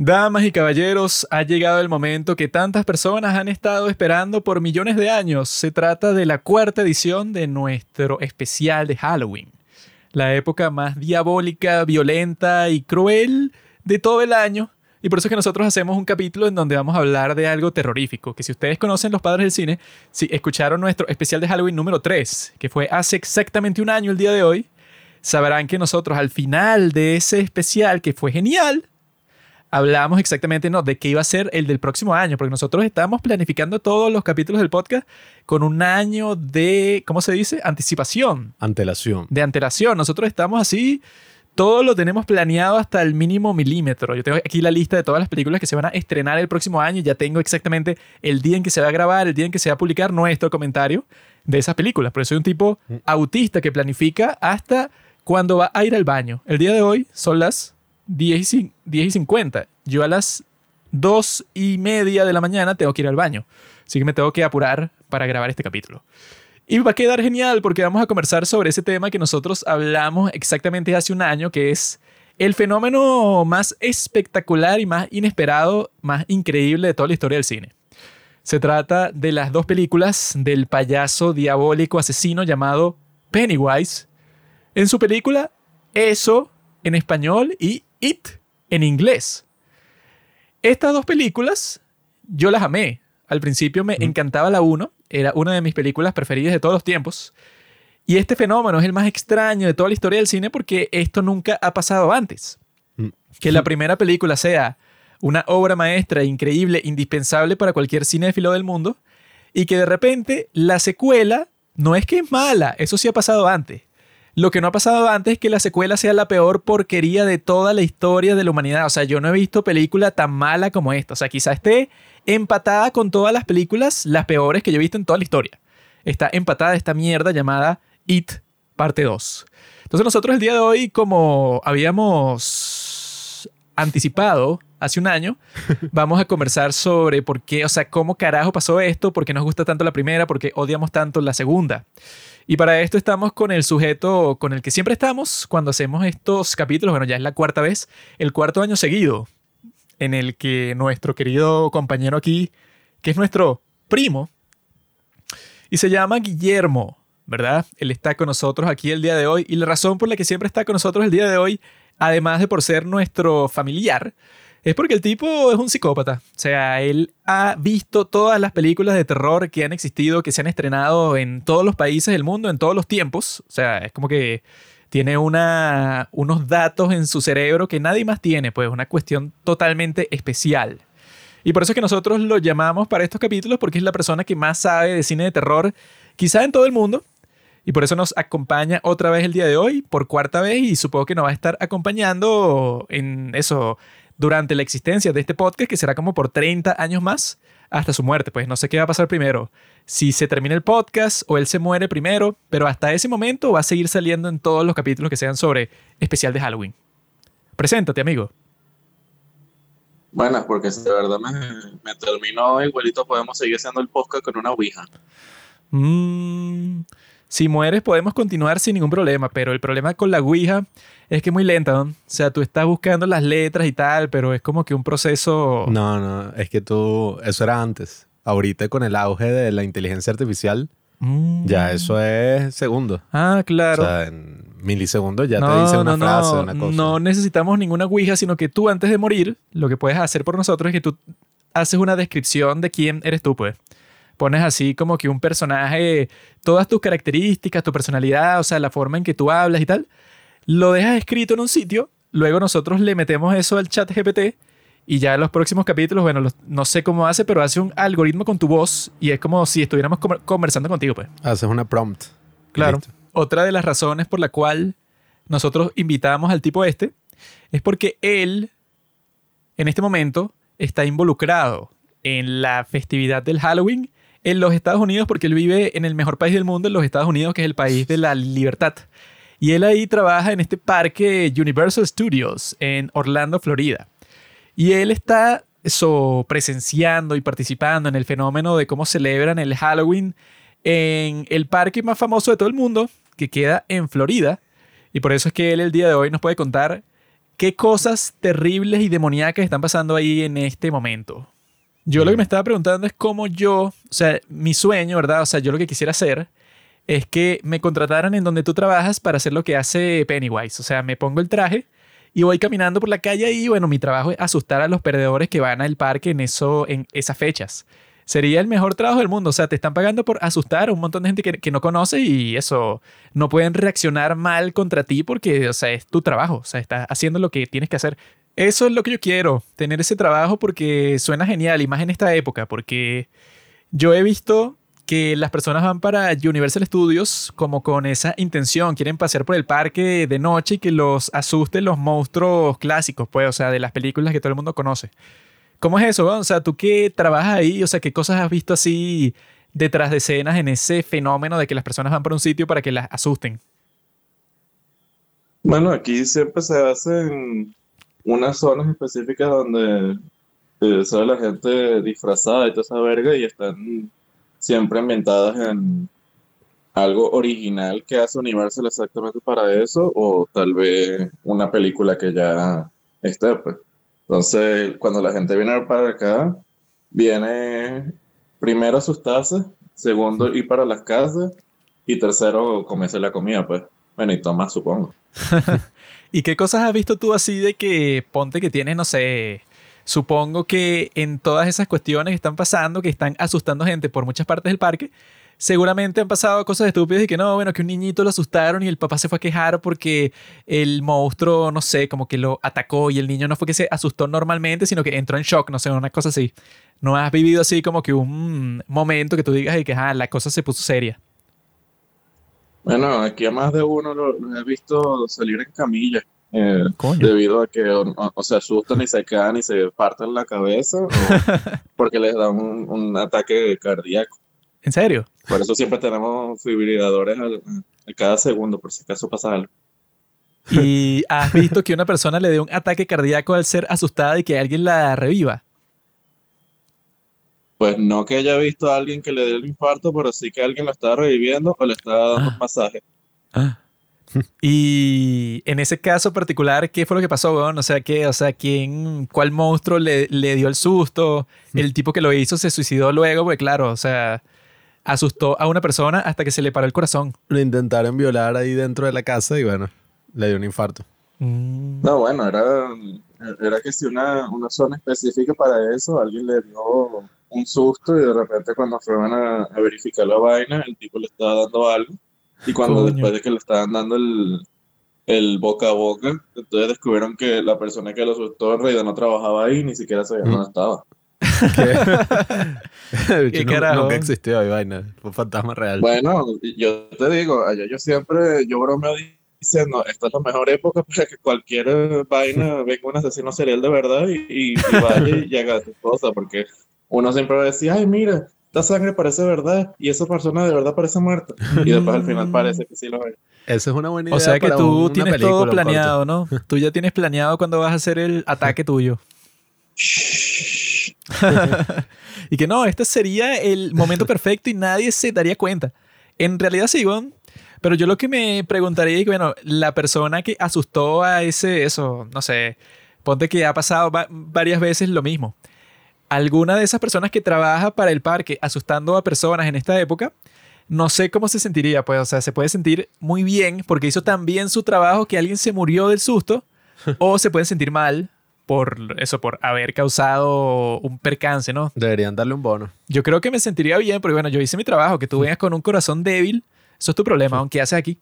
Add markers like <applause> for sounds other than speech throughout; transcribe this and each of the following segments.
Damas y caballeros, ha llegado el momento que tantas personas han estado esperando por millones de años. Se trata de la cuarta edición de nuestro especial de Halloween. La época más diabólica, violenta y cruel de todo el año. Y por eso es que nosotros hacemos un capítulo en donde vamos a hablar de algo terrorífico. Que si ustedes conocen Los Padres del Cine, si escucharon nuestro especial de Halloween número 3, que fue hace exactamente un año el día de hoy, sabrán que nosotros al final de ese especial, que fue genial, hablamos exactamente no, de qué iba a ser el del próximo año, porque nosotros estamos planificando todos los capítulos del podcast con un año de, ¿cómo se dice? Anticipación. Antelación. De antelación. Nosotros estamos así, todo lo tenemos planeado hasta el mínimo milímetro. Yo tengo aquí la lista de todas las películas que se van a estrenar el próximo año. Ya tengo exactamente el día en que se va a grabar, el día en que se va a publicar nuestro comentario de esas películas. Por eso soy un tipo Mm. autista que planifica hasta cuando va a ir al baño. El día de hoy son las 10 y, cin- 10 y 50. Yo a las 2 y media de la mañana tengo que ir al baño. Así que me tengo que apurar para grabar este capítulo. Y va a quedar genial porque vamos a conversar sobre ese tema que nosotros hablamos exactamente hace un año, que es el fenómeno más espectacular y más inesperado, más increíble de toda la historia del cine. Se trata de las dos películas del payaso diabólico asesino llamado Pennywise. En su película, Eso en español y It en inglés. Estas dos películas yo las amé. Al principio me encantaba la 1, era una de mis películas preferidas de todos los tiempos. Y este fenómeno es el más extraño de toda la historia del cine porque esto nunca ha pasado antes. Mm. Que la primera película sea una obra maestra increíble, indispensable para cualquier cinéfilo del mundo, y que de repente la secuela no es que es mala, eso sí ha pasado antes. Lo que no ha pasado antes es que la secuela sea la peor porquería de toda la historia de la humanidad. O sea, yo no he visto película tan mala como esta. O sea, quizá esté empatada con todas las películas, las peores que yo he visto en toda la historia. Está empatada esta mierda llamada It parte 2. Entonces nosotros el día de hoy, como habíamos anticipado hace un año, <laughs> vamos a conversar sobre por qué, o sea, cómo carajo pasó esto, por qué nos gusta tanto la primera, por qué odiamos tanto la segunda. Y para esto estamos con el sujeto con el que siempre estamos cuando hacemos estos capítulos. Bueno, ya es la cuarta vez, el cuarto año seguido, en el que nuestro querido compañero aquí, que es nuestro primo, y se llama Guillermo, ¿verdad? Él está con nosotros aquí el día de hoy. Y la razón por la que siempre está con nosotros el día de hoy, además de por ser nuestro familiar, es porque el tipo es un psicópata. O sea, él ha visto todas las películas de terror que han existido, que se han estrenado en todos los países del mundo, en todos los tiempos. O sea, es como que tiene unos datos en su cerebro que nadie más tiene, pues una cuestión totalmente especial. Y por eso es que nosotros lo llamamos para estos capítulos, porque es la persona que más sabe de cine de terror, quizá en todo el mundo. Y por eso nos acompaña otra vez el día de hoy, por cuarta vez, y supongo que nos va a estar acompañando en eso durante la existencia de este podcast, que será como por 30 años más, hasta su muerte. Pues no sé qué va a pasar primero, si se termina el podcast o él se muere primero, pero hasta ese momento va a seguir saliendo en todos los capítulos que sean sobre especial de Halloween. Preséntate, amigo. Buenas, porque si de verdad me, me terminó igualito podemos seguir haciendo el podcast con una ouija. Mm, si mueres podemos continuar sin ningún problema, pero el problema con la Ouija es que es muy lenta, ¿no? O sea, tú estás buscando las letras y tal, pero es como que un proceso... No, no, es que tú, eso era antes. Ahorita con el auge de la inteligencia artificial, Mm. ya eso es segundo. Ah, claro. O sea, en milisegundos ya te no, dice una no, frase, no, una cosa. no necesitamos ninguna Ouija, sino que tú antes de morir, lo que puedes hacer por nosotros es que tú haces una descripción de quién eres tú, pues. Pones así como que un personaje, todas tus características, tu personalidad, o sea, la forma en que tú hablas y tal, lo dejas escrito en un sitio, luego nosotros le metemos eso al chat GPT y ya en los próximos capítulos, bueno, los- no sé cómo hace, pero hace un algoritmo con tu voz y es como si estuviéramos conversando contigo, pues. Haces una prompt. Claro. Listo. Otra de las razones por la cual nosotros invitamos al tipo este es porque él, en este momento, está involucrado en la festividad del Halloween en los Estados Unidos porque él vive en el mejor país del mundo, en los Estados Unidos, que es el país de la libertad. Y él ahí trabaja en este parque Universal Studios en Orlando, Florida. Y él está presenciando y participando en el fenómeno de cómo celebran el Halloween en el parque más famoso de todo el mundo, que queda en Florida. Y por eso es que él el día de hoy nos puede contar ¿qué cosas terribles y demoníacas están pasando ahí en este momento? Yo lo que me estaba preguntando es cómo yo, o sea, mi sueño, ¿verdad? O sea, yo lo que quisiera hacer es que me contrataran en donde tú trabajas para hacer lo que hace Pennywise. O sea, me pongo el traje y voy caminando por la calle y bueno, mi trabajo es asustar a los perdedores que van al parque en, eso, en esas fechas. Sería el mejor trabajo del mundo. O sea, te están pagando por asustar a un montón de gente que, que no conoce y eso, no pueden reaccionar mal contra ti porque, o sea, es tu trabajo. O sea, estás haciendo lo que tienes que hacer. Eso es lo que yo quiero, tener ese trabajo porque suena genial y más en esta época, porque yo he visto que las personas van para Universal Studios como con esa intención, quieren pasear por el parque de noche y que los asusten los monstruos clásicos, pues, o sea, de las películas que todo el mundo conoce. ¿Cómo es eso? O sea, tú qué trabajas ahí, o sea, qué cosas has visto así detrás de escenas en ese fenómeno de que las personas van para un sitio para que las asusten. Bueno, aquí siempre se hacen unas zonas específicas donde eh, sale la gente disfrazada y toda esa verga y están siempre ambientadas en algo original que hace Universal exactamente para eso, o tal vez una película que ya esté, pues. Entonces, cuando la gente viene para acá, viene primero a asustarse, segundo ir para las casas y tercero comerse la comida, pues. Bueno, y tomar, supongo. <laughs> ¿Y qué cosas has visto tú así de que ponte que tienes, no sé, Supongo que en todas esas cuestiones que están pasando, que están asustando gente por muchas partes del parque, seguramente han pasado cosas estúpidas y que no, bueno, que un niñito lo asustaron y el papá se fue a quejar porque el monstruo, no sé, como que lo atacó y el niño no fue que se asustó normalmente, sino que entró en shock, no sé, una cosa así. ¿No has vivido así como que un momento que tú digas y que ah, la cosa se puso seria? Bueno, aquí a más de uno lo he visto salir en camilla. Eh, debido a que o, se asustan y se caen y se parten la cabeza o <laughs> porque les da un, ataque cardíaco. ¿En serio? Por eso siempre tenemos fibriladores a, cada segundo por si acaso pasa algo. ¿Y has visto que una persona le dé un ataque cardíaco al ser asustada y que alguien la reviva? Pues no que haya visto a alguien que le dé el infarto, pero sí que alguien lo está reviviendo o le está dando un ah. masaje. Ah. <laughs> Y en ese caso particular, ¿qué fue lo que pasó, O sea, ¿qué, o sea, ¿quién, cuál monstruo le, dio el susto? El tipo que lo hizo se suicidó luego, porque claro, o sea, asustó a una persona hasta que se le paró el corazón. Lo intentaron violar ahí dentro de la casa y bueno, le dio un infarto. Mm. No, bueno, era, era que si una, una zona específica para eso, alguien le dio un susto y de repente cuando fueron a, a verificar la vaina, el tipo le estaba dando algo y cuando después de que le estaban dando el, el boca a boca, entonces descubrieron que la persona que lo asustó en realidad no trabajaba ahí, ni siquiera sabía dónde estaba. ¿Qué? <laughs> ¿Qué carajo? Nunca existió ahí vaina, fue un fantasma real. Bueno, yo te digo, allá yo siempre, yo bromeo diciendo, esta es la mejor época para que cualquier vaina venga un asesino serial de verdad y, y, vaya y haga a su esposa, porque uno siempre va a decir, ay, mira, esta sangre parece verdad y esa persona de verdad parece muerta. Y después al final <laughs> parece que sí lo es. Esa es una buena idea. O sea que tú tienes todo planeado, ¿no? <laughs> Tú ya tienes planeado cuando vas a hacer el ataque tuyo. <laughs> y que no, este sería el momento perfecto y nadie se daría cuenta. En realidad sí, bueno, pero yo lo que me preguntaría es que, bueno, la persona que asustó a ese, eso, no sé, ponte que ha pasado varias veces lo mismo alguna de esas personas que trabaja para el parque asustando a personas en esta época, no sé cómo se sentiría, pues, o sea, se puede sentir muy bien porque hizo tan bien su trabajo que alguien se murió del susto, <laughs> o se puede sentir mal por eso, por haber causado un percance, ¿no? Deberían darle un bono. Yo creo que me sentiría bien porque, bueno, yo hice mi trabajo, que tú vengas con un corazón débil, eso es tu problema, aunque haces aquí.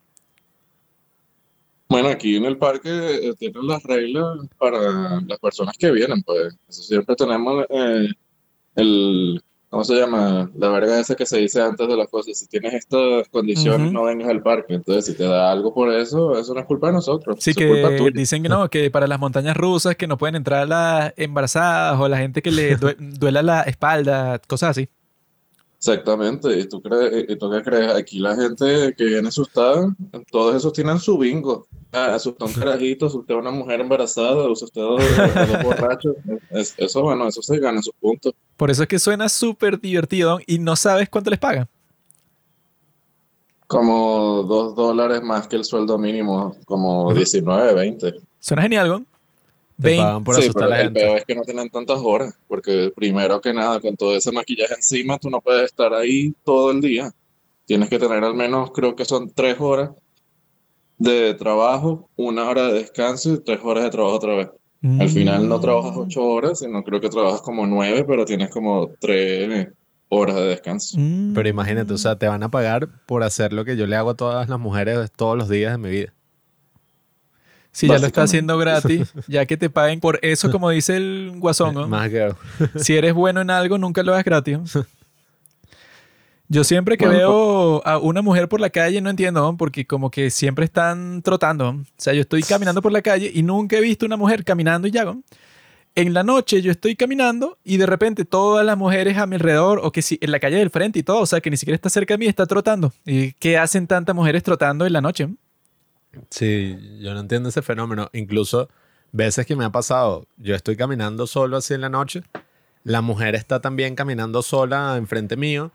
Bueno, aquí en el parque eh, tienen las reglas para las personas que vienen, pues. Eso siempre tenemos eh, el, ¿cómo se llama? La verga esa que se dice antes de las cosas. Si tienes estas condiciones, no vengas al parque. Entonces, si te da algo por eso, eso no es culpa de nosotros. Sí, que dicen que no, que para las montañas rusas que no pueden entrar las embarazadas o la gente que le <laughs> duela la espalda, cosas así. Exactamente, ¿y tú, crees, y tú qué crees? Aquí la gente que viene asustada, todos esos tienen su bingo. Ah, asustó un carajito, asusté a una mujer embarazada, asusté a dos, <laughs> borrachos. eso, bueno, eso se gana sus puntos. Por eso es que suena súper divertido y no sabes cuánto les pagan. Como dos dólares más que el sueldo mínimo, como 19, 20. Suena genial, ¿no? Te Vein- pagan por sí, asustar a pero la el gente. peor es que no tienen tantas horas, porque primero que nada, con todo ese maquillaje encima, tú no puedes estar ahí todo el día. Tienes que tener al menos, creo que son tres horas de trabajo, una hora de descanso y tres horas de trabajo otra vez. Al final no trabajas ocho horas, sino creo que trabajas como nueve, pero tienes como tres horas de descanso. Mm. Pero imagínate, o sea, te van a pagar por hacer lo que yo le hago a todas las mujeres todos los días de mi vida. Si ya lo está haciendo gratis, <laughs> ya que te paguen por eso, como dice el guasón, ¿no? Más que <laughs> Si eres bueno en algo, nunca lo hagas gratis. <laughs> Yo siempre que Bueno, veo a una mujer por la calle no entiendo, ¿no? porque como que siempre están trotando. ¿no? O sea, yo estoy caminando por la calle y nunca he visto una mujer caminando y ya. ¿no? En la noche yo estoy caminando y de repente todas las mujeres a mi alrededor, o que si en la calle del frente y todo, o sea, que ni siquiera está cerca de mí, está trotando. ¿Y qué hacen tantas mujeres trotando en la noche? Sí, yo no entiendo ese fenómeno. Incluso veces que me ha pasado, yo estoy caminando solo así en la noche, la mujer está también caminando sola enfrente mío.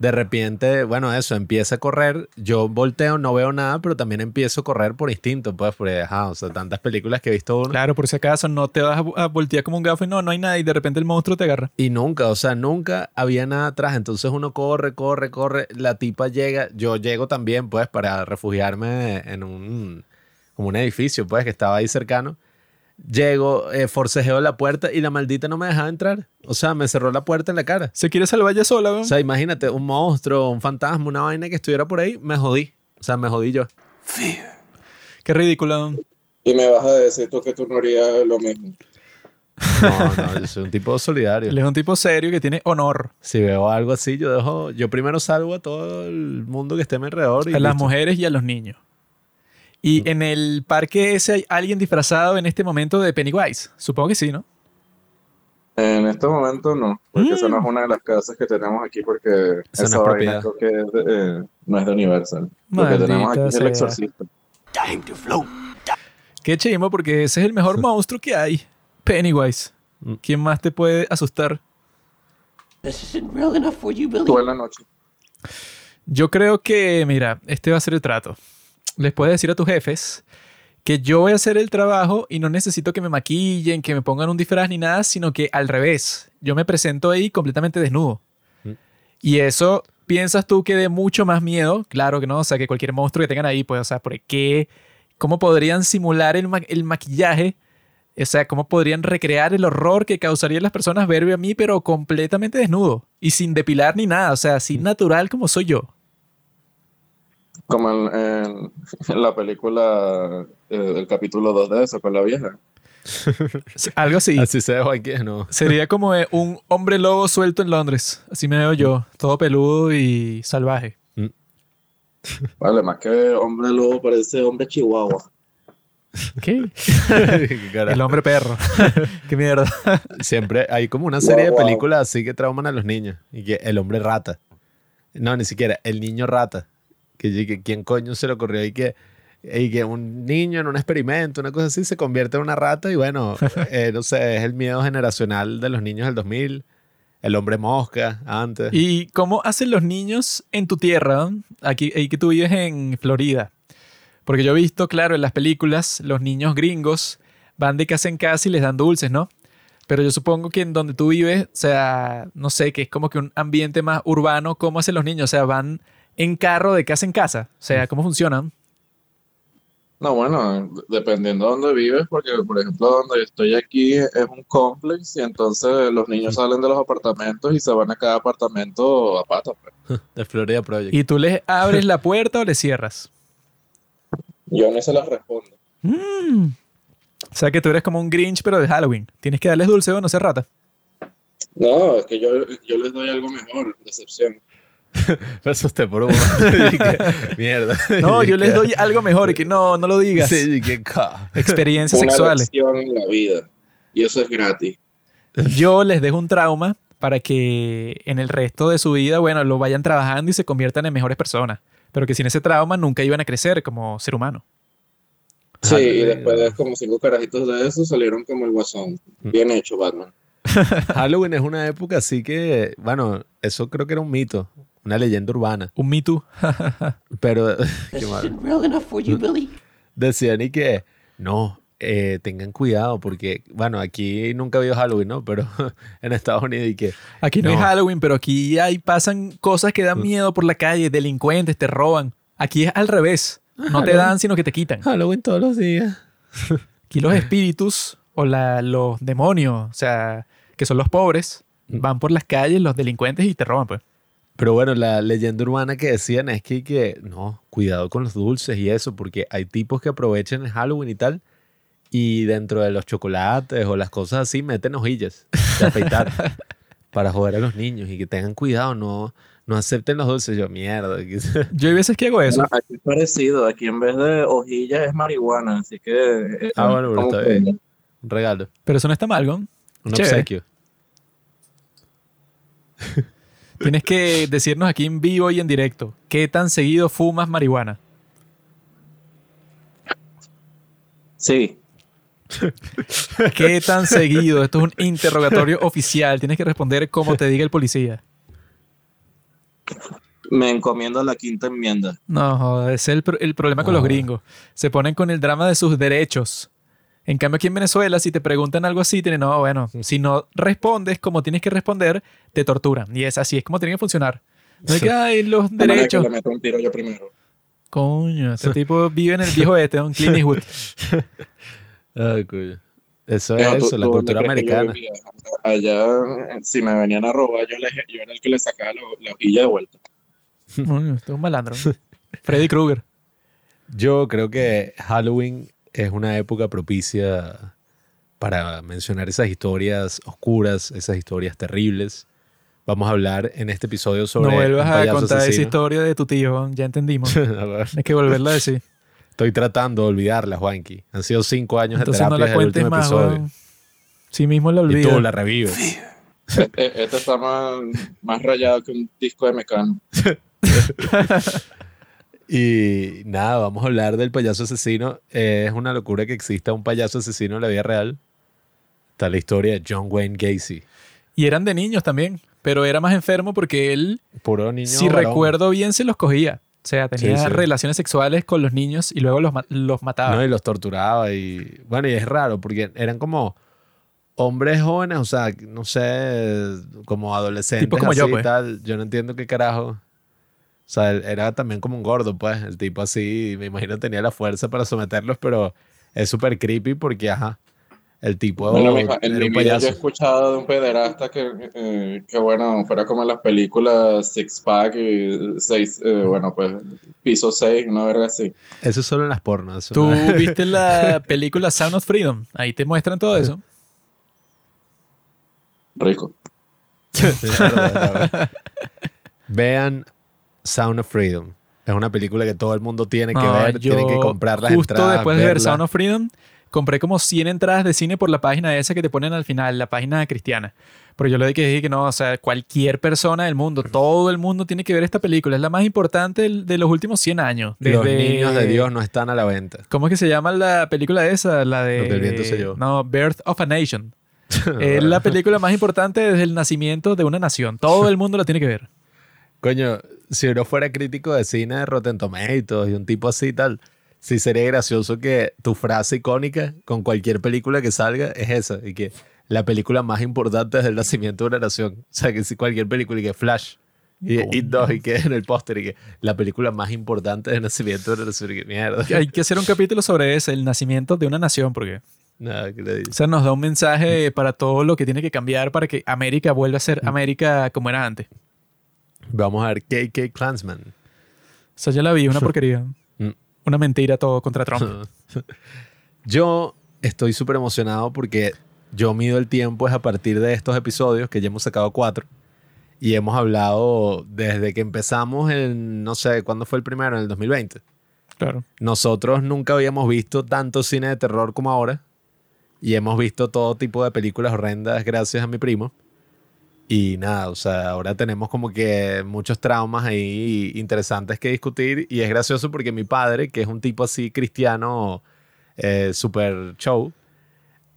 De repente, bueno, eso, empieza a correr. Yo volteo, no veo nada, pero también empiezo a correr por instinto, pues, porque, ajá, o sea, tantas películas que he visto uno. Claro, por si acaso no te vas a, voltear como un gafo y no, no hay nada y de repente el monstruo te agarra. Y nunca, o sea, nunca había nada atrás. Entonces uno corre, corre, corre. La tipa llega, yo llego también, pues, para refugiarme en un, como un edificio, pues, que estaba ahí cercano. Llego, eh, forcejeo la puerta y la maldita no me dejaba entrar. O sea, me cerró la puerta en la cara. Se quiere salvar ya sola, ¿no? O sea, imagínate, un monstruo, un fantasma, una vaina que estuviera por ahí, me jodí. O sea, me jodí yo. Qué ridículo. Y me vas a decir tú que tú no harías lo mismo. No, no, yo soy un tipo solidario. Él es un tipo serio que tiene honor Si veo algo así, yo dejo, yo primero salvo a todo el mundo que esté a mi alrededor. Y a las listo. mujeres y a los niños. Y en el parque ese hay alguien disfrazado en este momento de Pennywise. Supongo que sí, ¿no? En este momento no, porque esa no Mm. es una de las casas que tenemos aquí porque Esa no esa vaina propiedad. creo que es de- eh, no es de Universal. Lo que tenemos aquí Maldita es el sea. exorcista. Qué chimo, porque ese es el mejor monstruo que hay. Pennywise. Mm. ¿Quién más te puede asustar? Tú en la noche. Yo creo que, mira, este va a ser el trato. Les puedes decir a tus jefes que yo voy a hacer el trabajo y no necesito que me maquillen, que me pongan un disfraz ni nada, sino que al revés. Yo me presento ahí completamente desnudo. Mm. Y eso, ¿piensas tú que dé mucho más miedo? Claro que no, o sea, que cualquier monstruo que tengan ahí, pues, o sea, ¿por qué? ¿Cómo podrían simular el, ma- el maquillaje? O sea, ¿cómo podrían recrear el horror que causaría las personas verme a mí, pero completamente desnudo? Y sin depilar ni nada, o sea, así natural como soy yo. Como en, en- en la película, eh, el capítulo 2 de eso, con la vieja. Algo así. Así se dejó aquí, no. Sería como eh, un hombre lobo suelto en Londres. Así me veo yo, todo peludo y salvaje. Vale, más que hombre lobo parece hombre chihuahua. ¿Qué? <laughs> El hombre perro. <laughs> Qué mierda. Siempre hay como una serie de películas así que trauman a los niños. Y que el hombre rata. No, ni siquiera. El niño rata. Que, que quién coño se le ocurrió y que, y que un niño en un experimento, una cosa así, se convierte en una rata. Y bueno, <laughs> eh, no sé, es el miedo generacional de los niños del 2000. El hombre mosca, antes. ¿Y cómo hacen los niños en tu tierra? Aquí, ahí que tú vives en Florida. Porque yo he visto, claro, en las películas, los niños gringos van de casa en casa y les dan dulces, ¿no? Pero yo supongo que en donde tú vives, o sea, no sé, que es como que un ambiente más urbano, ¿cómo hacen los niños? O sea, van en carro de casa en casa. O sea, ¿cómo funcionan? No, bueno, dependiendo de dónde vives, porque por ejemplo donde yo estoy aquí es un complex y entonces los niños salen de los apartamentos y se van a cada apartamento a pata. pues. <laughs> de Florida Project. ¿Y tú les abres la puerta o les cierras? Yo no se las respondo. Mm. O sea que tú eres como un Grinch, pero de Halloween. Tienes que darles dulce o no ser rata. No, es que yo, yo les doy algo mejor, decepción. <laughs> Me asusté por un <laughs> Mierda. No, yo les doy algo mejor y que no, no lo digas. Sí, ca. Experiencias Una sexuales. lección en la vida. Y eso es gratis. Yo les dejo un trauma para que en el resto de su vida, bueno, lo vayan trabajando y se conviertan en mejores personas. Pero que sin ese trauma nunca iban a crecer como ser humano. Sí, Ajá, y después de como cinco carajitos de eso salieron como el guasón. Bien hecho, Batman. <laughs> Halloween es una época así que, bueno, eso creo que era un mito, una leyenda urbana. Un Me Too. <laughs> Pero <laughs> qué mal. isn't real enough for you, Billy. decían y que, no, eh, tengan cuidado porque, bueno, aquí nunca ha habido Halloween, ¿no? Pero <laughs> en Estados Unidos y que... Aquí no, hay No. Halloween, pero aquí hay, pasan cosas que dan Mm. miedo por la calle, delincuentes, te roban. Aquí es al revés. No te dan, sino que te quitan. Halloween todos los días. Aquí los espíritus o la- los demonios, o sea, que son los pobres, Mm. van por las calles, los delincuentes y te roban, pues. Pero bueno, la leyenda urbana que decían es que, que no, cuidado con los dulces y eso, porque hay tipos que aprovechan el Halloween y tal, y dentro de los chocolates o las cosas así meten hojillas de afeitar <laughs> para joder a los niños y que tengan cuidado, no, no acepten los dulces. Yo, mierda. Yo hay veces que hago eso. No, aquí es parecido, aquí en vez de hojilla es marihuana, así que... eh, Ah, bueno, pero está bien. Un regalo, Pero eso no está mal, ¿no? un Chévere. obsequio. Tienes que decirnos aquí en vivo y en directo, ¿qué tan seguido fumas marihuana? Sí, ¿Qué tan seguido? Esto es un interrogatorio oficial. Tienes que responder como te diga el policía. me encomiendo la quinta enmienda. No, es el, el problema con los Ah. gringos. Se ponen con el drama de sus derechos. En cambio, aquí en Venezuela, si te preguntan algo así, tienen, no, bueno, si no respondes como tienes que responder, te torturan. Y es así, es como tiene que funcionar. No es que, ay, los De manera que derechos. le meto un tiro yo primero. Coño, este tipo vive en el viejo este, un Clint Eastwood. <laughs> Ay, coño. Eso No, es tú- eso, la tú cultura americana. Allá, eh, si me venían a robar, yo, les- yo era el que le sacaba la, la hojilla de vuelta. Coño, este es un malandro. <laughs> Freddy Krueger. Yo creo que Halloween es una época propicia para mencionar esas historias oscuras, esas historias terribles. Vamos a hablar en este episodio sobre No vuelvas un a contar esa asesino. historia de tu tío, ya entendimos. <laughs> A ver, Hay que volverla a decir. Estoy tratando de olvidarla, Juanqui. Han sido cinco años Entonces de no terapia la desde el cuentes último más, episodio. Sí mismo la Y olvidas. tú la revives. Este, este está más, más rayado que un disco de Mecano. <laughs> Y nada, vamos a hablar del payaso asesino. Eh, es una locura que exista un payaso asesino en la vida real. Está la historia de John Wayne Gacy. Y eran de niños también, pero era más enfermo porque él, Puro niño. si varón. recuerdo bien, se los cogía. O sea, tenía Sí, sí. relaciones sexuales con los niños y luego los, los mataba. No, y los torturaba y bueno, y es raro porque eran como hombres jóvenes, o sea, no sé, como adolescentes Tipo como así yo, pues. tal. Yo no entiendo qué carajo. O sea, él era también como un gordo, pues, el tipo así, me imagino tenía la fuerza para someterlos, pero es súper creepy porque, ajá, el tipo Bueno, mija, en era un yo he escuchado de un pederasta que, eh, que bueno, fuera como en las películas Six Pack y seis, eh, bueno, pues piso 6, una verga así. Eso es solo en las pornos. eso Tú no- viste la <laughs> película Sound of Freedom. Ahí te muestran todo eso. Rico. <laughs> Vean Sound of Freedom. Es una película que todo el mundo tiene que No, ver, tienen que comprar las Justo entradas. después de ver. Sound of Freedom, compré como 100 entradas de cine por la página esa que te ponen al final, la página cristiana. Pero yo le dije que dije que no, o sea, cualquier persona del mundo, todo el mundo tiene que ver esta película. Es la más importante del- de los últimos 100 años. Los Desde- niños de Dios no están a la venta. ¿Cómo es que se llama la película esa? La de... Lo que el viento se llevó. No, Birth of a Nation. <laughs> es la película más importante desde el nacimiento de una nación. Todo el mundo la tiene que ver. Coño, si uno fuera crítico de cine de Rotten Tomatoes y un tipo así y tal, sí sería gracioso que tu frase icónica con cualquier película que salga es esa. Y que la película más importante desde el nacimiento de una nación. O sea, que si cualquier película y que Flash. Y Coño. It 2 y que en el póster y que la película más importante del nacimiento de una nación. Y que mierda. Hay que hacer un capítulo sobre ese, el nacimiento de una nación, porque que le o sea, nos da un mensaje para todo lo que tiene que cambiar para que América vuelva a ser América como era antes. Vamos a ver KK Clansman. O sea, ya la vi, una porquería. Mm. Una mentira todo contra Trump. <laughs> Yo estoy súper emocionado porque yo mido el tiempo es a partir de estos episodios, que ya hemos sacado cuatro, y hemos hablado desde que empezamos en, no sé, ¿cuándo fue el primero? En el 2020. Claro. Nosotros nunca habíamos visto tanto cine de terror como ahora, y hemos visto todo tipo de películas horrendas gracias a mi primo. Y nada, o sea, ahora tenemos como que muchos traumas ahí interesantes que discutir, y es gracioso porque mi padre, que es un tipo así cristiano, eh, super show.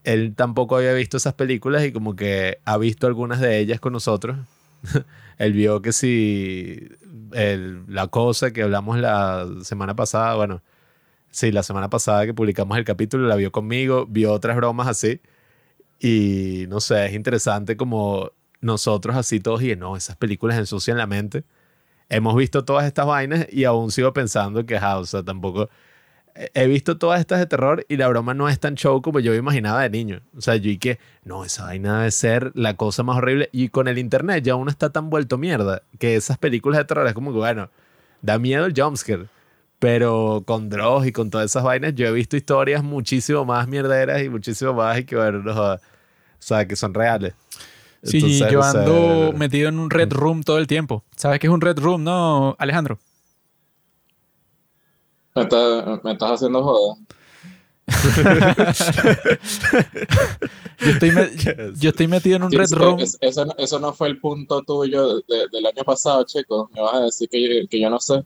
Él tampoco había visto esas películas y como que ha visto algunas de ellas con nosotros. <laughs> Él vio que si el- la cosa que hablamos la semana pasada, bueno, Sí, la semana pasada que publicamos el capítulo la vio conmigo, vio otras bromas así. Y no sé, es interesante como nosotros así todos y no, esas películas ensucian la mente. Hemos visto todas estas vainas y aún sigo pensando que, ja, o sea, tampoco... he- He visto todas estas de terror y la broma no es tan show como yo imaginaba de niño. O sea, yo y que, no, esa vaina debe ser la cosa más horrible. Y con el internet ya uno está tan vuelto mierda que esas películas de terror es como que, bueno, da miedo el jumpscare. Pero con Dross y con todas esas vainas, yo he visto historias muchísimo más mierderas y muchísimo más y que, bueno, no o sea, que son reales. Sí, Entonces, yo o sea, ando metido en un red room todo el tiempo. ¿Sabes qué es un red room, no, Alejandro? Me, está- me estás haciendo joda. <laughs> Yo estoy, me- <laughs> yo estoy metido en un Sí, red room. es- eso, no- eso no fue el punto tuyo de- del año pasado, chico. Me vas a decir que, yo- que yo no sé.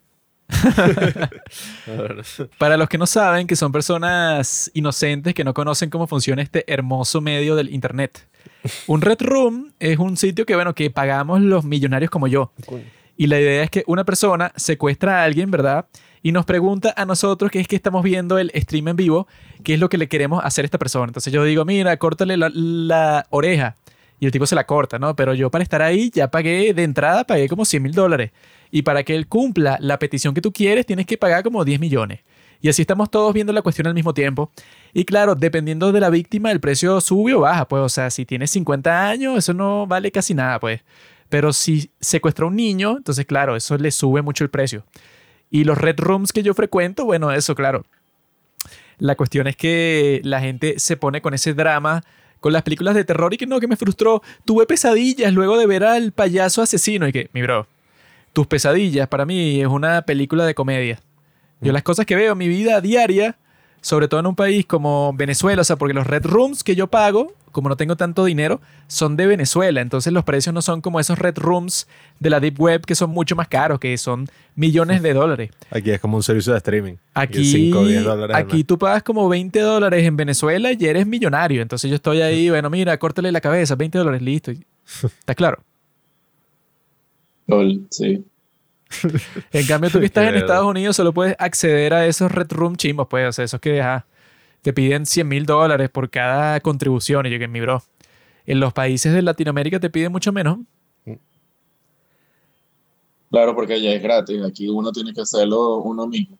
<laughs> Para los que no saben, que son personas inocentes que no conocen cómo funciona este hermoso medio del internet. Un red room es un sitio que, bueno, que pagamos los millonarios como yo. Y la idea es que una persona secuestra a alguien, ¿verdad? Y nos pregunta a nosotros, que es que estamos viendo el stream en vivo, qué es lo que le queremos hacer a esta persona. Entonces yo digo, mira, córtale la, la oreja. Y el tipo se la corta, ¿no? Pero yo para estar ahí ya pagué de entrada, pagué como 100 mil dólares. Y para que él cumpla la petición que tú quieres, tienes que pagar como 10 millones. Y así estamos todos viendo la cuestión al mismo tiempo. Y claro, dependiendo de la víctima, el precio sube o baja. Pues, o sea, si tienes 50 años, eso no vale casi nada, pues. Pero si secuestra a un niño, entonces, claro, eso le sube mucho el precio. Y los red rooms que yo frecuento, bueno, eso, claro. La cuestión es que la gente se pone con ese drama con las películas de terror y que no, que me frustró. Tuve pesadillas luego de ver al payaso asesino y que, mi bro, tus pesadillas para mí es una película de comedia. Yo las cosas que veo en mi vida diaria, sobre todo en un país como Venezuela, o sea, porque los red rooms que yo pago, como no tengo tanto dinero, son de Venezuela. Entonces los precios no son como esos red rooms de la Deep Web que son mucho más caros, que son millones de dólares. Aquí es como un servicio de streaming. Aquí, 5 o 10 dólares aquí tú pagas como 20 dólares en Venezuela y eres millonario. Entonces yo estoy ahí, <laughs> bueno, mira, córtale la cabeza, 20 dólares, listo. ¿Está claro? Sí. <laughs> En cambio, tú que estás en verdad. Estados Unidos solo puedes acceder a esos Red Room chimbos, pues, o sea, esos que te piden 100 mil dólares por cada contribución. Y yo que mi bro. En los países de Latinoamérica te piden mucho menos. Claro, porque allá es gratis. Aquí uno tiene que hacerlo uno mismo.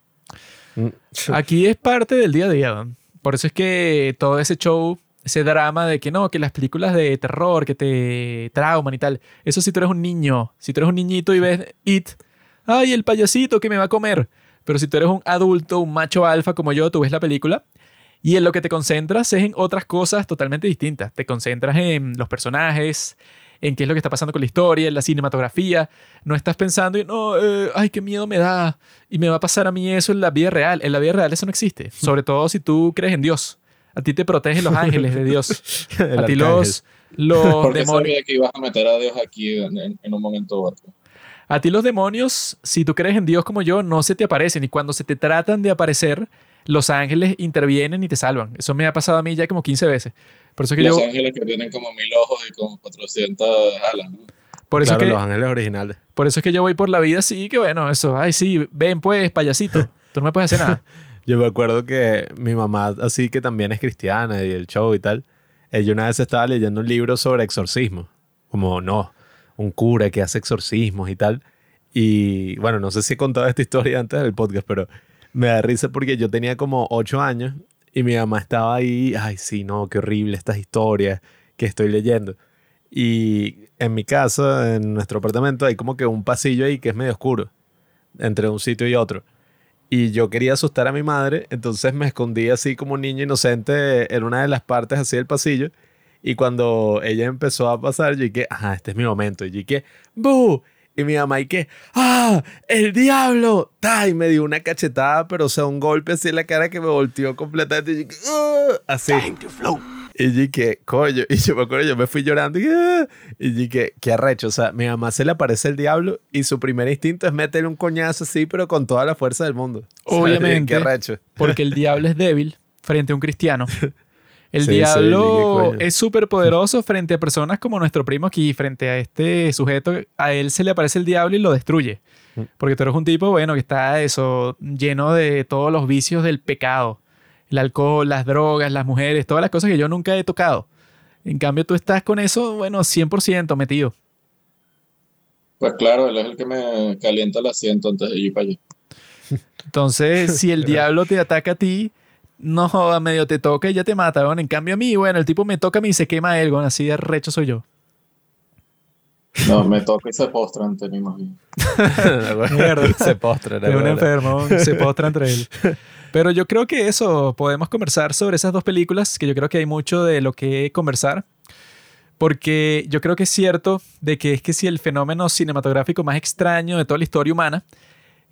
Aquí es parte del día a día. ¿no? Por eso es que todo ese show, ese drama de que no, que las películas de terror que te trauman y tal, eso si tú eres un niño, si tú eres un niñito y ves It, ay, el payasito que me va a comer. Pero si tú eres un adulto, un macho alfa como yo, tú ves la película y en lo que te concentras es en otras cosas totalmente distintas. Te concentras en los personajes, en qué es lo que está pasando con la historia, en la cinematografía. No estás pensando, y, no, eh, ay, qué miedo me da. Y me va a pasar a mí eso en la vida real. En la vida real eso no existe. <laughs> Sobre todo si tú crees en Dios. A ti te protegen los ángeles de Dios. <laughs> A ti los, los Porque demonios. sabía que ibas a meter a Dios aquí en, en- en un momento u otro. A ti los demonios, si tú crees en Dios como yo, no se te aparecen. Y cuando se te tratan de aparecer, los ángeles intervienen y te salvan. Eso me ha pasado a mí ya como 15 veces. Por eso es que Los yo... ángeles que tienen como mil ojos y como 400 alas. ¿no? Por eso, Claro, es que, los ángeles originales. por eso es que yo voy por la vida así, que bueno, eso. Ay, sí, ven pues, payasito. <laughs> Tú no me puedes hacer nada. Yo me acuerdo que mi mamá, así que también es cristiana y el show y tal, ella una vez estaba leyendo un libro sobre exorcismo. Como, no, un cura que hace exorcismos y tal. Y bueno, no sé si he contado esta historia antes del podcast, pero me da risa porque yo tenía como ocho años y mi mamá estaba ahí, ay, sí, no, qué horrible estas historias que estoy leyendo. Y en mi casa, en nuestro apartamento, hay como que un pasillo ahí que es medio oscuro, entre un sitio y otro. Y yo quería asustar a mi madre, entonces me escondí así como un niño inocente en una de las partes así del pasillo. Y cuando ella empezó a pasar, yo dije, ajá, este es mi momento. Y yo dije, ¡bu! Y mi mamá, y que, ¡ah! ¡El diablo! ¡Ta! Y me dio una cachetada, pero o sea, un golpe así en la cara que me volteó completamente. Y dije, "Ah", Así. Time to float. Y yo dije, coño. Y yo me acuerdo, yo me fui llorando. Y, "Ah". y dije, qué arrecho. O sea, mi mamá se le aparece el diablo y su primer instinto es meterle un coñazo así, pero con toda la fuerza del mundo. O sea, Obviamente. <laughs> Qué arrecho. Porque el diablo es débil frente a un cristiano. <laughs> El Sí, diablo es súper poderoso frente a personas como nuestro primo aquí, frente a este sujeto. A él se le aparece el diablo y lo destruye. Mm. Porque tú eres un tipo, bueno, que está eso, lleno de todos los vicios del pecado. El alcohol, las drogas, las mujeres, todas las cosas que yo nunca he tocado. En cambio, tú estás con eso, bueno, 100% metido. Pues claro, él es el que me calienta el asiento antes de ir para allá. Entonces, si el <laughs> diablo te ataca a ti, no joda, medio te toca y ya te mata, weón. En cambio a mí, bueno, el tipo me toca a mí y se quema él, weón. Así de recho soy yo. No, me toca y se postra ante mí más bien. <laughs> Mierda. Se postra. Es un enfermo, se postra entre él. Pero yo creo que eso, podemos conversar sobre esas dos películas, que yo creo que hay mucho de lo que conversar. Porque yo creo que es cierto de que es que si el fenómeno cinematográfico más extraño de toda la historia humana,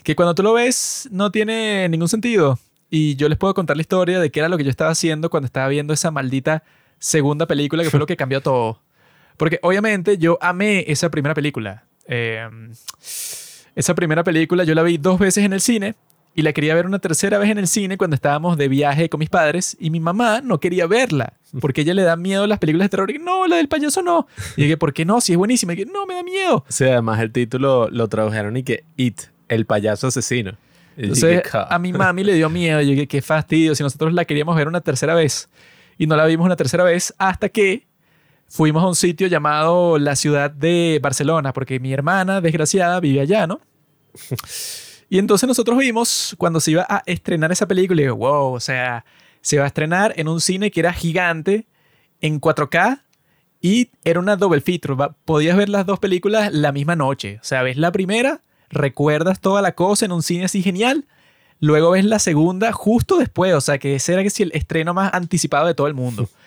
que cuando tú lo ves no tiene ningún sentido. Y yo les puedo contar la historia de qué era lo que yo estaba haciendo cuando estaba viendo esa maldita segunda película que fue lo que cambió todo. Porque obviamente yo amé esa primera película. Eh, esa primera película yo la vi dos veces en el cine y la quería ver una tercera vez en el cine cuando estábamos de viaje con mis padres y mi mamá no quería verla porque ella le da miedo a las películas de terror y no, la del payaso no. Y dije, ¿por qué no? Si es buenísima. Y dije, no, me da miedo. Sí, además el título lo tradujeron y que It, el payaso asesino. Entonces a mi mami le dio miedo. Yo dije, qué fastidio si nosotros la queríamos ver una tercera vez. Y no la vimos una tercera vez hasta que fuimos a un sitio llamado la ciudad de Barcelona, porque mi hermana, desgraciada, vive allá, ¿no? <laughs> Y entonces nosotros vimos cuando se iba a estrenar esa película y digo, wow, o sea, se va a estrenar en un cine que era gigante, en 4K, y era una double feature. Podías ver las dos películas la misma noche. O sea, ves la primera, recuerdas toda la cosa en un cine así genial, luego ves la segunda justo después. O sea, que ese era que el estreno más anticipado de todo el mundo. <laughs>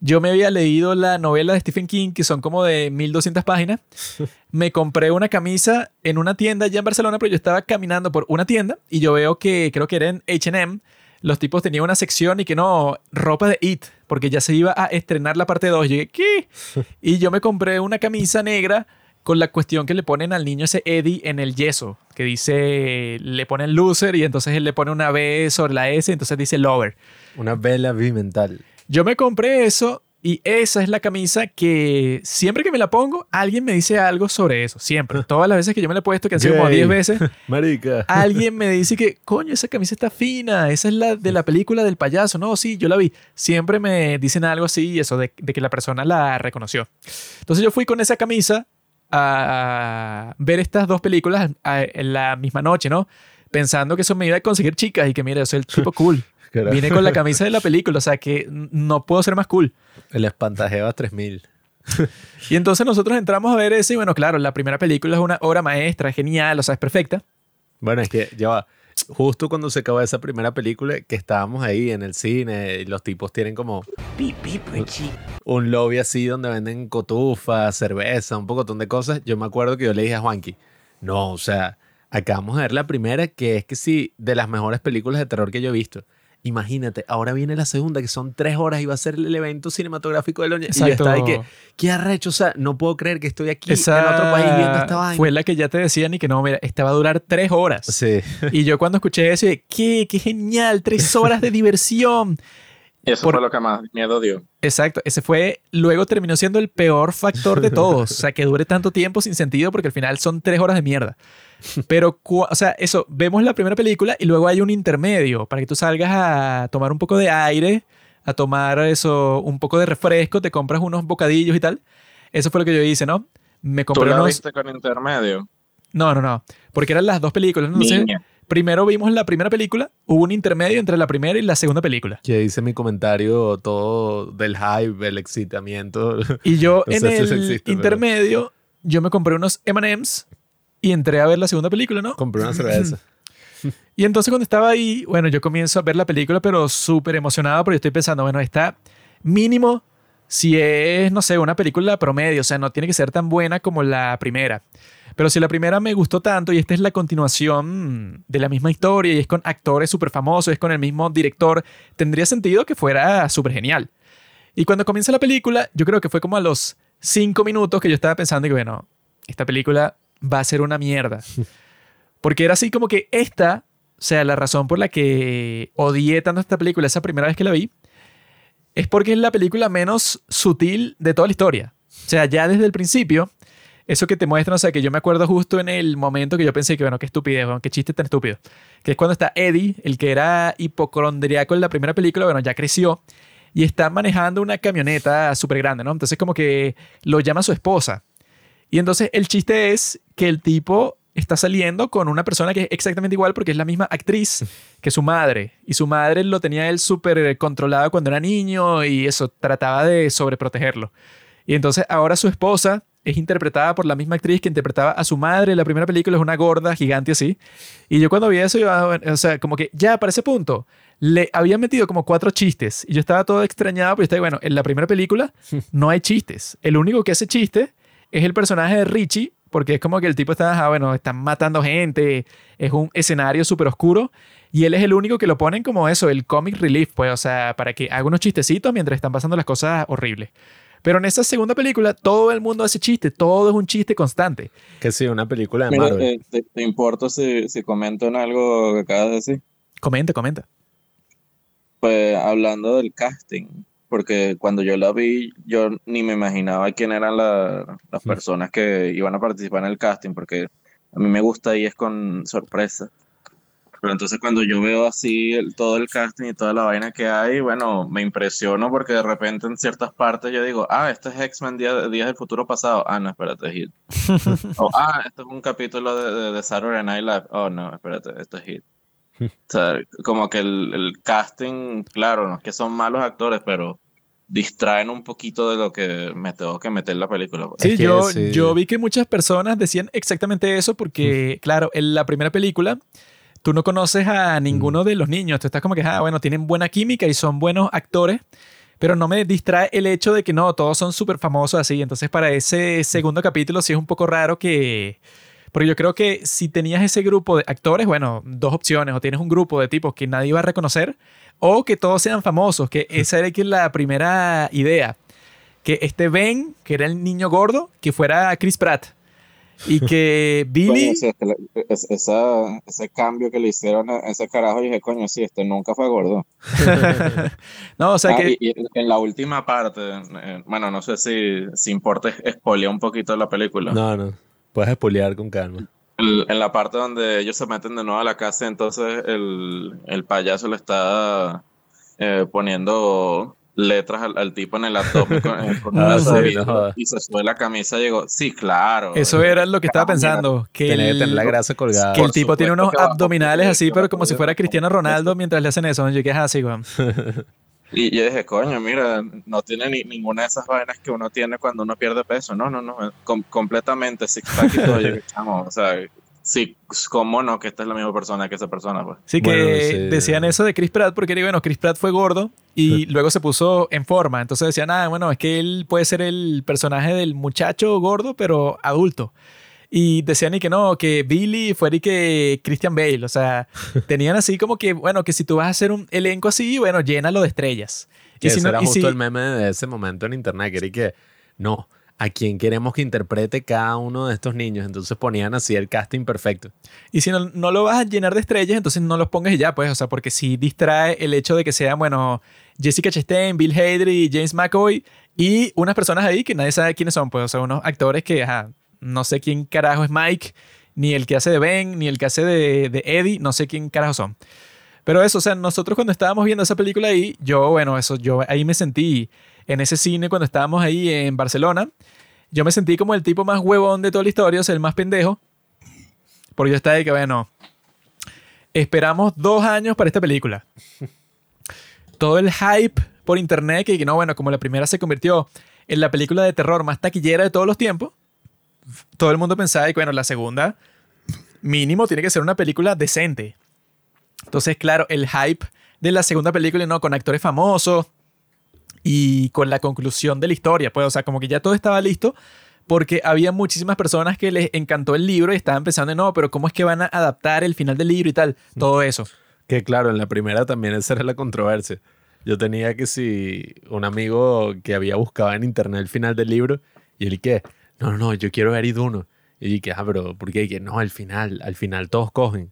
Yo me había leído la novela de Stephen King, que son como de 1200 páginas. <laughs> Me compré una camisa en una tienda allá en Barcelona, pero yo estaba caminando por una tienda y yo veo que creo que era en HM. Los tipos tenían una sección y que no, ropa de It, porque ya se iba a estrenar la parte 2. Y llegué, ¿qué? <laughs> Y yo me compré una camisa negra con la cuestión que le ponen al niño ese Eddie en el yeso, que dice, le ponen loser y entonces él le pone una B sobre la S, entonces dice lover. Una vela bimental. Yo me compré eso y esa es la camisa que siempre que me la pongo, alguien me dice algo sobre eso. Siempre. <laughs> Todas las veces que yo me la he puesto, que han sido como Gay. 10 veces, <laughs> Marica. alguien me dice que, coño, esa camisa está fina. Esa es la de la película del payaso. No, sí, yo la vi. Siempre me dicen algo así y eso de, de que la persona la reconoció. Entonces yo fui con esa camisa a ver estas dos películas en la misma noche, ¿no? Pensando que eso me iba a conseguir chicas y que, mira, yo soy el tipo <laughs> cool. Vine con la camisa de la película, o sea que no puedo ser más cool. El espantajeva 3000. Y entonces nosotros entramos a ver ese y bueno, claro, la primera película es una obra maestra, genial, o sea, es perfecta. Bueno, es que ya va. Justo cuando se acabó esa primera película, que estábamos ahí en el cine, y los tipos tienen como Richie. un lobby así donde venden cotufas, cerveza, un pocotón de cosas. Yo me acuerdo que yo le dije a Juanqui, no, o sea, acabamos de ver la primera, que es que sí, de las mejores películas de terror que yo he visto. Imagínate, ahora viene la segunda, que son tres horas y va a ser el evento cinematográfico del año. Y yo estaba ahí que, qué arrecho, o sea, no puedo creer que estoy aquí Esa en otro país viendo esta vaina. fue la que ya te decían y que no, mira, esta va a durar tres horas. Sí, Y yo cuando escuché eso, dije, ¿qué? ¡Qué genial! Tres horas de diversión. Y eso Por- fue lo que más miedo dio. Exacto, ese fue, luego terminó siendo el peor factor de todos. O sea, que dure tanto tiempo sin sentido porque al final son tres horas de mierda. Pero, o sea, eso, vemos la primera película y luego hay un intermedio para que tú salgas a tomar un poco de aire, a tomar eso, un poco de refresco, te compras unos bocadillos y tal. Eso fue lo que yo hice, ¿no? Me ¿Tú compré la unos... viste con intermedio? No, no, no. Porque eran las dos películas. ¿no? Entonces, Niña. primero vimos la primera película, hubo un intermedio entre la primera y la segunda película. que hice mi comentario todo del hype, el excitamiento. Y yo <laughs> No en el existe, pero- intermedio, yo me compré unos M&M's y entré a ver la segunda película, ¿no? Compré una cerveza. Y entonces cuando estaba ahí, bueno, yo comienzo a ver la película, pero súper emocionado porque estoy pensando, bueno, está mínimo si es, no sé, una película promedio, o sea, no tiene que ser tan buena como la primera. Pero si la primera me gustó tanto y esta es la continuación de la misma historia y es con actores súper famosos, es con el mismo director, tendría sentido que fuera súper genial. Y cuando comienza la película, yo creo que fue como a los cinco minutos que yo estaba pensando que, bueno, esta película va a ser una mierda. <laughs> Porque era así como que esta, o sea, la razón por la que odié tanto esta película esa primera vez que la vi, es porque es la película menos sutil de toda la historia. O sea, ya desde el principio, eso que te muestran, o sea, que yo me acuerdo justo en el momento que yo pensé que, bueno, qué estupidez, bueno, qué chiste tan estúpido. Que es cuando está Eddie, el que era hipocondriaco en la primera película, bueno, ya creció y está manejando una camioneta súper grande, ¿no? Entonces como que lo llama su esposa. Y entonces el chiste es que el tipo está saliendo con una persona que es exactamente igual porque es la misma actriz que su madre. Y su madre lo tenía él súper controlado cuando era niño y eso, trataba de sobreprotegerlo. Y entonces ahora su esposa es interpretada por la misma actriz que interpretaba a su madre en la primera película, es una gorda gigante así. Y yo cuando vi eso, yo, ah, o sea, como que ya para ese punto, le habían metido como cuatro chistes y yo estaba todo extrañado, pero está bueno, en la primera película no hay chistes. El único que hace chiste es el personaje de Richie, porque es como que el tipo está, ah, bueno, están matando gente, es un escenario súper oscuro y él es el único que lo ponen como eso, el comic relief, pues, o sea, para que haga unos chistecitos mientras están pasando las cosas horribles. Pero en esa segunda película todo el mundo hace chiste, todo es un chiste constante. Que sí, una película de Mira, Marvel. eh, ¿te, te importa si, si comento en algo que acabas de decir? Comenta, comenta. Pues hablando del casting, porque cuando yo la vi, yo ni me imaginaba quién eran la- las Mm. personas que iban a participar en el casting, porque a mí me gusta y es con sorpresa. Pero entonces cuando yo veo así el- todo el casting y toda la vaina que hay, bueno, me impresiono porque de repente en ciertas partes yo digo, ah, este es X-Men Día- Días del Futuro Pasado. Ah, no, espérate, es <laughs> Hit. O, ah, esto es un capítulo de, de, de Saturday Night Live. Oh, no, espérate, esto es Hit. <laughs> O sea, como que el, el casting, claro, no es que son malos actores, pero distraen un poquito de lo que me tengo que meter en la película. pues. Sí, Es que yo, sí. yo vi que muchas personas decían exactamente eso porque, claro, en la primera película tú no conoces a ninguno de los niños. Tú estás como que, ah, bueno, tienen buena química y son buenos actores, pero no me distrae el hecho de que no, todos son súper famosos así. Entonces, para ese segundo capítulo sí es un poco raro que... Porque yo creo que si tenías ese grupo de actores, bueno, dos opciones. O tienes un grupo de tipos que nadie va a reconocer, o que todos sean famosos, que esa era que la primera idea. Que este Ben, que era el niño gordo, que fuera Chris Pratt. Y <laughs> que Coño, Billy... sí, este, es- esa- ese cambio que le hicieron a ese carajo, dije, coño, sí, este nunca fue gordo. <laughs> no, o sea Ah, que... y, y en la última parte, eh, bueno, no sé si, si importa spoilear un poquito la película. No, no. Puedes espolear con calma. El- en la parte donde ellos se meten de nuevo a la casa, entonces el, el payaso le está eh, poniendo letras al, al tipo en el abdomen con, eh, con <laughs> Ah, sí, no y se sube la camisa y digo, sí, claro. Eso era lo que estaba Ah, pensando. Que Tiene que el, tener la grasa colgada. que el tipo tiene unos abdominales así, pero como si fuera. Cristiano Ronaldo mientras le hacen eso. Yo que es así, weón. <laughs> Y yo dije, coño, mira, no tiene ni, ninguna de esas vainas que uno tiene cuando uno pierde peso. No, no, no, com- completamente six pack y todo. Yo <laughs> chamo, o sea, sí, cómo no, que esta es la misma persona que esa persona, pues. Sí que Bueno, sí. decían eso de Chris Pratt porque, bueno, Chris Pratt fue gordo y luego se puso en forma. Entonces decían, ah, bueno, es que él puede ser el personaje del muchacho gordo, pero adulto. Y decían y que no, que Billy fuera y que Christian Bale. O sea, <laughs> tenían así como que, bueno, que si tú vas a hacer un elenco así, bueno, llénalo de estrellas. Que Y si ese no- era y justo si- el meme de ese momento en internet, que era y que, no, ¿a quién queremos que interprete cada uno de estos niños? Entonces ponían así el casting perfecto. Y si no, no lo vas a llenar de estrellas, entonces no los pongas y ya, pues, o sea, porque si distrae el hecho de que sean, bueno, Jessica Chastain, Bill Hader James McAvoy y unas personas ahí que nadie sabe quiénes son, pues, o sea, unos actores que, ajá, no sé quién carajo es Mike, ni el que hace de Ben, ni el que hace de, de Eddie, no sé quién carajo son. Pero eso, o sea, nosotros cuando estábamos viendo esa película ahí, yo, bueno, eso, yo ahí me sentí en ese cine cuando estábamos ahí en Barcelona, yo me sentí como el tipo más huevón de toda la historia, o sea, el más pendejo, porque yo estaba de que, bueno, esperamos dos años para esta película. Todo el hype por internet, que, no, bueno, como la primera se convirtió en la película de terror más taquillera de todos los tiempos, todo el mundo pensaba que, bueno, la segunda mínimo tiene que ser una película decente. Entonces, claro, el hype de la segunda película, ¿no? Con actores famosos y con la conclusión de la historia, pues, o sea, como que ya todo estaba listo porque había muchísimas personas que les encantó el libro y estaban pensando, no, pero ¿cómo es que van a adaptar el final del libro y tal? Todo eso. Que claro, en la primera también esa era la controversia. Yo tenía que si un amigo que había buscado en internet el final del libro y él que, no, no, no, yo quiero ver Iduno. Y dije, ah, pero ¿por qué? Y que no, al final, al final todos cogen.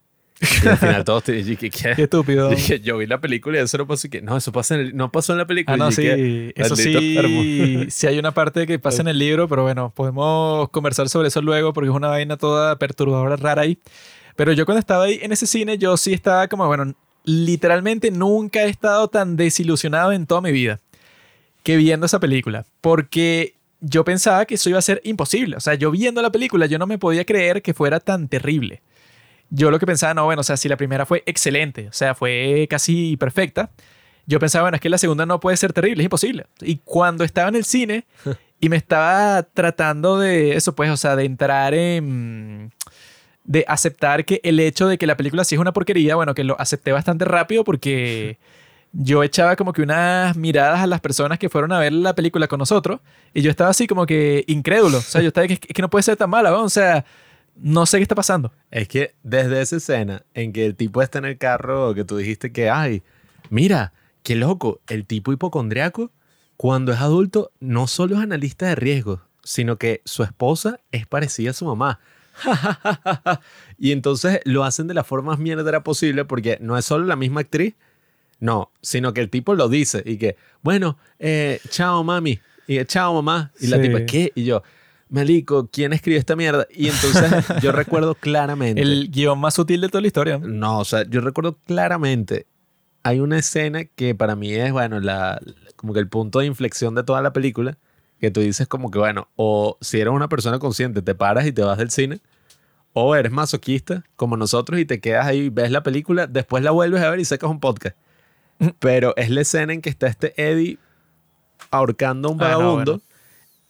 Y al final todos te dije, ¿qué? <laughs> Qué estúpido. Dije, yo vi la película y eso no pasó. Y que, no, eso pasa en el- no pasó en la película. Ah, no, Y sí. Eso "Maldito enfermo". sí, <laughs> sí hay una parte que pasa en el libro, pero bueno, podemos conversar sobre eso luego porque es una vaina toda perturbadora, rara ahí. Pero yo cuando estaba ahí en ese cine, yo sí estaba como, bueno, literalmente nunca he estado tan desilusionado en toda mi vida que viendo esa película. Porque yo pensaba que eso iba a ser imposible. O sea, yo viendo la película, yo no me podía creer que fuera tan terrible. Yo lo que pensaba, no, bueno, o sea, si la primera fue excelente, o sea, fue casi perfecta, yo pensaba, bueno, es que la segunda no puede ser terrible, es imposible. Y cuando estaba en el cine <laughs> y me estaba tratando de eso, pues, o sea, de entrar en... de aceptar que el hecho de que la película sí es una porquería, bueno, que lo acepté bastante rápido porque yo echaba como que unas miradas a las personas que fueron a ver la película con nosotros y yo estaba así como que incrédulo. O sea, yo estaba que, es que no puede ser tan mala, ¿no? o sea, no sé qué está pasando. Es que desde esa escena en que el tipo está en el carro, que tú dijiste que, ay, mira, qué loco, el tipo hipocondriaco, cuando es adulto, no solo es analista de riesgos, sino que su esposa es parecida a su mamá. <laughs> y entonces lo hacen de la forma más mierdera posible porque no es solo la misma actriz, no, sino que el tipo lo dice y que, bueno, eh, chao mami, y que, chao mamá, y la tipa, ¿qué? Y yo, Malico, ¿quién escribió esta mierda? Y entonces <laughs> yo recuerdo claramente. El guion más sutil de toda la historia. No, o sea, yo recuerdo claramente. Hay una escena que para mí es, bueno, la, como que el punto de inflexión de toda la película. Que tú dices, como que, bueno, o si eres una persona consciente, te paras y te vas del cine. O eres masoquista, como nosotros, y te quedas ahí, ves la película, después la vuelves a ver y sacas un podcast. <laughs> Pero es la escena en que está este Eddie ahorcando a un Ah, no, vagabundo. bueno.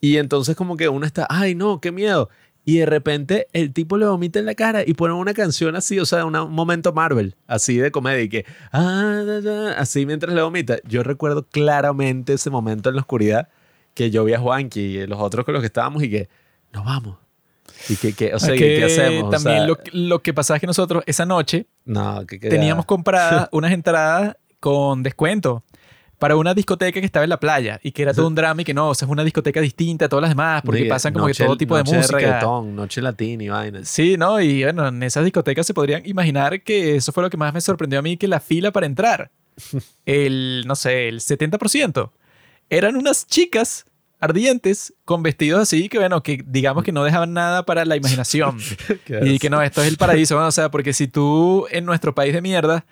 Y entonces como que uno está, ay no, qué miedo. Y de repente el tipo le vomita en la cara y pone una canción así, o sea, una- un momento Marvel, así de comedia, y que, ah, da, da, así mientras le vomita. Yo recuerdo claramente ese momento en la oscuridad que yo vi a Juanqui y los otros con los que estábamos y que, nos vamos. Y que, que o sea, ¿qué, hacemos? O También sea, lo, lo que pasaba es que nosotros esa noche no, que- teníamos compradas <laughs> unas entradas con descuento para una discoteca que estaba en la playa y que era todo un drama y que no, o sea, es una discoteca distinta a todas las demás porque pasan como que noche- todo tipo de noche música. reggaetón, noche latina y vainas. Sí, ¿no? Y bueno, en esas discotecas se podrían imaginar que eso fue lo que más me sorprendió a mí, que la fila para entrar, <laughs> el, no sé, el 70%, eran unas chicas ardientes con vestidos así que, bueno, que digamos que no dejaban nada para la imaginación. <laughs> Y que no, esto es el paraíso, ¿no? o sea, porque si tú en nuestro país de mierda,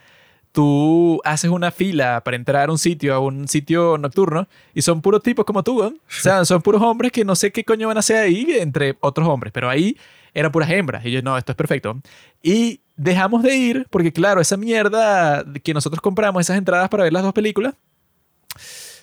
tú haces una fila para entrar a un sitio, a un sitio nocturno, y son puros tipos como tú, o sea, son puros hombres que no sé qué coño van a hacer ahí entre otros hombres, pero ahí eran puras hembras, y yo, no, esto es perfecto. Y dejamos de ir, porque claro, esa mierda que nosotros compramos, esas entradas para ver las dos películas,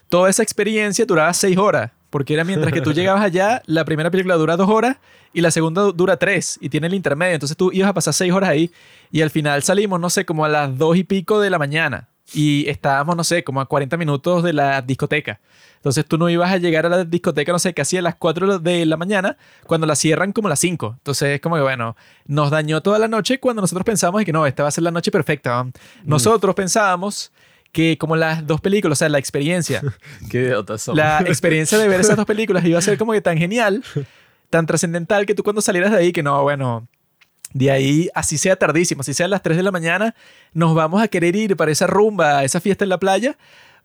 toda esa experiencia duraba seis horas. Porque era mientras que tú <laughs> llegabas allá, la primera película dura dos horas y la segunda du- dura tres y tiene el intermedio. Entonces tú ibas a pasar seis horas ahí y al final salimos, no sé, como a las dos y pico de la mañana y estábamos, no sé, como a 40 minutos de la discoteca. Entonces tú no ibas a llegar a la discoteca, no sé, casi a las 4 de la mañana cuando la cierran como a las 5. Entonces es como que, bueno, nos dañó toda la noche cuando nosotros pensamos que no, esta va a ser la noche perfecta. ¿no? Nosotros pensábamos que como las dos películas, o sea, la experiencia, <laughs> Qué idiotas somos. la experiencia de ver esas dos películas iba a ser como que tan genial, <laughs> tan trascendental que tú cuando salieras de ahí, que no, bueno, de ahí, así sea tardísimo, así sea a las 3 de la mañana, nos vamos a querer ir para esa rumba, esa fiesta en la playa,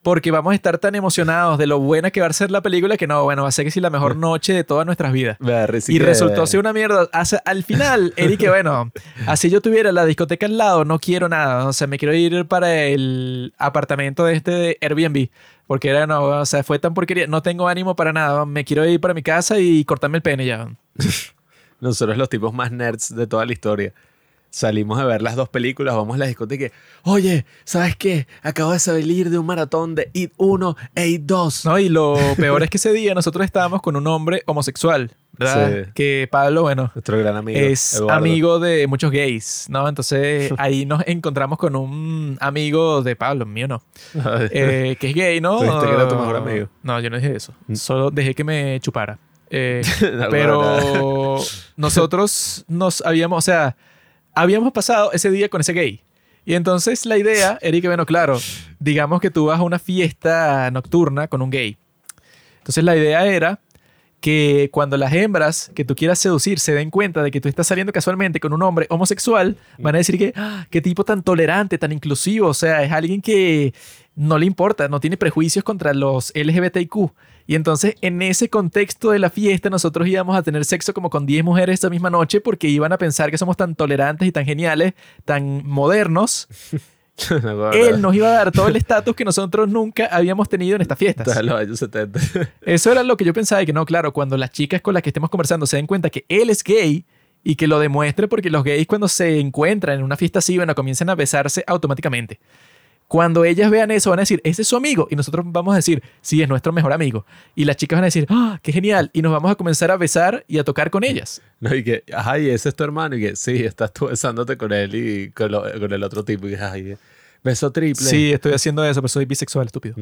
porque vamos a estar tan emocionados de lo buena que va a ser la película que no, bueno, va a ser que sí la mejor noche de todas nuestras vidas. Sí y que- resultó ser una mierda. Al final, <laughs> Eric, que bueno, así yo tuviera la discoteca al lado, no quiero nada. O sea, me quiero ir para el apartamento de este de Airbnb. Porque era, no, o sea, fue tan porquería. No tengo ánimo para nada. Me quiero ir para mi casa y cortarme el pene ya. <laughs> Nosotros los tipos más nerds de toda la historia. Salimos a ver las dos películas, vamos a la discoteca oye, ¿sabes qué? Acabo de salir de un maratón de IT 1 e IT 2. ¿No? Y lo peor es que ese día nosotros estábamos con un hombre homosexual, ¿verdad? Sí. Que Pablo, bueno, Nuestro gran amigo. es Eduardo. amigo de muchos gays, ¿no? Entonces <laughs> ahí nos encontramos con un amigo de Pablo, mío no. eh, que es gay, ¿no? Dijiste que era tu mejor amigo. Mm. No, yo no dije eso. Solo dejé que me chupara. Eh, <laughs> No, pero nosotros nos habíamos, o sea, habíamos pasado ese día con ese gay. Y entonces la idea que, bueno, claro, digamos que tú vas a una fiesta nocturna con un gay. Entonces la idea era que cuando las hembras que tú quieras seducir se den cuenta de que tú estás saliendo casualmente con un hombre homosexual, van a decir que, "Ah, qué tipo tan tolerante, tan inclusivo, o sea, es alguien que no le importa, no tiene prejuicios contra los LGBTIQ. Y entonces en ese contexto de la fiesta nosotros íbamos a tener sexo como con 10 mujeres esa misma noche porque iban a pensar que somos tan tolerantes y tan geniales, tan modernos. <laughs> Él nos iba a dar todo el estatus que nosotros nunca habíamos tenido en estas fiestas. Hasta los años 70. <laughs> Eso era lo que yo pensaba y que no, claro, cuando las chicas con las que estemos conversando se den cuenta que él es gay y que lo demuestre porque los gays cuando se encuentran en una fiesta así, bueno, comienzan a besarse automáticamente. Cuando ellas vean eso van a decir, ese es su amigo y nosotros vamos a decir, sí, es nuestro mejor amigo. Y las chicas van a decir, ah, qué genial. Y nos vamos a comenzar a besar y a tocar con ellas. No, y que, ajá, y ese es tu hermano. Y que, sí, estás tú besándote con él y con, lo- con el otro tipo. Y que, ay, beso triple. Sí, estoy haciendo eso, pero soy bisexual, estúpido.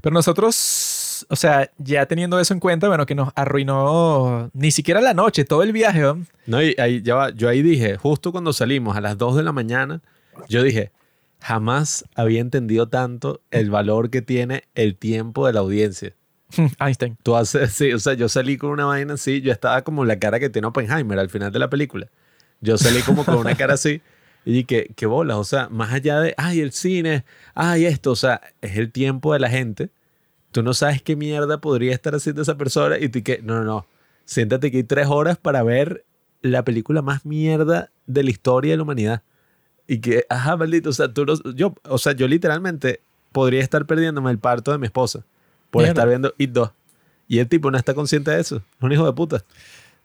Pero nosotros, o sea, ya teniendo eso en cuenta, bueno, que nos arruinó ni siquiera la noche, todo el viaje, ¿no? No, y ahí, ya va, yo ahí dije, justo cuando salimos a las 2 de la mañana, yo dije, jamás había entendido tanto el valor que tiene el tiempo de la audiencia. <laughs> Einstein. Tú haces, <laughs> sí, o sea, yo salí con una vaina así, yo estaba como la cara que tiene Oppenheimer al final de la película. Yo salí como con una cara así y dije, qué bolas, o sea, más allá de, ay, el cine, ay, esto, o sea, es el tiempo de la gente. Tú no sabes qué mierda podría estar haciendo esa persona y tú que, no, no, no, siéntate aquí tres horas para ver la película más mierda de la historia de la humanidad. Y que, ajá, maldito, o sea, tú no- yo, o sea, yo literalmente podría estar perdiéndome el parto de mi esposa por Mierda. estar viendo It 2. Y el tipo no está consciente de eso. Es un hijo de puta.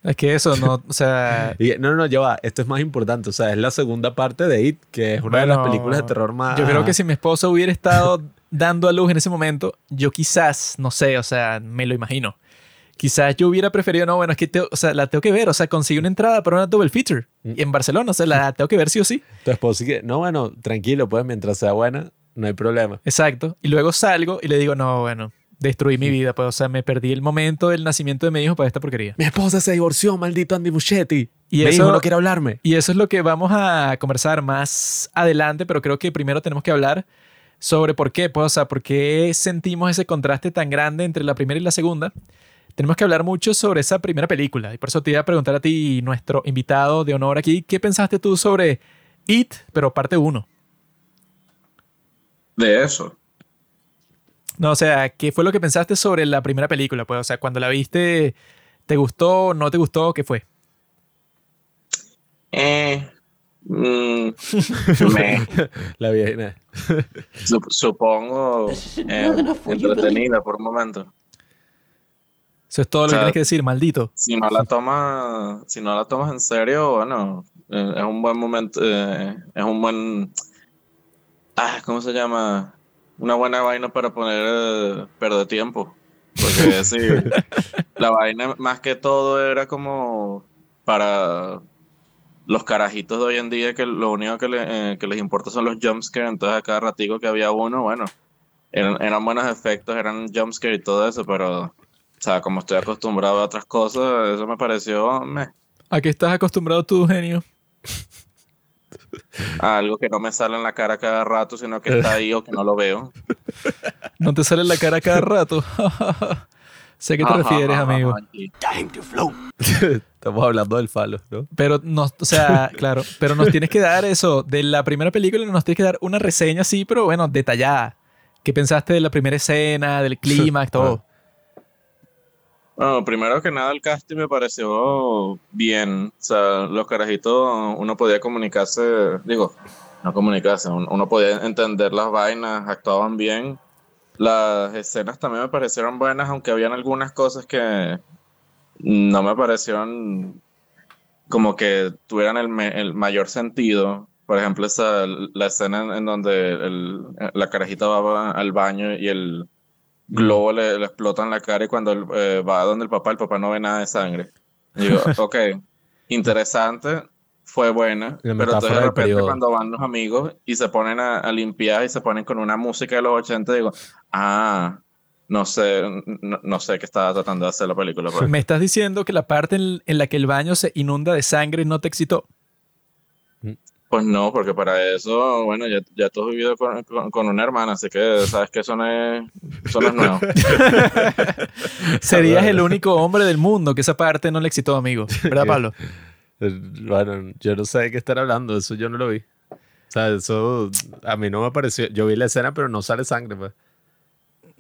Es que eso, no, o sea, <laughs> Y no, no, ya va. Esto es más importante. O sea, es la segunda parte de It, que es una de las Bueno, películas de terror más. yo creo que si mi esposa hubiera estado dando a luz en ese momento, yo quizás, no sé, o sea, me lo imagino. Quizás yo hubiera preferido, no, bueno, es que te- o sea, la tengo que ver, o sea, conseguí una entrada para una double feature Mm. en Barcelona, o sea, la <laughs> tengo que ver sí o sí. Tu esposa y que, no, bueno, tranquilo, pues mientras sea buena, no hay problema. Exacto. Y luego salgo y le digo, no, bueno, destruí mi vida, pues, o sea, me perdí el momento del nacimiento de mi hijo para esta porquería. Mi esposa se divorció, maldito Andy Muschietti. Y Mi eso- hijo no quiere hablarme. Y eso es lo que vamos a conversar más adelante, pero creo que primero tenemos que hablar sobre por qué, pues, o sea, por qué sentimos ese contraste tan grande entre la primera y la segunda. Tenemos que hablar mucho sobre esa primera película. Y por eso te iba a preguntar a ti, nuestro invitado de honor aquí, ¿qué pensaste tú sobre It, pero parte 1? De eso. No, o sea, ¿qué fue lo que pensaste sobre la primera película? Pues, o sea, cuando la viste, ¿te gustó, no te gustó? ¿Qué fue? Eh, mm, <laughs> me, La vieja. sup- supongo <laughs> eh, entretenida por un momento. Eso es todo lo que tienes que decir, maldito. Si no la tomas, si no la tomas en serio, bueno, eh, es un buen momento, eh, es un buen, ah, ¿cómo se llama? Una buena vaina para poner, eh, perder tiempo. Porque <laughs> sí, la vaina más que todo era como para los carajitos de hoy en día que lo único que, le- eh, que les importa son los jumpscares, entonces a cada ratico que había uno, bueno, eran, eran buenos efectos, eran jumpscares y todo eso, pero, o sea, como estoy acostumbrado a otras cosas, eso me pareció meh, ¿A qué estás acostumbrado tú, genio? a algo que no me sale en la cara cada rato, sino que está ahí o que no lo veo. <laughs> No te sale en la cara cada rato. <laughs> sé a qué te Ajá, refieres, ajá, amigo. ajá. <laughs> Estamos hablando del falo, ¿no? Pero nos, o sea, claro, pero nos tienes que dar eso. De la primera película nos tienes que dar una reseña así, pero bueno, detallada. ¿Qué pensaste de la primera escena, del clímax, todo? Bueno, primero que nada el casting me pareció bien. O sea, los carajitos, uno podía comunicarse, digo, no comunicarse, un- uno podía entender las vainas, actuaban bien. Las escenas también me parecieron buenas, aunque habían algunas cosas que no me parecieron como que tuvieran el, el mayor sentido. Por ejemplo, esa, la escena en, en donde el- la carajita va al baño y el globo le, le explota en la cara y cuando él, eh, va donde el papá, el papá no ve nada de sangre. Y digo, <laughs> ok, interesante, fue buena, La pero entonces de repente periodo. cuando van los amigos y se ponen a, a limpiar y se ponen con una música de los 80, digo, ah, no sé, no, no sé qué estaba tratando de hacer la película. pues. Me estás diciendo que la parte en, en la que el baño se inunda de sangre no te excitó. Pues no, porque para eso, bueno, ya, ya tú has vivido con, con- con una hermana, así que sabes que eso no es, eso no es nuevo. <laughs> Serías el único hombre del mundo que esa parte no le excitó, amigo. ¿Verdad, Pablo? Eh, Bueno, yo no sé de qué estar hablando, eso yo no lo vi. O sea, eso a mí no me pareció. Yo vi la escena, pero no sale sangre, pues.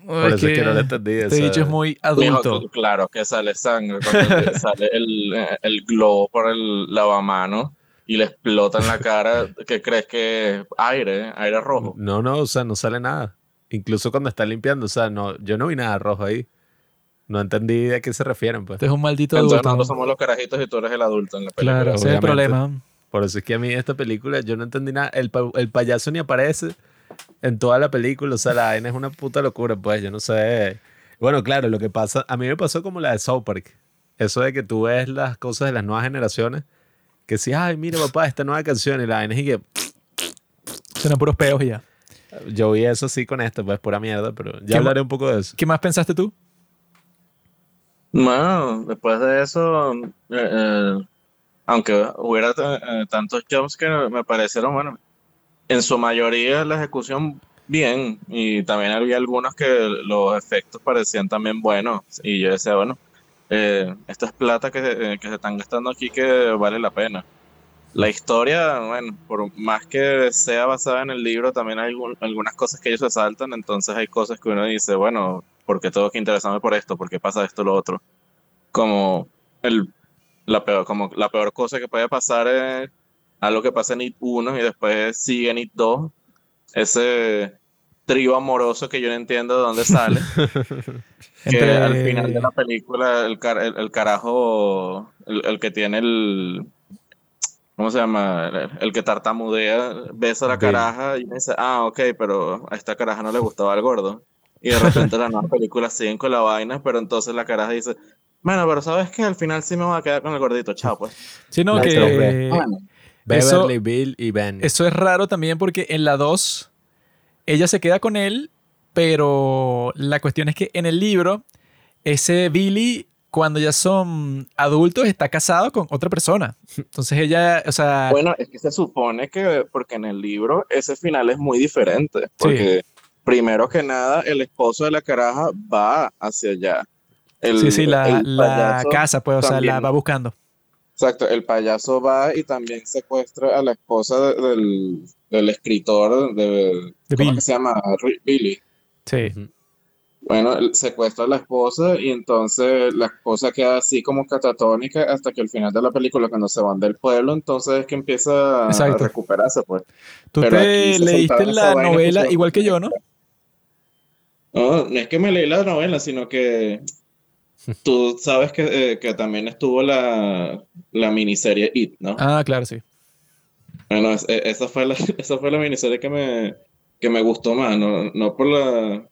Por eso es que no lo entendí. Este o sea, dicho es muy Mijo, adulto. claro que sale sangre, cuando te <laughs> sale el, el globo por el lavamano y le explota en la cara, <laughs> ¿qué crees que es? Aire, aire rojo. No, no, o sea, no sale nada. Incluso cuando está limpiando, o sea, no, yo no vi nada rojo ahí. No entendí de qué se refieren, pues. Este es un maldito Entonces adulto. nosotros somos los carajitos y tú eres el adulto en la película. Claro, ese es el problema. Por eso es que a mí esta película, yo no entendí nada. El, pa- el payaso ni aparece en toda la película. O sea, la vaina es una puta locura, pues. Yo no sé. Bueno, claro, lo que pasa, a mí me pasó como la de South Park. Eso de que tú ves las cosas de las nuevas generaciones. Que si, ay, mira, papá, esta nueva canción. Y la vaina es que Suenan puros peos y ya. yo vi eso sí con esto, pues pura mierda. Pero ¿Qué ya hablaré un poco de eso. ¿Qué más pensaste tú? Bueno, después de eso, eh, eh, aunque hubiera eh, tantos jumps que me parecieron, bueno, en su mayoría la ejecución bien, y también había algunos que los efectos parecían también buenos, y yo decía, bueno, eh, esta es plata que, eh, que se están gastando aquí que vale la pena. La historia, bueno, por más que sea basada en el libro, también hay algún- algunas cosas que ellos se saltan, entonces hay cosas que uno dice, bueno, ¿por qué tengo que interesarme por esto? ¿Por qué pasa esto lo otro? Como el, la peor, como la peor cosa que puede pasar es algo que pasa en It 1 y después sigue en It 2, ese trío amoroso que yo no entiendo de dónde sale, <laughs> que Entre- al final de la película el, car- el, el carajo, el, el que tiene el... ¿Cómo se llama? El, que tartamudea, besa a la caraja y me dice, ah, ok, pero a esta caraja no le gustaba el gordo. Y de repente la nueva película siguen con la vaina, pero entonces la caraja dice, bueno, pero sabes que al final sí me voy a quedar con el gordito, chao pues. <laughs> Sí, no, que Eso- Beverly, Bill y Ben. eso es raro también porque en la 2 ella se queda con él, pero la cuestión es que en el libro ese Billy cuando ya son adultos está casado con otra persona. Entonces ella, o sea, Bueno, es que se supone que, porque en el libro ese final es muy diferente, porque primero que nada el esposo de la caraja va hacia allá. El- sí, sí, la, la casa, pues, o sea, la va buscando. Exacto, el payaso va y también secuestra a la esposa de- del, del escritor de, De ¿cómo que se llama? Billy. Sí. Bueno, él secuestra a la esposa y entonces la esposa queda así como catatónica hasta que al final de la película, cuando se van del pueblo, entonces es que empieza a recuperarse, pues. Tú Pero te leíste la novela igual que yo, ¿no? No, no es que me leí la novela, sino que tú sabes que, eh, que también estuvo la, la miniserie It, ¿no? Ah, claro, sí. Bueno, es- e- esa fue la, <laughs> esa fue la miniserie que me, que me gustó más, no, no por la,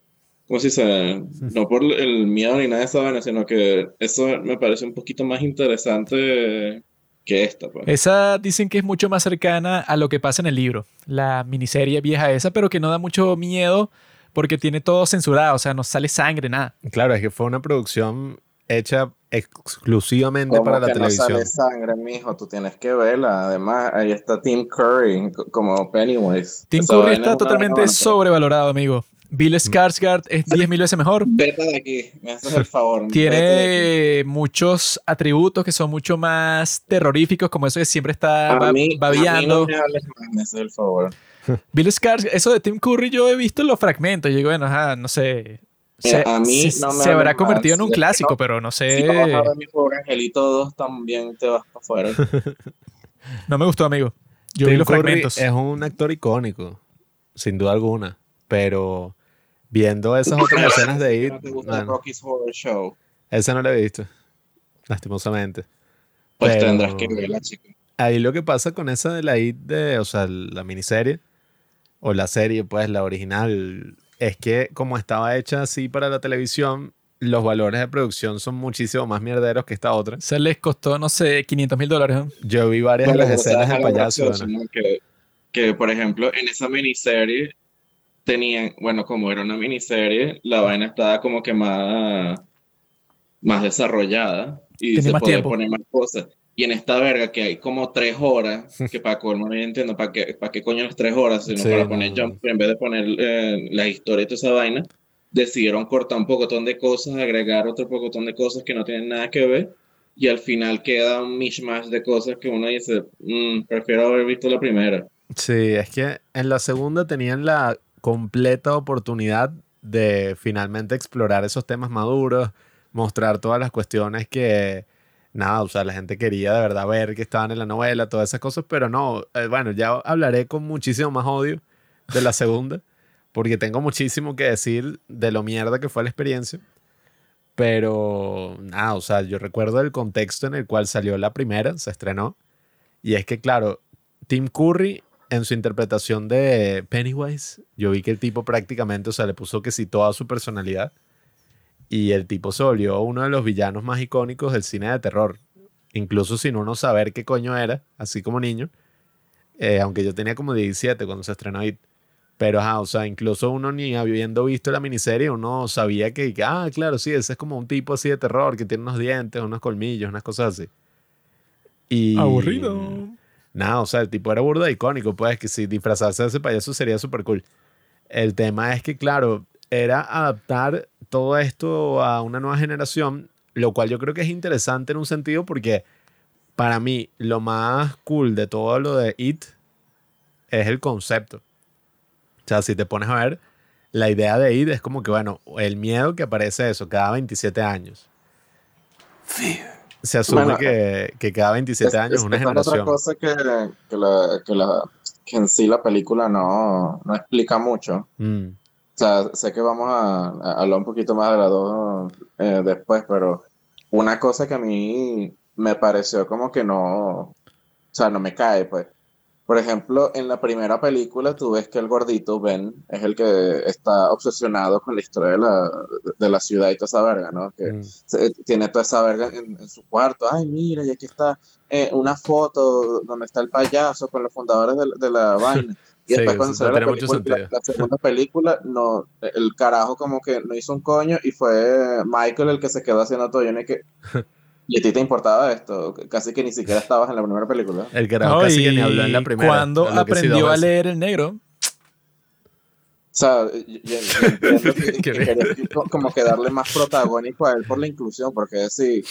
¿cómo se dice? No por el miedo ni nada de esa vaina, sino que eso me parece un poquito más interesante que esta, pues. Esa dicen que es mucho más cercana a lo que pasa en el libro, la miniserie vieja esa, pero que no da mucho miedo porque tiene todo censurado, o sea, no sale sangre, nada. Claro, es que fue una producción hecha exclusivamente Como para la que no televisión. sale sangre, mijo, tú tienes que verla. Además, ahí está Tim Curry co- como Pennywise. Tim Esa Curry está totalmente sobrevalorado, amigo. Bill Skarsgård es 10 mil veces mejor. <laughs> Vete de aquí, me haces el favor. Tiene muchos atributos que son mucho más terroríficos, como eso que siempre está A mí, a mí babeando. no me hables más, me haces el favor. <laughs> Bill Skarsgård, eso de Tim Curry yo he visto los fragmentos. Yo digo, bueno, ajá, no sé. Se, a mí se- no me se habrá convertido en un clásico, no- pero no Si vamos a sé. mi pobre angelito 2, también te vas para afuera. <laughs> No me gustó, amigo. Yo vi los Curry fragmentos. es un actor icónico, sin duda alguna. Pero viendo esas otras escenas de It, no te gusta man, Rocky's Horror Show, esa no la he visto, lastimosamente. pues Pero- tendrás que verla, chico. Ahí lo que pasa con esa de la IT, de, o sea, la miniserie, o la serie, pues la original, es que como estaba hecha así para la televisión, los valores de producción son muchísimo más mierderos que esta otra. Se les costó, no sé, 500 mil dólares. ¿no? Yo vi varias Bueno, de las escenas ¿sabes del algo payaso. gracioso, ¿no? no? Que, que, por ejemplo, en esa miniserie tenían, bueno, como era una miniserie, la vaina estaba como que más, más desarrollada y Tenía se más podía tiempo. poner más cosas. Y en esta verga que hay como tres horas, que <laughs> para colmo no entiendo, ¿para qué, para qué coño las tres horas? Sino Sí, para no, poner jump, en vez de poner eh, la historia y toda esa vaina, decidieron cortar un pocotón de cosas, agregar otro pocotón de cosas que no tienen nada que ver, y al final queda un mishmash de cosas que uno dice, "Mm, prefiero haber visto la primera. Sí, es que en la segunda tenían la completa oportunidad de finalmente explorar esos temas maduros, mostrar todas las cuestiones que, nada, o sea, la gente quería de verdad ver que estaban en la novela, todas esas cosas, pero no, eh, bueno, ya hablaré con muchísimo más odio de la segunda, porque tengo muchísimo que decir de lo mierda que fue la experiencia. Pero nada, o sea, yo recuerdo el contexto en el cual salió la primera, se estrenó. Y es que, claro, Tim Curry en su interpretación de Pennywise, yo vi que el tipo prácticamente, o sea, le puso que sí toda su personalidad. Y el tipo se volvió uno de los villanos más icónicos del cine de terror. Incluso sin uno saber qué coño era, así como niño. Eh, aunque yo tenía como 17 cuando se estrenó It. Pero, ajá, o sea, incluso uno ni habiendo visto la miniserie, uno sabía que, ah, claro, sí, ese es como un tipo así de terror, que tiene unos dientes, unos colmillos, unas cosas así. Y... Aburrido. Nada, o sea, el tipo era burda icónico, pues, que si disfrazarse de ese payaso sería súper cool. El tema es que, claro, era adaptar todo esto a una nueva generación, lo cual yo creo que es interesante en un sentido porque para mí lo más cool de todo lo de It es el concepto. O sea, si te pones a ver, la idea de It es como que, bueno, el miedo que aparece eso cada 27 años. Se asume Bueno, que, que cada 27 Es- años es una es otra generación. cosa que, que, la, que, la, que en sí la película no, no explica mucho. Mm. O sea, sé que vamos a, a hablar un poquito más de las dos eh, después, pero una cosa que a mí me pareció como que no, o sea, no me cae, pues. Por ejemplo, en la primera película tú ves que el gordito, Ben, es el que está obsesionado con la historia de la, de la ciudad y toda esa verga, ¿no? Que Mm. se- tiene toda esa verga en, en su cuarto. Ay, mira, y aquí está eh, una foto donde está el payaso con los fundadores de, de la <laughs> vaina. Y Sí, después cuando la, película- la- la segunda película, no, el carajo como que no hizo un coño y fue Michael el que se quedó haciendo todo. Yo no es que... ¿Y a ti te importaba esto? Casi que ni siquiera estabas en la primera película. El carajo No, casi que ni habló en la primera. Sí aprendió a leer el negro, O sea, yo, yo- entiendo que, que como que darle más protagónico a él por la inclusión, porque si,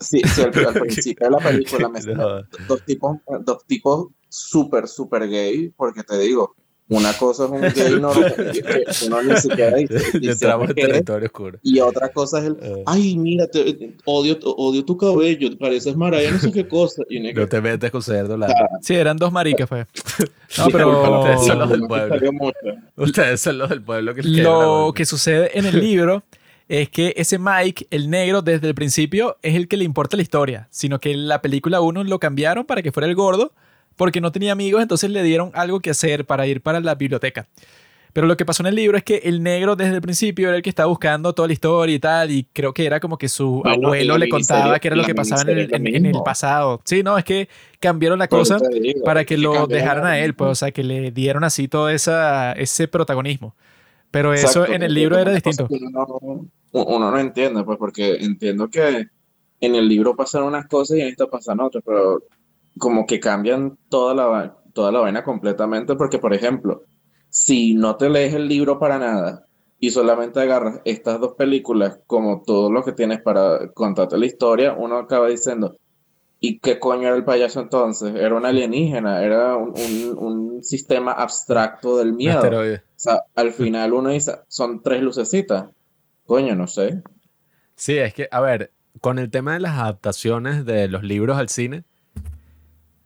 si, si al, <laughs> al principio de la película me <laughs> No dos tipos, dos tipos súper, súper gay, porque te digo, una cosa es un gay <laughs> normal, que uno ni siquiera dice, entramos en territorio oscuro. y otra cosa es el, Eh, ay, mira, te- odio, odio tu cabello, pareces Mariah, no sé qué cosa. Y no te metes con ser doblado. sí, eran dos maricas, pues. No, pero ustedes son los del pueblo. Ustedes son los del pueblo que la lo que sucede en el libro es que ese Mike, el negro, desde el principio es el que le importa la historia, sino que en la película 1 lo cambiaron para que fuera el gordo, porque no tenía amigos, entonces le dieron algo que hacer para ir para la biblioteca. Pero lo que pasó en el libro es que el negro desde el principio era el que estaba buscando toda la historia y tal, y creo que era como que su Bueno, abuelo le contaba que era lo que pasaba en el, en- en pasado. Sí, no, es que cambiaron la cosa digo, para que que lo dejaran a él, pues, o sea, que le dieron así todo esa, ese protagonismo. Pero eso en el libro era distinto. Uno no, uno no entiende, pues, porque entiendo que en el libro pasan unas cosas y en esta pasan otras, pero como que cambian toda la, toda la vaina completamente, porque, por ejemplo, si no te lees el libro para nada y solamente agarras estas dos películas como todo lo que tienes para contarte la historia, uno acaba diciendo, ¿y qué coño era el payaso entonces? Era un alienígena, era un, un- un sistema abstracto del miedo. O sea, al final uno dice, son tres lucecitas. Coño, no sé. Sí, es que, a ver, con el tema de las adaptaciones de los libros al cine,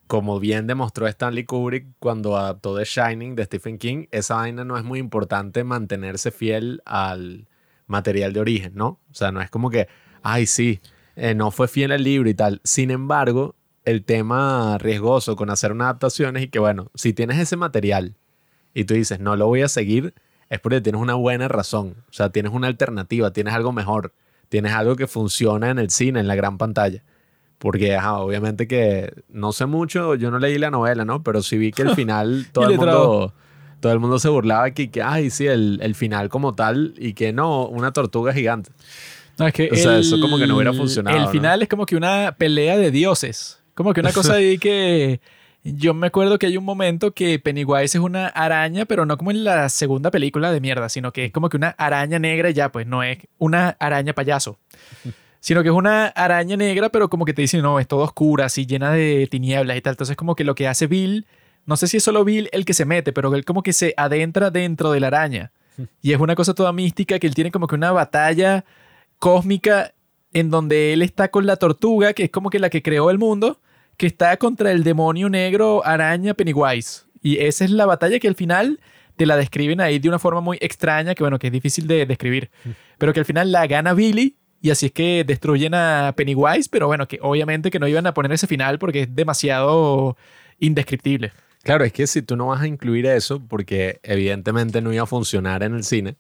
como bien demostró Stanley Kubrick cuando adaptó The Shining de Stephen King, esa vaina no es muy importante mantenerse fiel al material de origen, ¿no? O sea, no es como que, ay, sí, eh, no fue fiel al libro y tal. Sin embargo, el tema riesgoso con hacer una adaptación es y que, bueno, si tienes ese material y tú dices, no lo voy a seguir, es porque tienes una buena razón. O sea, tienes una alternativa, tienes algo mejor, tienes algo que funciona en el cine, en la gran pantalla. Porque, ajá, obviamente que no sé mucho, yo no leí la novela, ¿no? Pero sí vi que el <laughs> final todo el mundo, todo el mundo se burlaba que, que ay, sí, el, el final como tal y que no, una tortuga gigante. No, es que O sea, el- eso como que no hubiera funcionado, El ¿no? final es como que una pelea de dioses. Como que una <laughs> cosa ahí que yo me acuerdo que hay un momento que Pennywise es una araña, pero no como en la segunda película de mierda, sino que es como que una araña negra ya, pues no es una araña payaso. <laughs> Sino que es una araña negra, pero como que te dicen, no, es todo oscura, así llena de tinieblas y tal. Entonces, como que lo que hace Bill, no sé si es solo Bill el que se mete, pero él como que se adentra dentro de la araña. <laughs> Y es una cosa toda mística que él tiene como que una batalla cósmica en donde él está con la tortuga, que es como que la que creó el mundo, que está contra el demonio negro araña Pennywise. Y esa es la batalla que al final te la describen ahí de una forma muy extraña, que bueno, que es difícil de describir. Pero que al final la gana Billy y así es que destruyen a Pennywise, pero bueno, que obviamente que no iban a poner ese final porque es demasiado indescriptible. Claro, es que si tú no vas a incluir eso, porque evidentemente no iba a funcionar en el cine,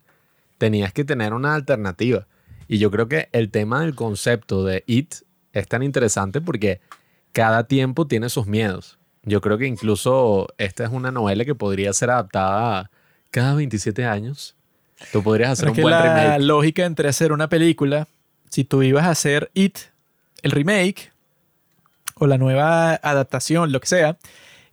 tenías que tener una alternativa. Y yo creo que el tema del concepto de It es tan interesante porque cada tiempo tiene sus miedos. Yo creo que incluso esta es una novela que podría ser adaptada cada 27 años. Tú podrías hacer Pero un es que buen la remake. lógica entre hacer una película, si tú ibas a hacer It, el remake, o la nueva adaptación, lo que sea,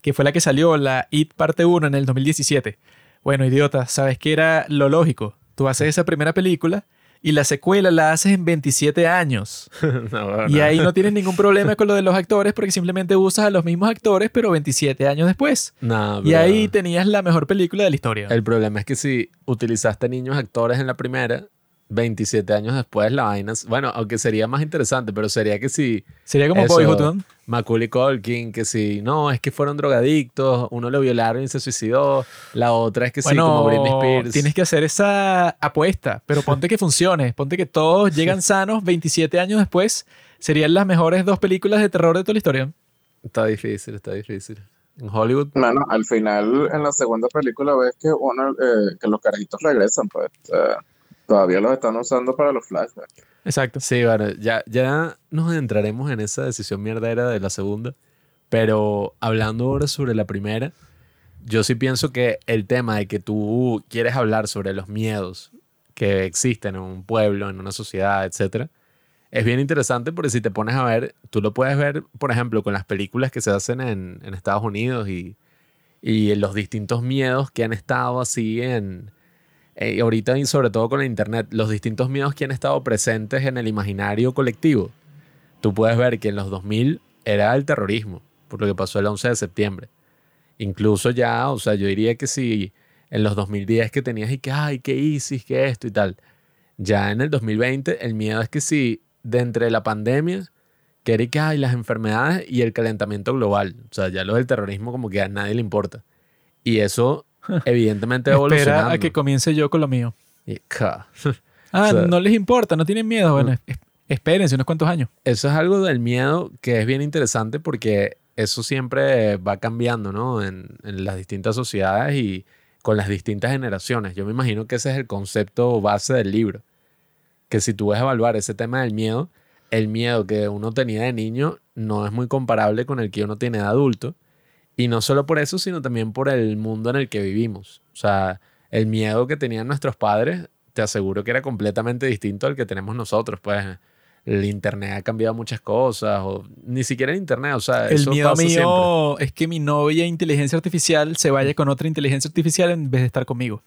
que fue la que salió, la It parte 1 en el 2017. Bueno, idiota, ¿sabes qué era lo lógico? Tú haces esa primera película y la secuela la haces en 27 años. <laughs> No, Y ahí no tienes ningún problema con lo de los actores porque simplemente usas a los mismos actores, pero 27 años después. no, Y ahí tenías la mejor película de la historia. El problema es que si utilizaste niños actores en la primera, 27 años después la vaina... Bueno, aunque sería más interesante, pero sería que si Sería como Eso. Boyhood, ¿no? Macaulay Culkin, que si no, es que fueron drogadictos, uno lo violaron y se suicidó, la otra es que sí, como Britney Spears. tienes que hacer esa apuesta, pero ponte que funcione. Ponte que todos llegan sanos 27 años después. Serían las mejores dos películas de terror de toda la historia. Está difícil, está difícil. En Hollywood, Bueno, al final, en la segunda película ves que uno, eh, que los carajitos regresan, pues. Todavía los están usando para los flashbacks. Exacto. sí, bueno, ya, ya nos adentraremos en esa decisión mierdera de la segunda, pero hablando ahora sobre la primera, yo sí pienso que el tema de que tú quieres hablar sobre los miedos que existen en un pueblo, en una sociedad, etcétera, es bien interesante porque si te pones a ver, tú lo puedes ver, por ejemplo, con las películas que se hacen en, en Estados Unidos y, y los distintos miedos que han estado así en... eh, ahorita y sobre todo con la internet, los distintos miedos que han estado presentes en el imaginario colectivo. Tú puedes ver que en los 2000 era el terrorismo, por lo que pasó el 11 de septiembre. Incluso ya, o sea, yo diría que si en los 2010 que tenías y que, ay, qué ISIS, que esto y tal. Ya en el 2020 el miedo es que si de entre la pandemia, que era que hay las enfermedades y el calentamiento global. O sea, ya lo del terrorismo como que a nadie le importa. Y eso <laughs> evidentemente va Espera evolucionando. a que comience yo con lo mío. <laughs> Ah, O sea- no les importa, no tienen miedo. Bueno, es- espérense unos cuantos años. Eso es algo del miedo que es bien interesante porque eso siempre va cambiando, ¿no? En, en las distintas sociedades y con las distintas generaciones. Yo me imagino que ese es el concepto base del libro. Que si tú vas a evaluar ese tema del miedo, el miedo que uno tenía de niño no es muy comparable con el que uno tiene de adulto. Y no solo por eso, sino también por el mundo en el que vivimos. O sea, el miedo que tenían nuestros padres, te aseguro que era completamente distinto al que tenemos nosotros. Pues el internet ha cambiado muchas cosas, o ni siquiera el internet, o sea, El eso miedo pasa siempre. mío es que mi novia inteligencia artificial se vaya con otra inteligencia artificial en vez de estar conmigo.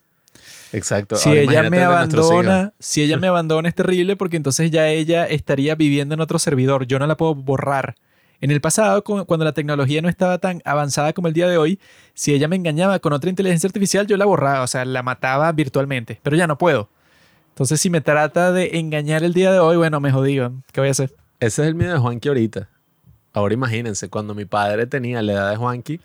Exacto. Si Ahora ella me abandona, si ella me abandona es terrible porque entonces ya ella estaría viviendo en otro servidor. Yo no la puedo borrar. En el pasado, cu- cuando la tecnología no estaba tan avanzada como el día de hoy, si ella me engañaba con otra inteligencia artificial, yo la borraba, o sea, la mataba virtualmente. Pero ya no puedo. Entonces, si me trata de engañar el día de hoy, bueno, me jodí. ¿Qué voy a hacer? Ese es el miedo de Juanqui ahorita. Ahora imagínense, cuando mi padre tenía la edad de Juanqui,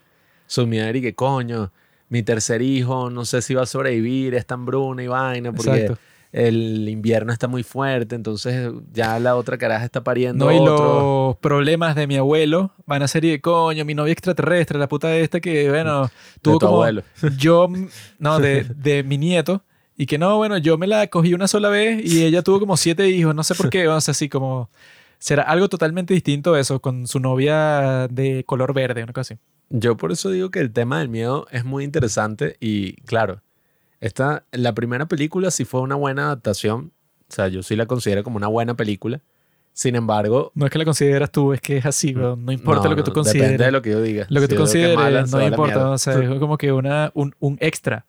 su miedo era y que coño, mi tercer hijo, no sé si va a sobrevivir, es tan bruna y vaina, porque Exacto. El invierno está muy fuerte, entonces ya la otra caraja está pariendo No, y otro. los problemas de mi abuelo van a ser y de coño, mi novia extraterrestre, la puta esta que, bueno, <laughs> de tuvo tu como abuelo. <laughs> yo, no, de, de mi nieto, y que no, bueno, yo me la cogí una sola vez y ella tuvo como siete hijos, no sé por qué, o sea, así como, será algo totalmente distinto eso, con su novia de color verde, una cosa así. Yo por eso digo que el tema del miedo es muy interesante y claro, esta, la primera película sí fue una buena adaptación, o sea, yo sí la considero como una buena película. Sin embargo, No es que la consideras tú, es que es así, weón. No importa no, lo que tú consideres. Depende de lo que yo diga. Lo que Si tú que consideres mala, no importa. O sea, es como que una, un, un extra.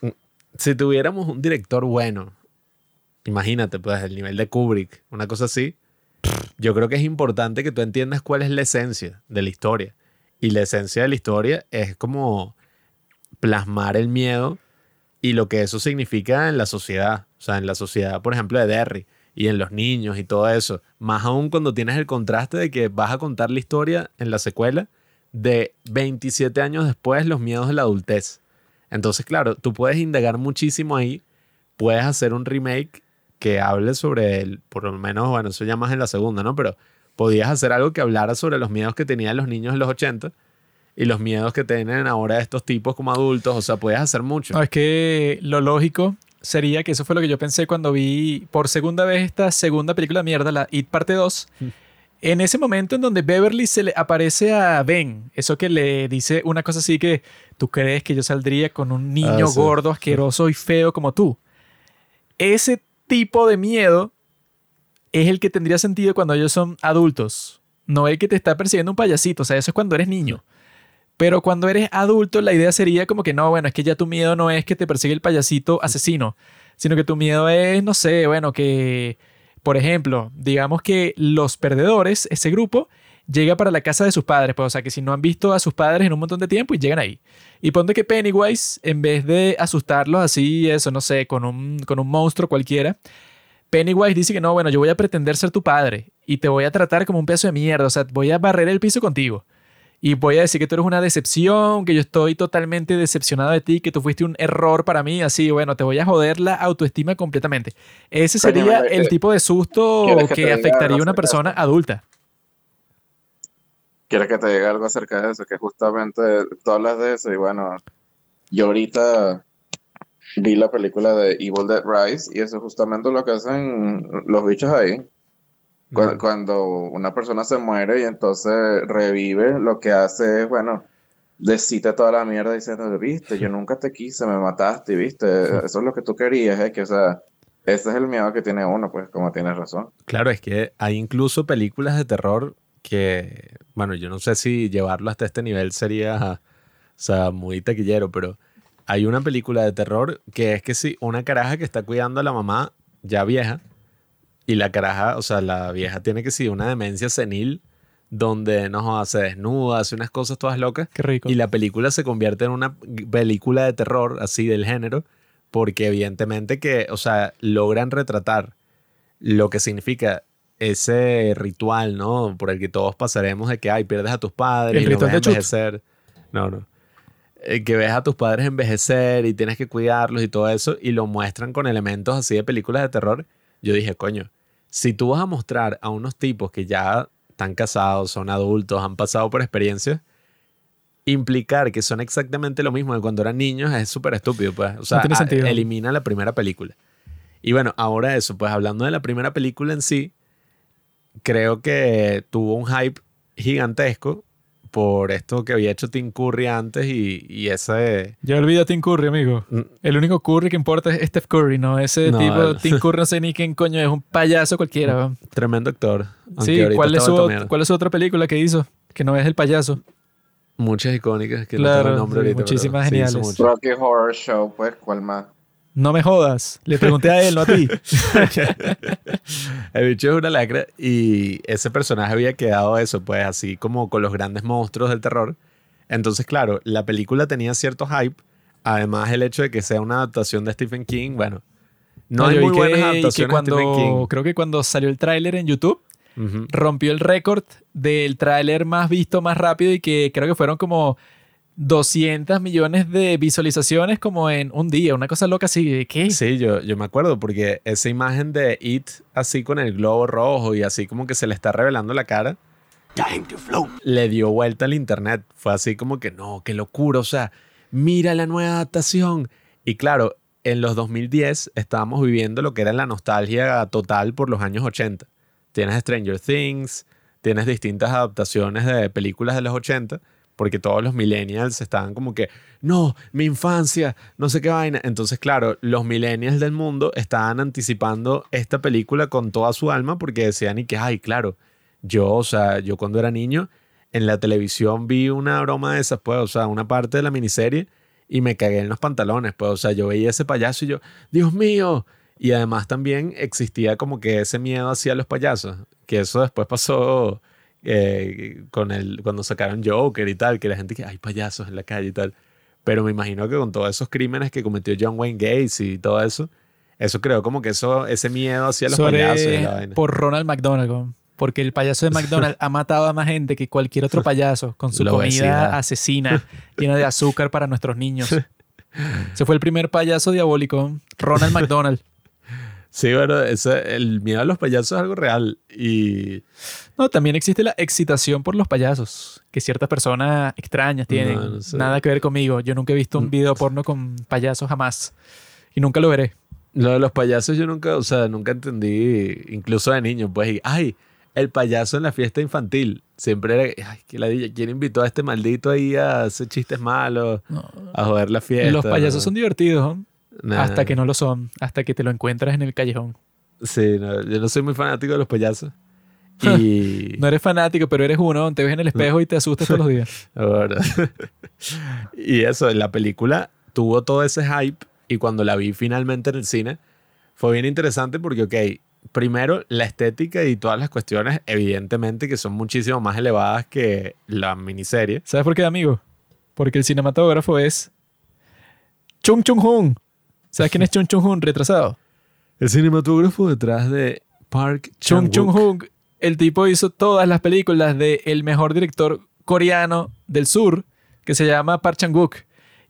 Si tuviéramos un director bueno, imagínate, pues, el nivel de Kubrick, una cosa así, yo creo que es importante que tú entiendas cuál es la esencia de la historia. Y la esencia de la historia es como plasmar el miedo y lo que eso significa en la sociedad. O sea, en la sociedad, por ejemplo, de Derry y en los niños y todo eso. Más aún cuando tienes el contraste de que vas a contar la historia en la secuela de 27 años después, los miedos de la adultez. Entonces, claro, tú puedes indagar muchísimo ahí. Puedes hacer un remake que hable sobre el, por lo menos, bueno, eso ya más en la segunda, ¿no? Pero podías hacer algo que hablara sobre los miedos que tenían los niños en los 80 y los miedos que tienen ahora estos tipos como adultos. O sea, puedes hacer mucho. No, es que lo lógico sería que eso fue lo que yo pensé cuando vi por segunda vez esta segunda película de mierda, la It Parte 2. <laughs> En ese momento en donde Beverly se le aparece a Ben, eso que le dice una cosa así que tú crees que yo saldría con un niño Ah, sí. gordo, asqueroso y feo como tú. Ese tipo de miedo es el que tendría sentido cuando ellos son adultos, no el que te está persiguiendo un payasito, o sea, eso es cuando eres niño. Pero cuando eres adulto, la idea sería como que no, bueno, es que ya tu miedo no es que te persigue el payasito asesino, sino que tu miedo es, no sé, bueno, que, por ejemplo, digamos que los perdedores, ese grupo, llega para la casa de sus padres, pues, o sea, que si no han visto a sus padres en un montón de tiempo y llegan ahí. Y ponte que Pennywise, en vez de asustarlos así, eso, no sé, con un, con un monstruo cualquiera, Pennywise dice que no, bueno, yo voy a pretender ser tu padre y te voy a tratar como un pedazo de mierda, o sea, voy a barrer el piso contigo. Y voy a decir que tú eres una decepción, que yo estoy totalmente decepcionado de ti, que tú fuiste un error para mí, así, bueno, te voy a joder la autoestima completamente. Ese sería el eh, tipo de susto ¿quieres que afectaría a una persona adulta. ¿Quieres que te diga algo acerca de eso? Que justamente tú hablas de eso y bueno, yo ahorita vi la película de Evil Dead Rise y eso es justamente lo que hacen los bichos ahí. Cu- Ujú. Cuando una persona se muere y entonces revive, lo que hace es, bueno, decirte toda la mierda diciendo, viste, yo nunca te quise, me mataste, viste, eso es lo que tú querías, es que, o sea, ese es el miedo que tiene uno, pues, como tienes razón. Claro, es que hay incluso películas de terror que, bueno, yo no sé si llevarlo hasta este nivel sería, o sea, muy taquillero, pero hay una película de terror que es que sí, una caraja que está cuidando a la mamá ya vieja y la caraja, o sea, la vieja tiene que sí, una demencia senil donde no se desnuda, hace unas cosas todas locas Qué rico. y la película se convierte en una película de terror, así del género, porque evidentemente que, o sea, logran retratar lo que significa ese ritual, ¿no? Por el que todos pasaremos de que, ay, pierdes a tus padres El y ritual ves de envejecer. No, no. Eh, que ves a tus padres envejecer y tienes que cuidarlos y todo eso, y lo muestran con elementos así de películas de terror. Yo dije, coño, si tú vas a mostrar a unos tipos que ya están casados, son adultos, han pasado por experiencias, implicar que son exactamente lo mismo de cuando eran niños es súper estúpido, pues. O sea, tiene a- sentido. elimina la primera película. Y bueno, ahora eso, pues hablando de la primera película en sí, creo que tuvo un hype gigantesco por esto que había hecho Tim Curry antes y, y ese... Ya olvida a Tim Curry, amigo. Mm, El único Curry que importa es Steph Curry, ¿no? Ese No, tipo, el- Tim Curry, no sé <laughs> ni quién coño es, un payaso cualquiera. Tremendo actor. Sí, ¿cuál es, su. ¿cuál es su otra película que hizo? Que no es el payaso. Muchas icónicas que no Claro, tengo el nombre sí, ahorita. muchísimas geniales. Rocky Horror Show, pues, ¿cuál más? No me jodas. Le pregunté a él, no a ti. <laughs> El bicho es una lacra y ese personaje había quedado eso, pues así como con los grandes monstruos del terror. Entonces, claro, la película tenía cierto hype. Además, el hecho de que sea una adaptación de Stephen King, bueno, no, hay yo vi muy buenas que- que adaptaciones de Stephen cuando, King. Creo que cuando salió el tráiler en YouTube, rompió el récord del tráiler más visto, más rápido y que creo que fueron como 200 millones de visualizaciones como en un día. Una cosa loca así. ¿de ¿Qué? Sí, yo, yo me acuerdo porque esa imagen de It así con el globo rojo y así como que se le está revelando la cara, Time to float. le dio vuelta al internet. Fue así como que no, qué locura, o sea, mira la nueva adaptación. Y claro, en los 2010 estábamos viviendo lo que era la nostalgia total por los años 80. Tienes Stranger Things, tienes distintas adaptaciones de películas de los 80, porque todos los millennials estaban como que, no, mi infancia, no sé qué vaina. Entonces, claro, los millennials del mundo estaban anticipando esta película con toda su alma porque decían y que, ay, claro, Yo, o sea, yo cuando era niño, en la televisión vi una broma de esas, pues, o sea, una parte de la miniserie y me cagué en los pantalones, pues, o sea, yo veía ese payaso y yo, Dios mío. Y además también existía como que ese miedo hacia los payasos, que eso después pasó eh, con el, cuando sacaron Joker y tal, que la gente que hay payasos en la calle y tal. Pero me imagino que con todos esos crímenes que cometió John Wayne Gates y todo eso, eso creó como que eso, ese miedo hacia los Sobre- payasos y la vaina. por Ronald McDonald, porque el payaso de McDonald's ha matado a más gente que cualquier otro payaso con su <laughs> La comida obesidad. asesina <laughs> llena de azúcar para nuestros niños. <laughs> Ese fue el primer payaso diabólico, Ronald McDonald. Sí, bueno, ese, el miedo a los payasos es algo real. Y No, también existe la excitación por los payasos, que ciertas personas extrañas tienen. No, no sé. Nada que ver conmigo. Yo nunca he visto un video porno con payasos jamás. Y nunca lo veré. lo de los payasos yo nunca, o sea, nunca entendí, incluso de niño, pues, y, ay, el payaso en la fiesta infantil. Siempre era, ay, que ladilla, ¿quién invitó a este maldito ahí a hacer chistes malos, a joder la fiesta? Los payasos son divertidos, ¿no? Nah. hasta que no lo son, hasta que te lo encuentras en el callejón. Sí, no, yo no soy muy fanático de los payasos. <laughs> Y... No eres fanático, pero eres uno, te ves en el espejo y te asustas todos los días. <laughs> <laughs> Y eso, la película tuvo todo ese hype y cuando la vi finalmente en el cine fue bien interesante porque, ok, primero la estética y todas las cuestiones, evidentemente que son muchísimo más elevadas que la miniserie. ¿Sabes por qué, amigo? Porque el cinematógrafo es Chung Chung Hun. ¿Sabes quién es Chung Chung Hun? Retrasado. El cinematógrafo detrás de Park Chung Chung. Hun, el tipo hizo todas las películas de el mejor director coreano del sur, que se llama Park Chan-wook.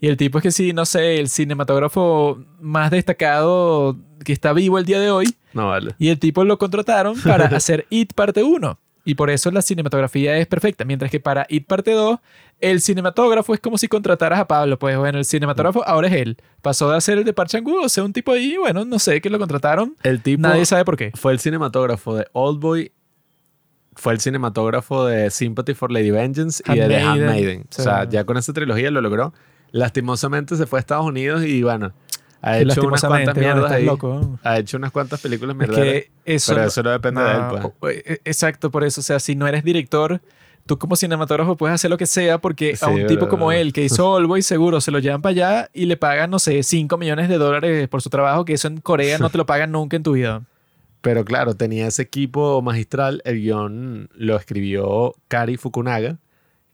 Y el tipo es que sí, no sé, el cinematógrafo más destacado que está vivo el día de hoy. No vale. Y el tipo lo contrataron para <laughs> hacer It parte 1. Y por eso la cinematografía es perfecta. Mientras que para It parte 2, el cinematógrafo es como si contrataras a Pablo. Pues bueno, el cinematógrafo ahora es él. Pasó de ser el de Park Chan-wook, o sea, un tipo ahí, bueno, no sé, que lo contrataron. El tipo Nadie sabe por qué. fue el cinematógrafo de Oldboy, fue el cinematógrafo de Sympathy for Lady Vengeance y de The Handmaiden. O sea, ya con esa trilogía lo logró. Lastimosamente se fue a Estados Unidos y bueno, ha Que hecho unas cuantas mierdas ahí. loco. Ha hecho unas cuantas películas Es mierdas. que eso pero eso no depende de él, pues. eh, Exacto, por eso. O sea, si no eres director, tú como cinematógrafo puedes hacer lo que sea porque a un tipo como él que hizo <laughs> Oldboy seguro se lo llevan para allá y le pagan, no sé, 5 millones de dólares por su trabajo, que eso en Corea no te lo pagan nunca en tu vida. Pero claro, tenía ese equipo magistral. El guion lo escribió Kari Fukunaga,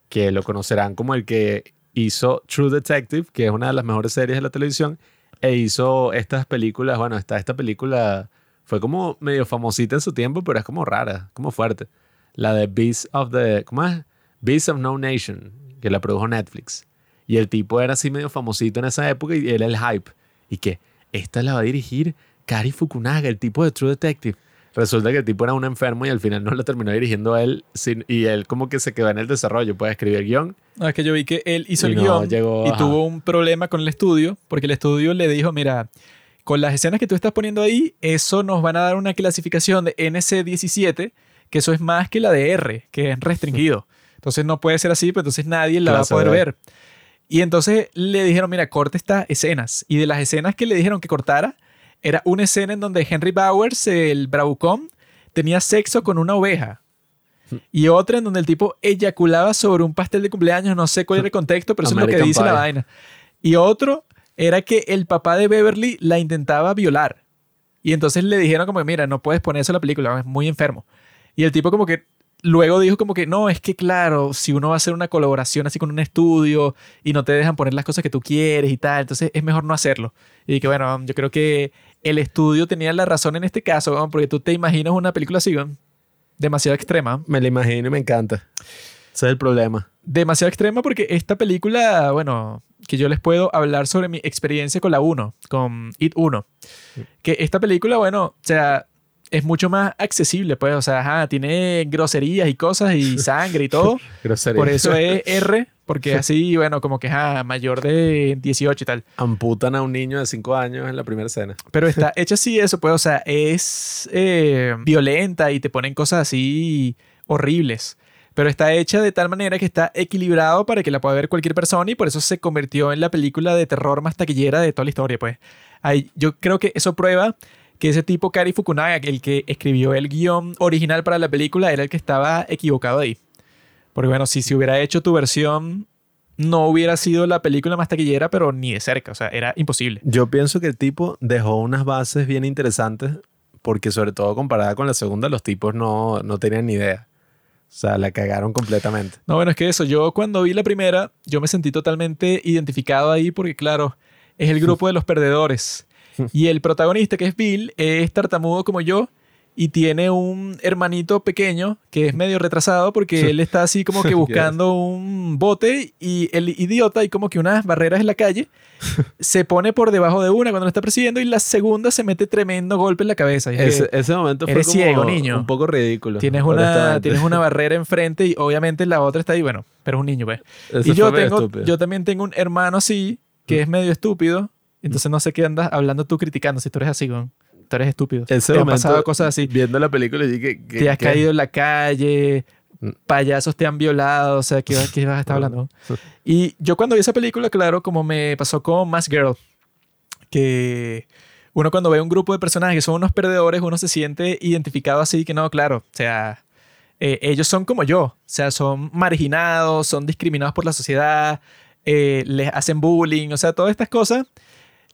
que lo conocerán como el que hizo True Detective, que es una de las mejores series de la televisión, e hizo estas películas. Bueno, está esta película fue como medio famosita en su tiempo, pero es como rara, como fuerte. La de Beast of the. ¿Cómo es? Beast of No Nation, que la produjo Netflix. Y el tipo era así medio famosito en esa época y él el hype. Y que esta la va a dirigir Kari Fukunaga, el tipo de True Detective. Resulta que el tipo era un enfermo y al final no lo terminó dirigiendo a él. sin- y él como que se quedó en el desarrollo. Puede escribir guion. No, es que yo vi que él hizo Y el no guion llegó, y ajá. tuvo un problema con el estudio porque el estudio le dijo, mira, con las escenas que tú estás poniendo ahí, eso nos van a dar una clasificación de NC17, que eso es más que la de R, que es restringido. <laughs> Entonces no puede ser así, pues entonces nadie la Clase va a poder ver. Y entonces le dijeron, mira, corte estas escenas. Y de las escenas que le dijeron que cortara, era una escena en donde Henry Bowers, el bravucón, tenía sexo con una oveja. Y otra en donde el tipo eyaculaba sobre un pastel de cumpleaños, no sé cuál era el contexto, pero eso es lo que dice la vaina. Y otro era que el papá de Beverly la intentaba violar. Y entonces le dijeron como, mira, no puedes poner eso en la película, es muy enfermo. Y el tipo como que luego dijo como que, no, es que claro, si uno va a hacer una colaboración así con un estudio y no te dejan poner las cosas que tú quieres y tal, entonces es mejor no hacerlo. Y que bueno, yo creo que el estudio tenía la razón en este caso, ¿no? porque tú te imaginas una película así, ¿no? demasiado extrema. Me lo imagino y me encanta. Ese es el problema. demasiado extrema porque esta película, bueno, que yo les puedo hablar sobre mi experiencia con la 1, con It 1. Que esta película, bueno, o sea, es mucho más accesible, pues, o sea, ajá, tiene groserías y cosas y <laughs> sangre y todo. Por eso es R, porque así, bueno, como que es mayor de 18 y tal. Amputan a un niño de 5 años en la primera escena. Pero está <laughs> hecha así eso, pues, o sea, es eh, violenta y te ponen cosas así horribles. Pero está hecha de tal manera que está equilibrado para que la pueda ver cualquier persona y por eso se convirtió en la película de terror más taquillera de toda la historia, pues. Ahí, yo creo que eso prueba que ese tipo Kari Fukunaga, el que escribió el guion original para la película, era el que estaba equivocado ahí. Porque bueno, si se hubiera hecho tu versión, no hubiera sido la película más taquillera, pero ni de cerca, o sea, era imposible. Yo pienso que el tipo dejó unas bases bien interesantes porque sobre todo comparada con la segunda, los tipos no, no tenían ni idea. O sea, la cagaron completamente. No, bueno, es que eso, yo cuando vi la primera, yo me sentí totalmente identificado ahí porque claro, es el grupo de los perdedores. Y el protagonista, que es Bill, es tartamudo como yo y tiene un hermanito pequeño que es medio retrasado porque él está así como <laughs> que buscando un bote y el idiota y como que unas barreras en la calle <laughs> se pone por debajo de una cuando lo está persiguiendo y la segunda se mete tremendo golpe en la cabeza. Y es Ese, momento fue eres como ciego, niño. un poco ridículo. tienes, una, tienes una <laughs> barrera enfrente y obviamente la otra está ahí, bueno, pero es un niño, pues. Ese Y yo, tengo, yo también tengo un hermano así que es medio estúpido, entonces no sé qué andas hablando tú criticando si tú eres así, weón. tú eres estúpido. Ese te han pasado cosas así. Viendo la película, y dije que. te has caído en la calle, Mm. payasos te han violado, o sea, ¿qué, qué vas a estar <laughs> hablando? Y yo cuando vi esa película, claro, como me pasó con Mass Girl, que uno cuando ve un grupo de personajes que son unos perdedores, uno se siente identificado así, que no, claro, o sea, eh, ellos son como yo, o sea, son marginados, son discriminados por la sociedad, eh, les hacen bullying, o sea, todas estas cosas.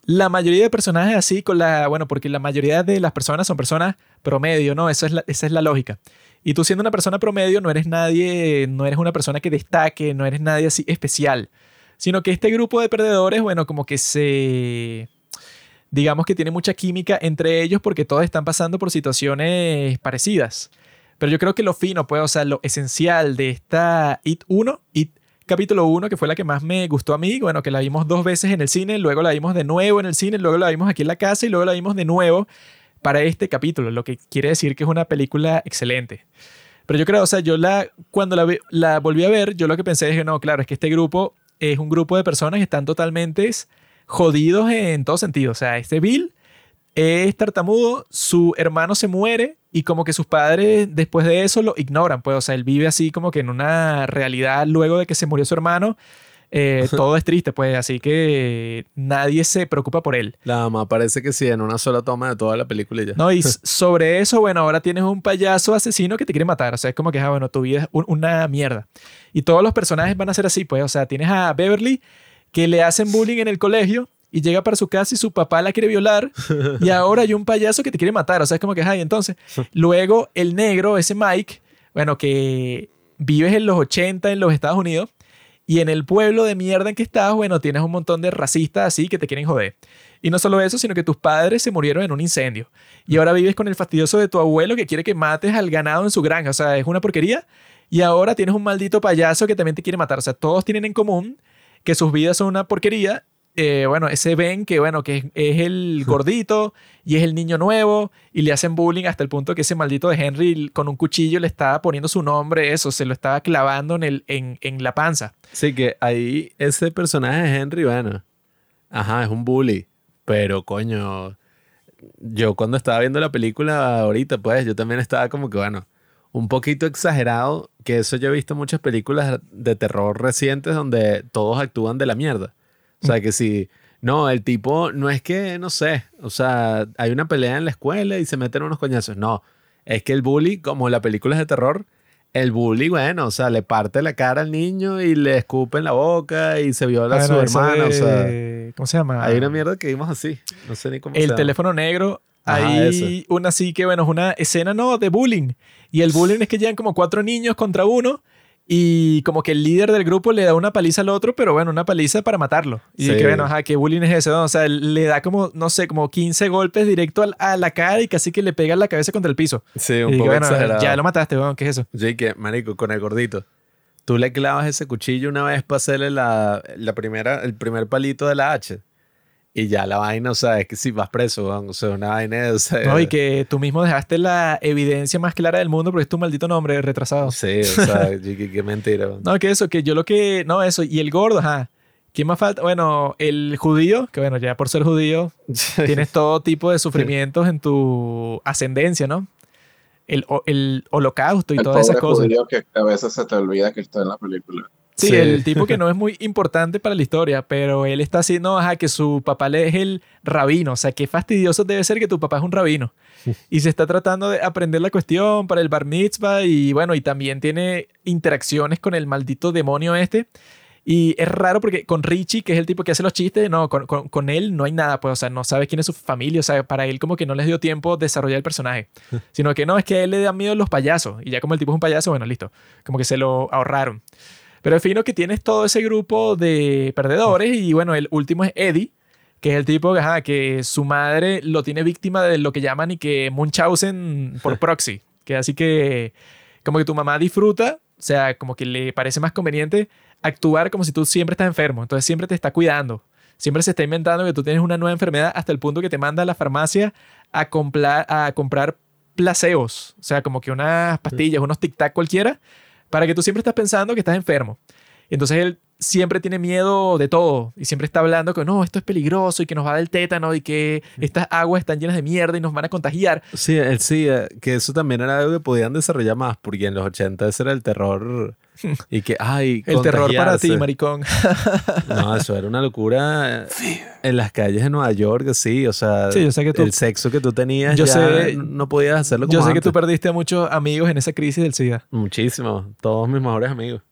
La mayoría de personajes así con la, bueno, porque la mayoría de las personas son personas promedio, ¿no? Eso es la- esa es la lógica. Y tú siendo una persona promedio no eres nadie, no eres una persona que destaque, no eres nadie así especial, sino que este grupo de perdedores, bueno, como que se, digamos que tiene mucha química entre ellos porque todos están pasando por situaciones parecidas. Pero yo creo que lo fino, pues, o sea, lo esencial de esta IT 1, IT capítulo 1, que fue la que más me gustó a mí, bueno, que la vimos dos veces en el cine, luego la vimos de nuevo en el cine, luego la vimos aquí en la casa y luego la vimos de nuevo para este capítulo, lo que quiere decir que es una película excelente. Pero yo creo, o sea, yo la, cuando la, la volví a ver, yo lo que pensé es que no, claro, es que este grupo es un grupo de personas que están totalmente jodidos en todo sentido. O sea, este Bill es tartamudo, su hermano se muere y como que sus padres después de eso lo ignoran. Pues, o sea, él vive así como que en una realidad luego de que se murió su hermano. eh, <laughs> todo es triste, pues, así que nadie se preocupa por él. La mamá parece que sí, en una sola toma de toda la película y ya. No, y <laughs> sobre eso, bueno, ahora tienes un payaso asesino que te quiere matar. O sea, es como que, ah, bueno, tu vida es un- una mierda. Y todos los personajes van a ser así, pues. O sea, tienes a Beverly que le hacen bullying en el colegio y llega para su casa y su papá la quiere violar. Y <laughs> ahora hay un payaso que te quiere matar. O sea, es como que, ay, entonces. Luego el negro, ese Mike, bueno, que vives en los 80 en los Estados Unidos. Y en el pueblo de mierda en que estás, bueno, tienes un montón de racistas así que te quieren joder. Y no solo eso, sino que tus padres se murieron en un incendio. Y ahora vives con el fastidioso de tu abuelo que quiere que mates al ganado en su granja. O sea, es una porquería. Y ahora tienes un maldito payaso que también te quiere matar. O sea, todos tienen en común que sus vidas son una porquería. Eh, bueno, ese Ben que, bueno, que es, es el <laughs> gordito y es el niño nuevo y le hacen bullying hasta el punto que ese maldito de Henry con un cuchillo le estaba poniendo su nombre, eso, se lo estaba clavando en, el, en, en la panza. Sí, que ahí ese personaje de Henry, bueno, ajá, es un bully, pero coño, yo cuando estaba viendo la película ahorita, pues yo también estaba como que, bueno, un poquito exagerado, que eso yo he visto muchas películas de terror recientes donde todos actúan de la mierda. O sea, que si, no, el tipo no es que, no sé, o sea, hay una pelea en la escuela y se meten unos coñazos, no, es que el bully, como la película es de terror, el bully, bueno, o sea, le parte la cara al niño y le escupe en la boca y se viola a su Bueno, hermana. O sea, de- ¿Cómo se llama? hay una mierda que vimos así. No sé ni cómo se El llama. teléfono negro. Hay una así que, bueno, es una escena, no, de bullying. Y el bullying es que llegan como cuatro niños contra uno. Y como que el líder del grupo le da una paliza al otro, pero bueno, una paliza para matarlo. Y Sí. que bueno, ajá, ¿qué bullying es ese? no? O sea, le da como, no sé, como 15 golpes directo al- a la cara y casi que le pega la cabeza contra el piso. Sí, Y un que, poco bueno, exagerado. ya lo mataste, weón, ¿qué es eso? Sí, que, marico, con el gordito. Tú le clavas ese cuchillo una vez para hacerle la, la primera, el primer palito de la H. Y ya la vaina, o sea, es que si vas preso, o sea, una vaina, o sea, No, y que tú mismo dejaste la evidencia más clara del mundo porque es tu maldito nombre retrasado. Sí, o <laughs> sea, que mentira. No, que eso, que yo lo que. No, eso. Y el gordo, ajá. ¿Quién más falta? Bueno, el judío, que bueno, ya por ser judío, <laughs> tienes todo tipo de sufrimientos en tu ascendencia, ¿no? El, el holocausto y el todas esas cosas. judío que a veces se te olvida que está en la película. Sí, Sí. el tipo que no es muy <laughs> importante para la historia, pero él está haciendo, ajá, que su papá le es el rabino. O sea, qué fastidioso debe ser que tu papá es un rabino. Y se está tratando de aprender la cuestión para el bar mitzvah y bueno, y también tiene interacciones con el maldito demonio este. Y es raro porque con Richie, que es el tipo que hace los chistes, no, con, con- con él no hay nada, pues, o sea, no sabe quién es su familia, o sea, para él como que no les dio tiempo desarrollar el personaje, <laughs> sino que no, es que a él le dan miedo los payasos, y ya como el tipo es un payaso, bueno, listo, como que se lo ahorraron. Pero es fino que tienes todo ese grupo de perdedores, y bueno, el último es Eddie, que es el tipo ajá, que su madre lo tiene víctima de lo que llaman y que Munchausen por <laughs> proxy, que así que como que tu mamá disfruta, o sea, como que le parece más conveniente actuar como si tú siempre estás enfermo, entonces siempre te está cuidando. Siempre se está inventando que tú tienes una nueva enfermedad hasta el punto que te manda a la farmacia a, compla- a comprar placeos, o sea, como que unas pastillas, unos tic-tac cualquiera, para que tú siempre estás pensando que estás enfermo. Entonces él siempre tiene miedo de todo y siempre está hablando que no, esto es peligroso y que nos va a dar el tétano y que estas aguas están llenas de mierda y nos van a contagiar. Sí, él sí, eh, que eso también era algo que podían desarrollar más, porque en los 80 ese era el terror. Y que, ay, <laughs> El terror para ti, maricón. <laughs> No, eso era una locura eh, en las calles de Nueva York, sí, o sea, Sí, yo sé que tú- el sexo que tú tenías Yo ya sé- no podías hacerlo como Yo sé que tú antes. perdiste a muchos amigos en esa crisis del SIDA. Muchísimo, todos mis mejores amigos.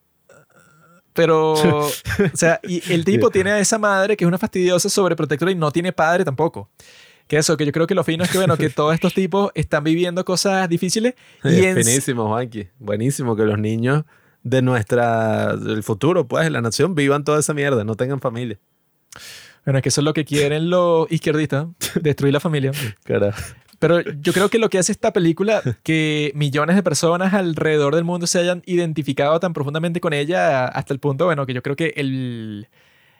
Pero, <laughs> o sea, y el tipo tiene a esa madre que es una fastidiosa sobreprotectora y no tiene padre tampoco. Que eso, que yo creo que lo fino es que, bueno, que todos estos tipos están viviendo cosas difíciles y en, Finísimo, Juanqui. Buenísimo que los niños de nuestra, del futuro, pues, de la nación, vivan toda esa mierda, no tengan familia. Bueno, es que eso es lo que quieren los izquierdistas, <laughs> destruir la familia. Carajo. Pero yo creo que lo que hace esta película, que millones de personas alrededor del mundo se hayan identificado tan profundamente con ella hasta el punto, bueno, que yo creo que el,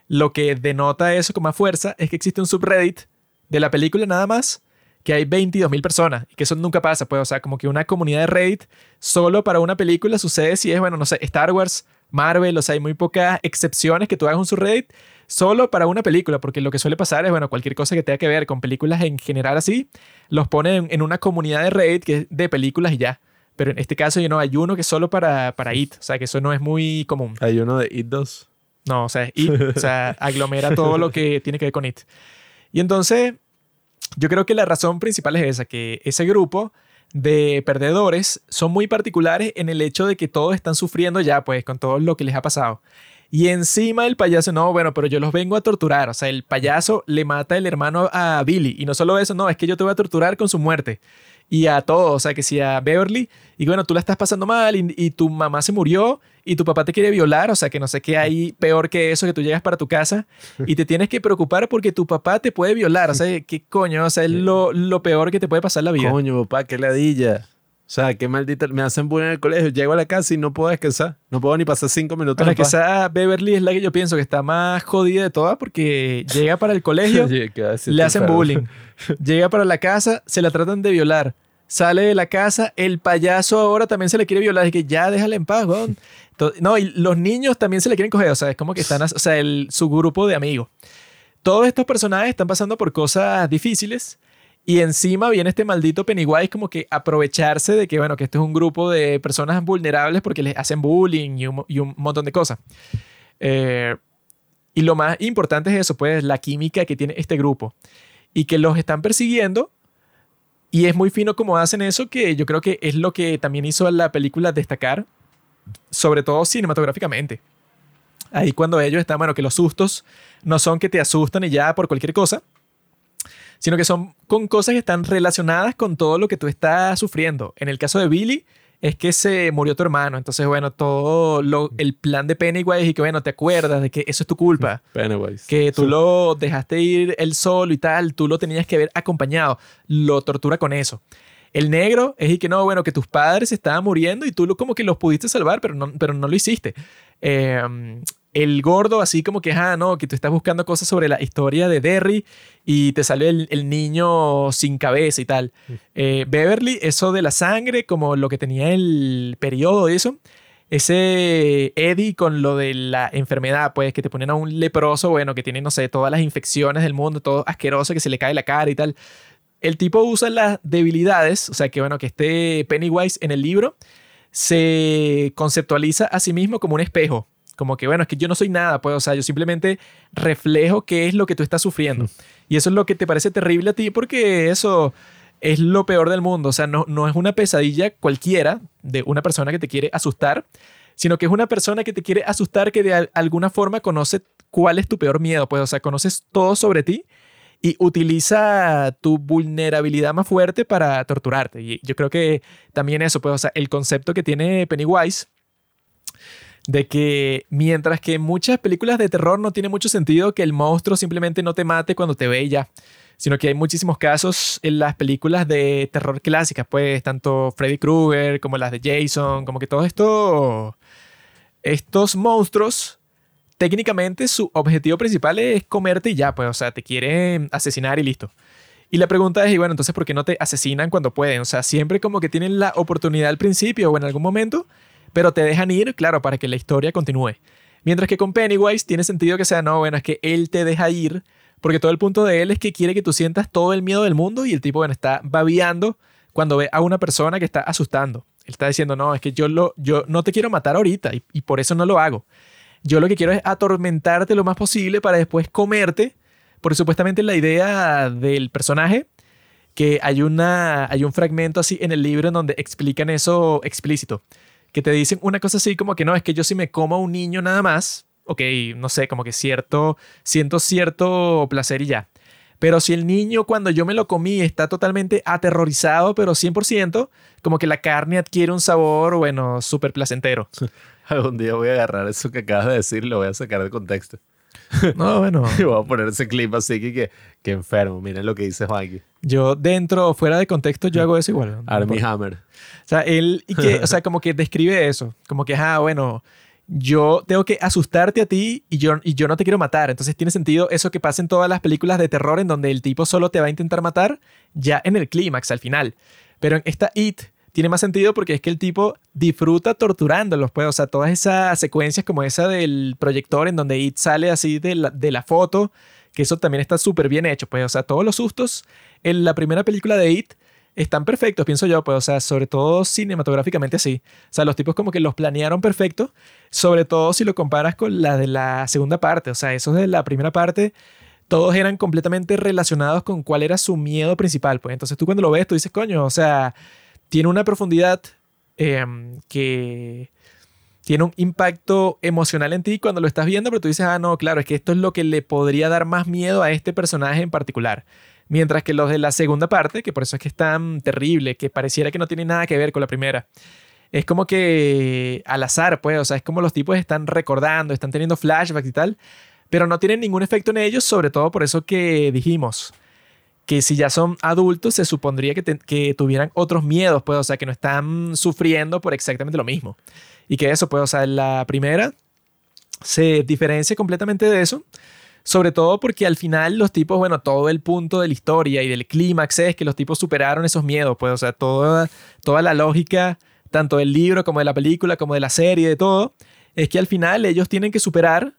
lo que denota eso con más fuerza es que existe un subreddit de la película nada más, que hay 22 mil personas y que eso nunca pasa, pues, o sea, como que una comunidad de Reddit solo para una película sucede si es, bueno, no sé, Star Wars, Marvel, o sea, hay muy pocas excepciones que tú hagas un subreddit solo para una película, porque lo que suele pasar es, bueno, cualquier cosa que tenga que ver con películas en general así, los ponen en una comunidad de Reddit que es de películas y ya. Pero en este caso, yo no, hay uno que es solo para, para IT, o sea, que eso no es muy común. Hay uno de It 2. No, o sea, es IT, o sea, <laughs> aglomera todo lo que tiene que ver con IT. Y entonces, yo creo que la razón principal es esa, que ese grupo de perdedores son muy particulares en el hecho de que todos están sufriendo ya, pues, con todo lo que les ha pasado. Y encima el payaso, no, bueno, pero yo los vengo a torturar. O sea, el payaso le mata el hermano a Billy. Y no solo eso, no, es que yo te voy a torturar con su muerte. Y a todos, o sea, que si a Beverly, y bueno, tú la estás pasando mal y, y tu mamá se murió y tu papá te quiere violar, o sea, que no sé qué hay peor que eso, que tú llegas para tu casa y te tienes que preocupar porque tu papá te puede violar. O sea, <laughs> ¿qué coño? O sea, es lo, lo peor que te puede pasar en la vida. Coño, papá, qué ladilla. O sea, qué maldita. Me hacen bullying en el colegio. Llego a la casa y no puedo descansar. No puedo ni pasar cinco minutos. Bueno, esa Beverly es la que yo pienso que está más jodida de todas porque llega para el colegio, <laughs> Oye, ¿qué va a decir le hacen bullying. <laughs> Llega para la casa, se la tratan de violar. Sale de la casa, el payaso ahora también se le quiere violar. Y que ya déjala en paz, weón. <laughs> No, y los niños también se le quieren coger. O sea, es como que están, o sea, el, su grupo de amigos. Todos estos personajes están pasando por cosas difíciles. Y encima viene este maldito Pennywise como que aprovecharse de que, bueno, que este es un grupo de personas vulnerables porque les hacen bullying y un, mo- y un montón de cosas. Eh, y lo más importante es eso, pues, la química que tiene este grupo. Y que los están persiguiendo. Y es muy fino como hacen eso, que yo creo que es lo que también hizo a la película destacar, sobre todo cinematográficamente. Ahí cuando ellos están, bueno, que los sustos no son que te asustan y ya por cualquier cosa, sino que son con cosas que están relacionadas con todo lo que tú estás sufriendo. En el caso de Billy, es que se murió tu hermano. Entonces, bueno, todo lo- el plan de Pennywise y que, bueno, te acuerdas de que eso es tu culpa. <laughs> Pennywise. Que tú lo dejaste ir él solo y tal, tú lo tenías que haber acompañado. Lo tortura con eso. El negro es y que no, bueno, que tus padres estaban muriendo y tú lo, como que los pudiste salvar, pero no, pero no lo hiciste. Eh, el gordo, así como que, ah, no, que tú estás buscando cosas sobre la historia de Derry y te sale el, el niño sin cabeza y tal. Eh, Beverly, eso de la sangre, como lo que tenía el periodo y eso. Ese Eddie con lo de la enfermedad, pues que te ponen a un leproso, bueno, que tiene, no sé, todas las infecciones del mundo, todo asqueroso, que se le cae la cara y tal. El tipo usa las debilidades, o sea, que bueno, que este Pennywise en el libro se conceptualiza a sí mismo como un espejo, Como que, bueno, es que yo no soy nada, pues, o sea, yo simplemente reflejo qué es lo que tú estás sufriendo. Y eso es lo que te parece terrible a ti porque eso es lo peor del mundo. O sea, no, no es una pesadilla cualquiera de una persona que te quiere asustar, sino que es una persona que te quiere asustar que de al- alguna forma conoce cuál es tu peor miedo, pues, o sea, conoces todo sobre ti y utiliza tu vulnerabilidad más fuerte para torturarte. Y yo creo que también eso, pues, o sea, el concepto que tiene Pennywise de que mientras que en muchas películas de terror no tiene mucho sentido que el monstruo simplemente no te mate cuando te ve ya, sino que hay muchísimos casos en las películas de terror clásicas, pues tanto Freddy Krueger como las de Jason, como que todo esto, estos monstruos, técnicamente su objetivo principal es comerte y ya, pues, o sea, te quieren asesinar y listo. Y la pregunta es, y bueno, entonces, ¿por qué no te asesinan cuando pueden? O sea, siempre como que tienen la oportunidad al principio o en algún momento, pero te dejan ir, claro, para que la historia continúe. Mientras que con Pennywise tiene sentido que sea, no, bueno, es que él te deja ir, porque todo el punto de él es que quiere que tú sientas todo el miedo del mundo y el tipo, bueno, está babeando cuando ve a una persona que está asustando. Él está diciendo, no, es que yo, lo, yo no te quiero matar ahorita y, y por eso no lo hago. Yo lo que quiero es atormentarte lo más posible para después comerte, porque supuestamente la idea del personaje, que hay, una, hay un fragmento así en el libro en donde explican eso explícito, que te dicen una cosa así como que no, es que yo si me como a un niño nada más, ok, no sé, como que cierto, siento cierto placer y ya. Pero si el niño cuando yo me lo comí está totalmente aterrorizado, pero 100%, como que la carne adquiere un sabor, bueno, súper placentero. <laughs> Algún día voy a agarrar eso que acabas de decir lo voy a sacar de contexto. <laughs> No, bueno, <laughs> Y voy a poner ese clip así que, que, que enfermo. Miren lo que dice Juanqui. yo dentro o fuera de contexto yo hago eso igual. ¿no? Army Hammer. O sea, él, y que, o sea, como que describe eso, como que, ah, bueno, yo tengo que asustarte a ti y yo, y yo no te quiero matar. Entonces tiene sentido eso que pasa en todas las películas de terror en donde el tipo solo te va a intentar matar ya en el clímax, al final. Pero en esta It tiene más sentido porque es que el tipo disfruta torturándolos, pues, o sea, todas esas secuencias como esa del proyector en donde It sale así de la, de la foto, que eso también está súper bien hecho, pues, o sea, todos los sustos en la primera película de It están perfectos, pienso yo, pues, o sea, sobre todo cinematográficamente sí. O sea, los tipos como que los planearon perfecto, sobre todo si lo comparas con la de la segunda parte, o sea, esos de la primera parte, todos eran completamente relacionados con cuál era su miedo principal, pues, entonces tú cuando lo ves, tú dices, coño, o sea, tiene una profundidad em, que tiene un impacto emocional en ti cuando lo estás viendo, pero tú dices, ah, no, claro, es que esto es lo que le podría dar más miedo a este personaje en particular. Mientras que los de la segunda parte, que por eso es que es tan terrible, que pareciera que no tiene nada que ver con la primera, es como que al azar, pues, o sea, es como los tipos están recordando, están teniendo flashbacks y tal, pero no tienen ningún efecto en ellos, sobre todo por eso que dijimos, que si ya son adultos se supondría que, que tuvieran otros miedos, pues, o sea, que no están sufriendo por exactamente lo mismo. Y que eso, pues, o sea, la primera se diferencia completamente de eso. Sobre todo porque al final los tipos, bueno, todo el punto de la historia y del clímax es que los tipos superaron esos miedos, pues, o sea, toda, toda la lógica, tanto del libro como de la película, como de la serie, de todo, es que al final ellos tienen que superar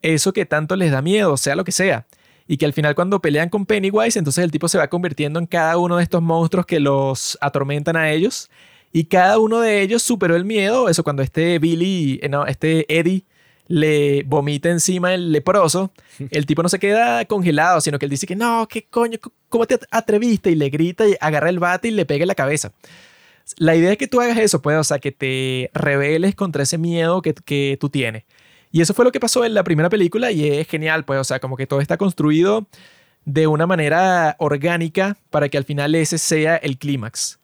eso que tanto les da miedo, sea lo que sea. Y que al final cuando pelean con Pennywise, entonces el tipo se va convirtiendo en cada uno de estos monstruos que los atormentan a ellos. Y cada uno de ellos superó el miedo. Eso cuando este Billy, eh, no, este Eddie le vomita encima el leproso, <laughs> el tipo no se queda congelado, sino que él dice que no, ¿qué coño? ¿Cómo te atreviste? Y le grita y agarra el bate y le pega en la cabeza. La idea es que tú hagas eso, pues, o sea, que te rebeles contra ese miedo que, que tú tienes. Y eso fue lo que pasó en la primera película y es genial, pues, o sea, como que todo está construido de una manera orgánica para que al final ese sea el clímax.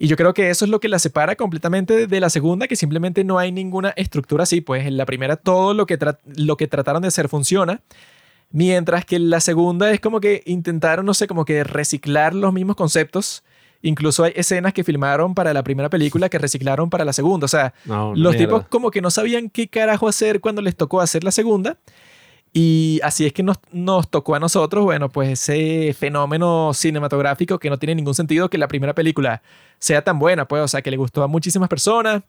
Y yo creo que eso es lo que la separa completamente de la segunda, que simplemente no hay ninguna estructura así, pues en la primera todo lo que, lo que trataron de hacer funciona, mientras que en la segunda es como que intentaron, no sé, como que reciclar los mismos conceptos. Incluso hay escenas que filmaron para la primera película que reciclaron para la segunda. O sea, No, los mierda. tipos como que no sabían qué carajo hacer cuando les tocó hacer la segunda. Y así es que nos, nos tocó a nosotros, bueno, pues ese fenómeno cinematográfico que no tiene ningún sentido que la primera película sea tan buena, pues, o sea, que le gustó a muchísimas personas,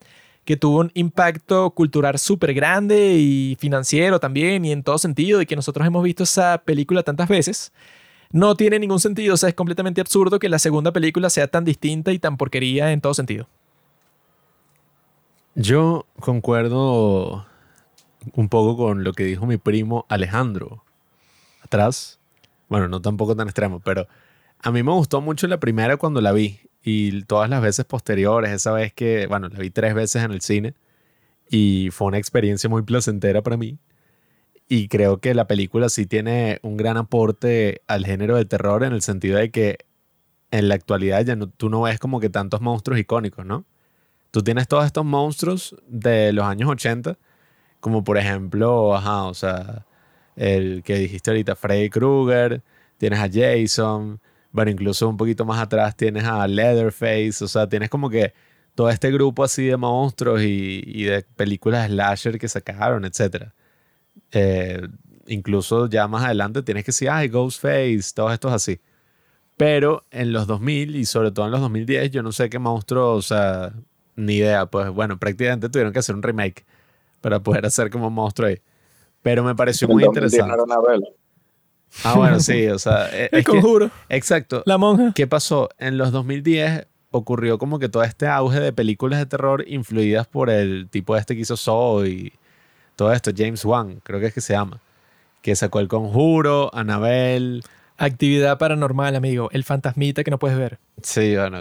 que tuvo un impacto cultural súper grande y financiero también, y en todo sentido, y que nosotros hemos visto esa película tantas veces. No tiene ningún sentido, o sea, es completamente absurdo que la segunda película sea tan distinta y tan porquería en todo sentido. Yo concuerdo un poco con lo que dijo mi primo Alejandro. Atrás. Bueno, no tampoco tan extremo, pero a mí me gustó mucho la primera cuando la vi. Y todas las veces posteriores, esa vez que, bueno, la vi tres veces en el cine. Y fue una experiencia muy placentera para mí. Y creo que la película sí tiene un gran aporte al género del terror en el sentido de que en la actualidad ya no, tú no ves como que tantos monstruos icónicos, ¿no? Tú tienes todos estos monstruos de los años 80, como por ejemplo, ajá, o sea, el que dijiste ahorita, Freddy Krueger, tienes a Jason, bueno, incluso un poquito más atrás tienes a Leatherface, o sea, tienes como que todo este grupo así de monstruos y, de películas slasher que sacaron, etc. Eh, incluso ya más adelante tienes que decir, ay, Ghostface, todos estos así. Pero en los 2000 y sobre todo en los 2010, yo no sé qué monstruo, o sea, ni idea. Pues bueno, prácticamente tuvieron que hacer un remake para poder hacer como un monstruo ahí. Pero me pareció muy En 2010 interesante. Ah, bueno, <laughs> sí, o sea, e- El es que- conjuro. exacto. La monja. ¿Qué pasó? En los 2010 ocurrió como que todo este auge de películas de terror influidas por el tipo este que hizo Saw y todo esto, James Wan, creo que es que se llama, que sacó El Conjuro, Annabelle. Actividad paranormal, amigo. El fantasmita que no puedes ver. Sí, bueno,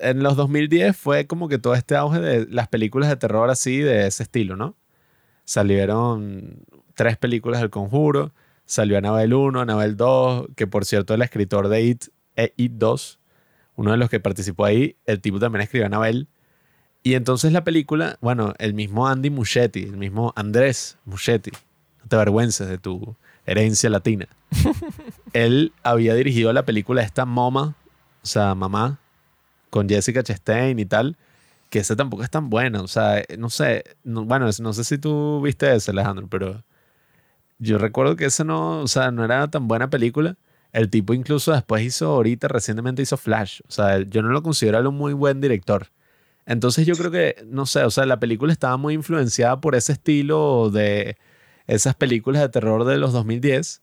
en los 2010 fue como que todo este auge de las películas de terror así, de ese estilo, ¿no? Salieron tres películas del Conjuro, salió Annabelle 1, Annabelle 2, que por cierto el escritor de It, e It 2, uno de los que participó ahí, el tipo también escribió Annabelle. Y entonces la película, bueno, el mismo Andy Muschietti, el mismo Andrés Muschietti, no te avergüences de tu herencia latina. <laughs> Él había dirigido la película esta Moma, o sea, Mamá, con Jessica Chastain y tal, que esa tampoco es tan buena, o sea, no sé, no- bueno, no sé si tú viste ese, Alejandro, pero yo recuerdo que esa no, o sea, no era tan buena película. El tipo incluso después hizo, ahorita recientemente hizo Flash, o sea, yo no lo considero un muy buen director. Entonces yo creo que, no sé, o sea, la película estaba muy influenciada por ese estilo de esas películas de terror de los 2010.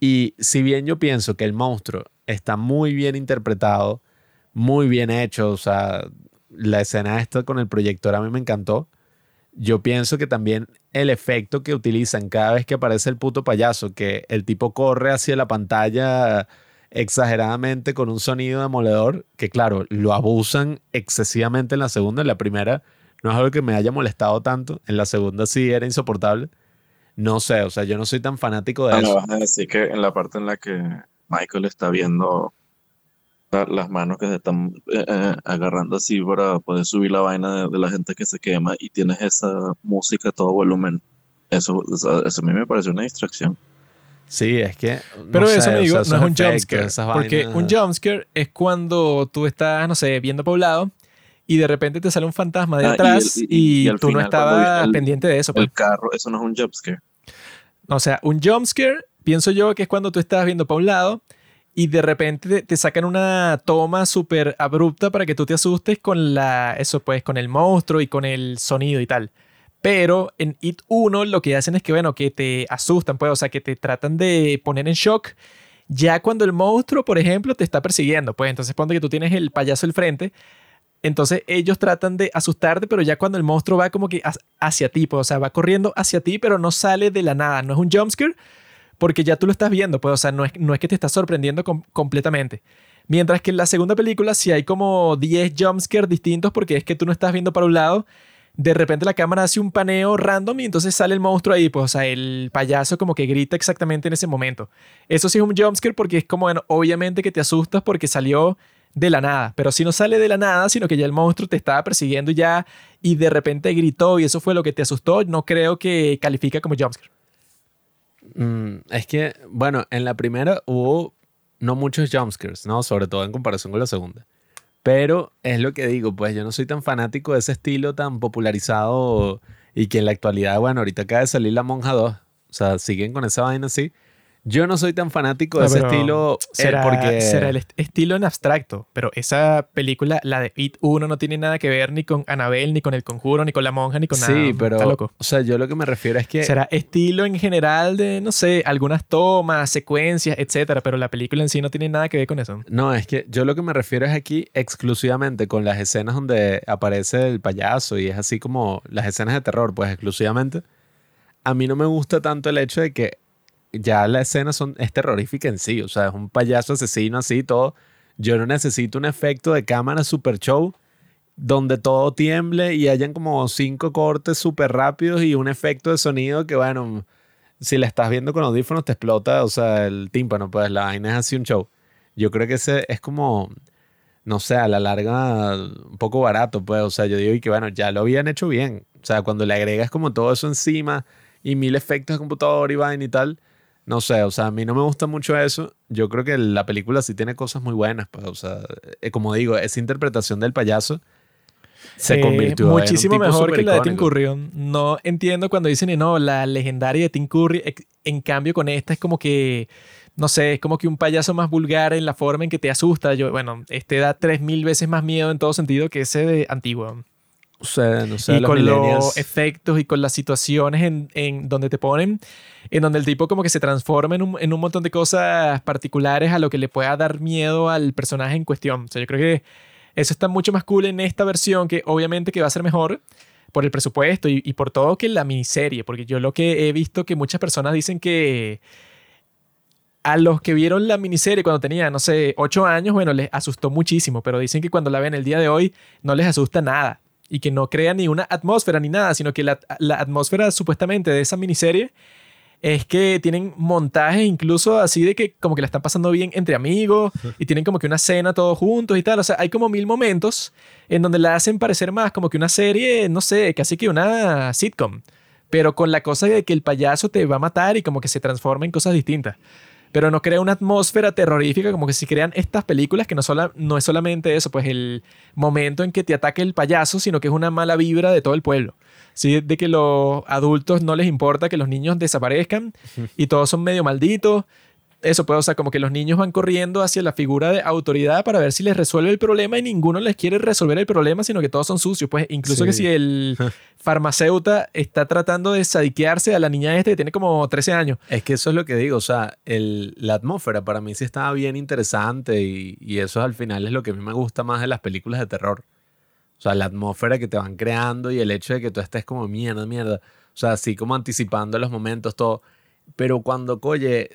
Y si bien yo pienso que el monstruo está muy bien interpretado, muy bien hecho, o sea, la escena esta con el proyector a mí me encantó. Yo pienso que también el efecto que utilizan cada vez que aparece el puto payaso, que el tipo corre hacia la pantalla exageradamente con un sonido demoledor, que claro, lo abusan excesivamente en la segunda, en la primera no es algo que me haya molestado tanto, en la segunda sí era insoportable. No sé, o sea, yo no soy tan fanático de Ah, eso. vas a decir que en la parte en la que Michael está viendo la- las manos que se están eh, eh, agarrando así para poder subir la vaina de, de la gente que se quema y tienes esa música a todo volumen. Eso, eso, eso a mí me parece una distracción. Sí, es que. no Pero sé, eso, o amigo, sea, no es un jumpscare. Porque vainas- un jumpscare es cuando tú estás, no sé, viendo poblado y de repente te sale un fantasma de Ah, y atrás el- y, y- y al tú no final, estabas el- pendiente de eso. pues. El carro, eso no es un jumpscare. O sea, un jumpscare, pienso yo que es cuando tú estás viendo para un lado y de repente te, te sacan una toma súper abrupta para que tú te asustes con la, eso pues, con el monstruo y con el sonido y tal. Pero en It 1 lo que hacen es que, bueno, que te asustan, pues, o sea, que te tratan de poner en shock ya cuando el monstruo, por ejemplo, te está persiguiendo. Pues entonces ponte que tú tienes el payaso al frente. Entonces ellos tratan de asustarte, pero ya cuando el monstruo va como que ha- hacia ti, pues, o sea, va corriendo hacia ti, pero no sale de la nada. No es un jumpscare porque ya tú lo estás viendo, pues, o sea, no es, no es que te estás sorprendiendo com- completamente. Mientras que en la segunda película sí hay como 10 jumpscares distintos porque es que tú no estás viendo para un lado, de repente la cámara hace un paneo random y entonces sale el monstruo ahí, pues, o sea, el payaso como que grita exactamente en ese momento. Eso sí es un jumpscare porque es como, bueno, obviamente que te asustas porque salió de la nada, pero si no sale de la nada, sino que ya el monstruo te estaba persiguiendo ya y de repente gritó y eso fue lo que te asustó, no creo que califica como jumpscare. Mm, es que, bueno, en la primera hubo no muchos jumpscares, ¿no? Sobre todo en comparación con la segunda. Pero es lo que digo, pues yo no soy tan fanático de ese estilo tan popularizado y que en la actualidad, bueno, ahorita acaba de salir La Monja 2. O sea, siguen con esa vaina así. Yo no soy tan fanático de No, ese estilo eh, Será, porque... será el est- estilo en abstracto, pero esa película, la de It 1, no tiene nada que ver ni con Annabelle, ni con El Conjuro, ni con La Monja, ni con nada. Sí, Está pero, loco. o sea, yo lo que me refiero es que... Será estilo en general de, no sé, algunas tomas, secuencias, etcétera, pero la película en sí no tiene nada que ver con eso. No, es que yo lo que me refiero es aquí exclusivamente con las escenas donde aparece el payaso y es así como las escenas de terror, pues exclusivamente. a mí no me gusta tanto el hecho de que ya la escena son, es terrorífica en sí. O sea, es un payaso asesino así todo. Yo no necesito un efecto de cámara super show donde todo tiemble y hayan como cinco cortes súper rápidos y un efecto de sonido que, bueno, si la estás viendo con audífonos te explota, o sea, el tímpano, pues la vaina es así un show. Yo creo que ese es como, no sé, a la larga un poco barato, pues, o sea, yo digo y que, bueno, ya lo habían hecho bien. O sea, cuando le agregas como todo eso encima y mil efectos de computador y vaina y tal, no sé, o sea, a mí no me gusta mucho eso. Yo creo que la película sí tiene cosas muy buenas, pues, o sea, eh, como digo, esa interpretación del payaso se Eh, convirtió en un muchísimo tipo mejor que la de Tim. Curry. No entiendo cuando dicen, y no, la legendaria de Tim Curry. En cambio, con esta es como que, no sé, es como que un payaso más vulgar en la forma en que te asusta. Yo, bueno, este da tres mil veces más miedo en todo sentido que ese de antiguo. O sea, no sé, y los con los efectos y con las situaciones en, en donde te ponen, en donde el tipo como que se transforma en un, en un montón de cosas particulares a lo que le pueda dar miedo al personaje en cuestión. O sea, yo creo que eso está mucho más cool en esta versión, que obviamente que va a ser mejor por el presupuesto y, y por todo que la miniserie, porque yo lo que he visto que muchas personas dicen que a los que vieron la miniserie cuando tenían, no sé, 8 años, bueno, les asustó muchísimo, pero dicen que cuando la ven el día de hoy no les asusta nada y que no crea ni una atmósfera ni nada, sino que la, la atmósfera supuestamente de esa miniserie es que tienen montajes incluso así de que como que la están pasando bien entre amigos y tienen como que una cena todos juntos y tal. O sea, hay como mil momentos en donde la hacen parecer más como que una serie, no sé, casi que una sitcom, pero con la cosa de que el payaso te va a matar y como que se transforma en cosas distintas. Pero no crea una atmósfera terrorífica como que si crean estas películas que no, sola, no es solamente eso, pues el momento en que te ataque el payaso, sino que es una mala vibra de todo el pueblo. ¿sí? De que los adultos no les importa que los niños desaparezcan y todos son medio malditos. Eso puede, o sea, como que los niños van corriendo hacia la figura de autoridad para ver si les resuelve el problema y ninguno les quiere resolver el problema, sino que todos son sucios. Pues incluso que si el <laughs> farmacéuta está tratando de sadiquearse a la niña esta que tiene como 13 años. Es que eso es lo que digo, o sea, el, la atmósfera para mí sí estaba bien interesante y, y eso al final es lo que a mí me gusta más de las películas de terror. O sea, la atmósfera que te van creando y el hecho de que tú estés como mierda, mierda. O sea, así como anticipando los momentos, todo. Pero cuando, oye,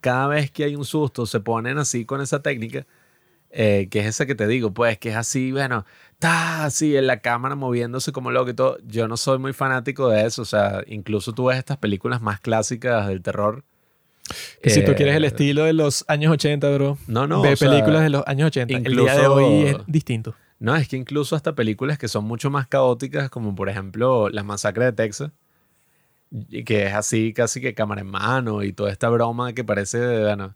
cada vez que hay un susto se ponen así con esa técnica, eh, que es esa que te digo, pues, que es así, bueno, está así en la cámara moviéndose como loco y todo. Yo no soy muy fanático de eso, o sea, incluso tú ves estas películas más clásicas del terror. Que si tú quieres el eh, estilo de los años 80, bro. No, no. sea, películas de los años 80. El día de incluso- hoy es distinto. No, es que incluso hasta películas que son mucho más caóticas, como por ejemplo La Masacre de Texas, que es así casi que cámara en mano y toda esta broma que parece, bueno,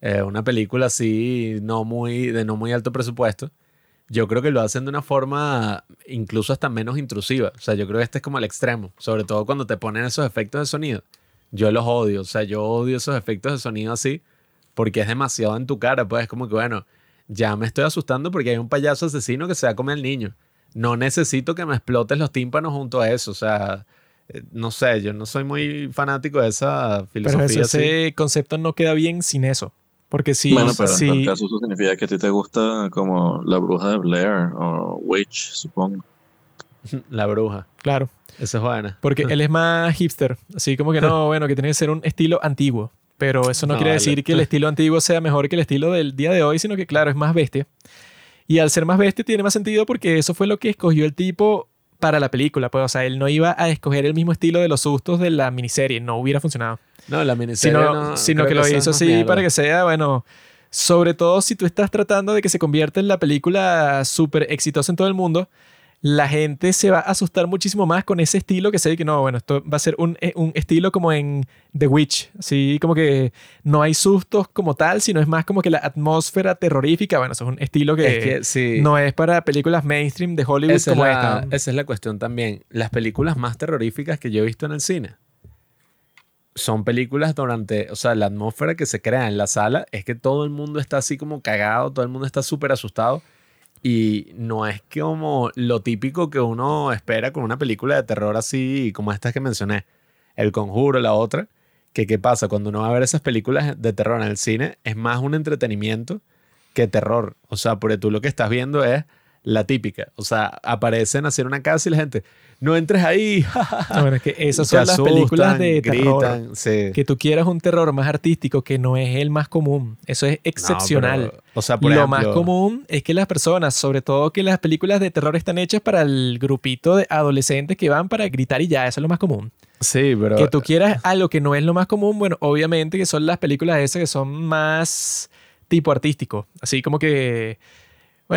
eh, una película así no muy, de no muy alto presupuesto. Yo creo que lo hacen de una forma incluso hasta menos intrusiva. O sea, yo creo que este es como el extremo, sobre todo cuando te ponen esos efectos de sonido. Yo los odio, o sea, yo odio esos efectos de sonido así porque es demasiado en tu cara, pues es como que, bueno, ya me estoy asustando porque hay un payaso asesino que se va a comer al niño. No necesito que me explotes los tímpanos junto a eso. O sea, no sé, yo no soy muy fanático de esa Pero filosofía. ese, así. concepto no queda bien sin eso. Porque si, bueno, pero en si- tal caso eso significa que a ti te gusta como la bruja de Blair o Witch, supongo. <laughs> La bruja. claro, Esa es buena. porque <laughs> él es más hipster, así como que no, <laughs> bueno, que tiene que ser un estilo antiguo, pero eso no, No, quiere vale. decir que el estilo antiguo sea mejor que el estilo del día de hoy, sino que claro, es más bestia. Y al ser más bestia tiene más sentido porque eso fue lo que escogió el tipo para la película, pues, o sea, él no iba a escoger el mismo estilo de los sustos de la miniserie, no hubiera funcionado. No, la miniserie sino, no, sino que lo hizo así para que sea, bueno, sobre todo si tú estás tratando de que se convierta en la película súper exitosa en todo el mundo, la gente se va a asustar muchísimo más con ese estilo que sé que no, bueno, esto va a ser un, eh, un estilo como en The Witch, así como que no hay sustos como tal, sino es más como que la atmósfera terrorífica, bueno, eso es un estilo que, Es que sí. no es para películas mainstream de Hollywood esa, es la, esta. esa es la cuestión también. Las películas más terroríficas que yo he visto en el cine son películas durante, o sea, la atmósfera que se crea en la sala es que todo el mundo está así como cagado, todo el mundo está súper asustado y no es como lo típico que uno espera con una película de terror así como estas que mencioné, El Conjuro, la otra, que qué pasa cuando uno va a ver esas películas de terror en el cine es más un entretenimiento que terror, o sea, porque tú lo que estás viendo es la típica. O sea, aparecen a hacer una casa y la gente, no entres ahí. No, bueno, es que <laughs> esas son las películas de terror. gritan, sí. Que tú quieras un terror más artístico que no es el más común. Eso es No, excepcional. pero, o sea, por Lo ejemplo, más común es que las personas, sobre todo que las películas de terror están hechas para el grupito de adolescentes que van para gritar y ya, eso es lo más común. Sí, pero que tú quieras algo que no es lo más común, bueno, obviamente que son las películas esas que son más tipo artístico. Así como que,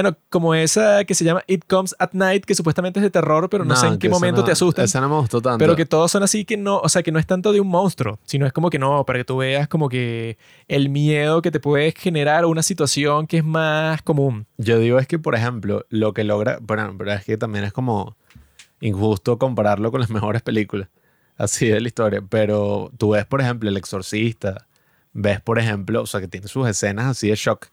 bueno, como esa que se llama It Comes at Night, que supuestamente es de terror, pero no, sé en qué momento no- te asustan. Esa no me gustó tanto. Pero que todos son así que no, o sea, que no es tanto de un monstruo, sino es como que no, para que tú veas como que el miedo que te puede generar una situación que es más común. Yo digo es que, por ejemplo, lo que logra, bueno, pero es que también es como injusto compararlo con las <laughs> mejores películas, así de la historia, pero tú ves, por ejemplo, El Exorcista, ves, por ejemplo, o sea, que tiene sus escenas así de shock,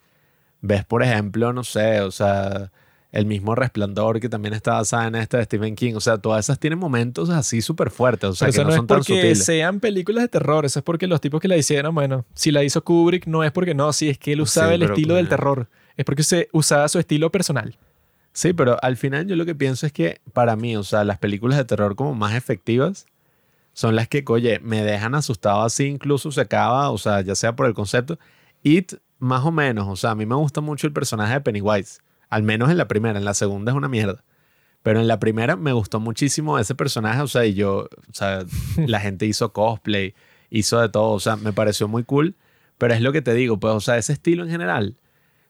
ves, por ejemplo, no sé, o sea, el mismo Resplandor que también está basada en esta de Stephen King, o sea, todas esas tienen momentos así súper fuertes, o sea, Pero que eso no, no, es son tan porque sutiles. sean películas de terror, eso es porque los tipos que la hicieron, bueno, si la hizo Kubrick no es porque no, sí, es que él Sí, usaba el estilo del coño. terror, es porque se usaba su estilo personal. Sí, pero al final yo lo que pienso es que para mí, o sea, las películas de terror como más efectivas son las que, oye, me dejan asustado así, incluso se acaba, o sea, ya sea por el concepto. It, más o menos, o sea, a mí me gusta mucho el personaje de Pennywise, al menos en la primera, en la segunda es una mierda. Pero en la primera me gustó muchísimo ese personaje, o sea, y yo, o sea, <laughs> la gente hizo cosplay, hizo de todo, o sea, me pareció muy cool, pero es lo que te digo, pues, o sea, ese estilo en general,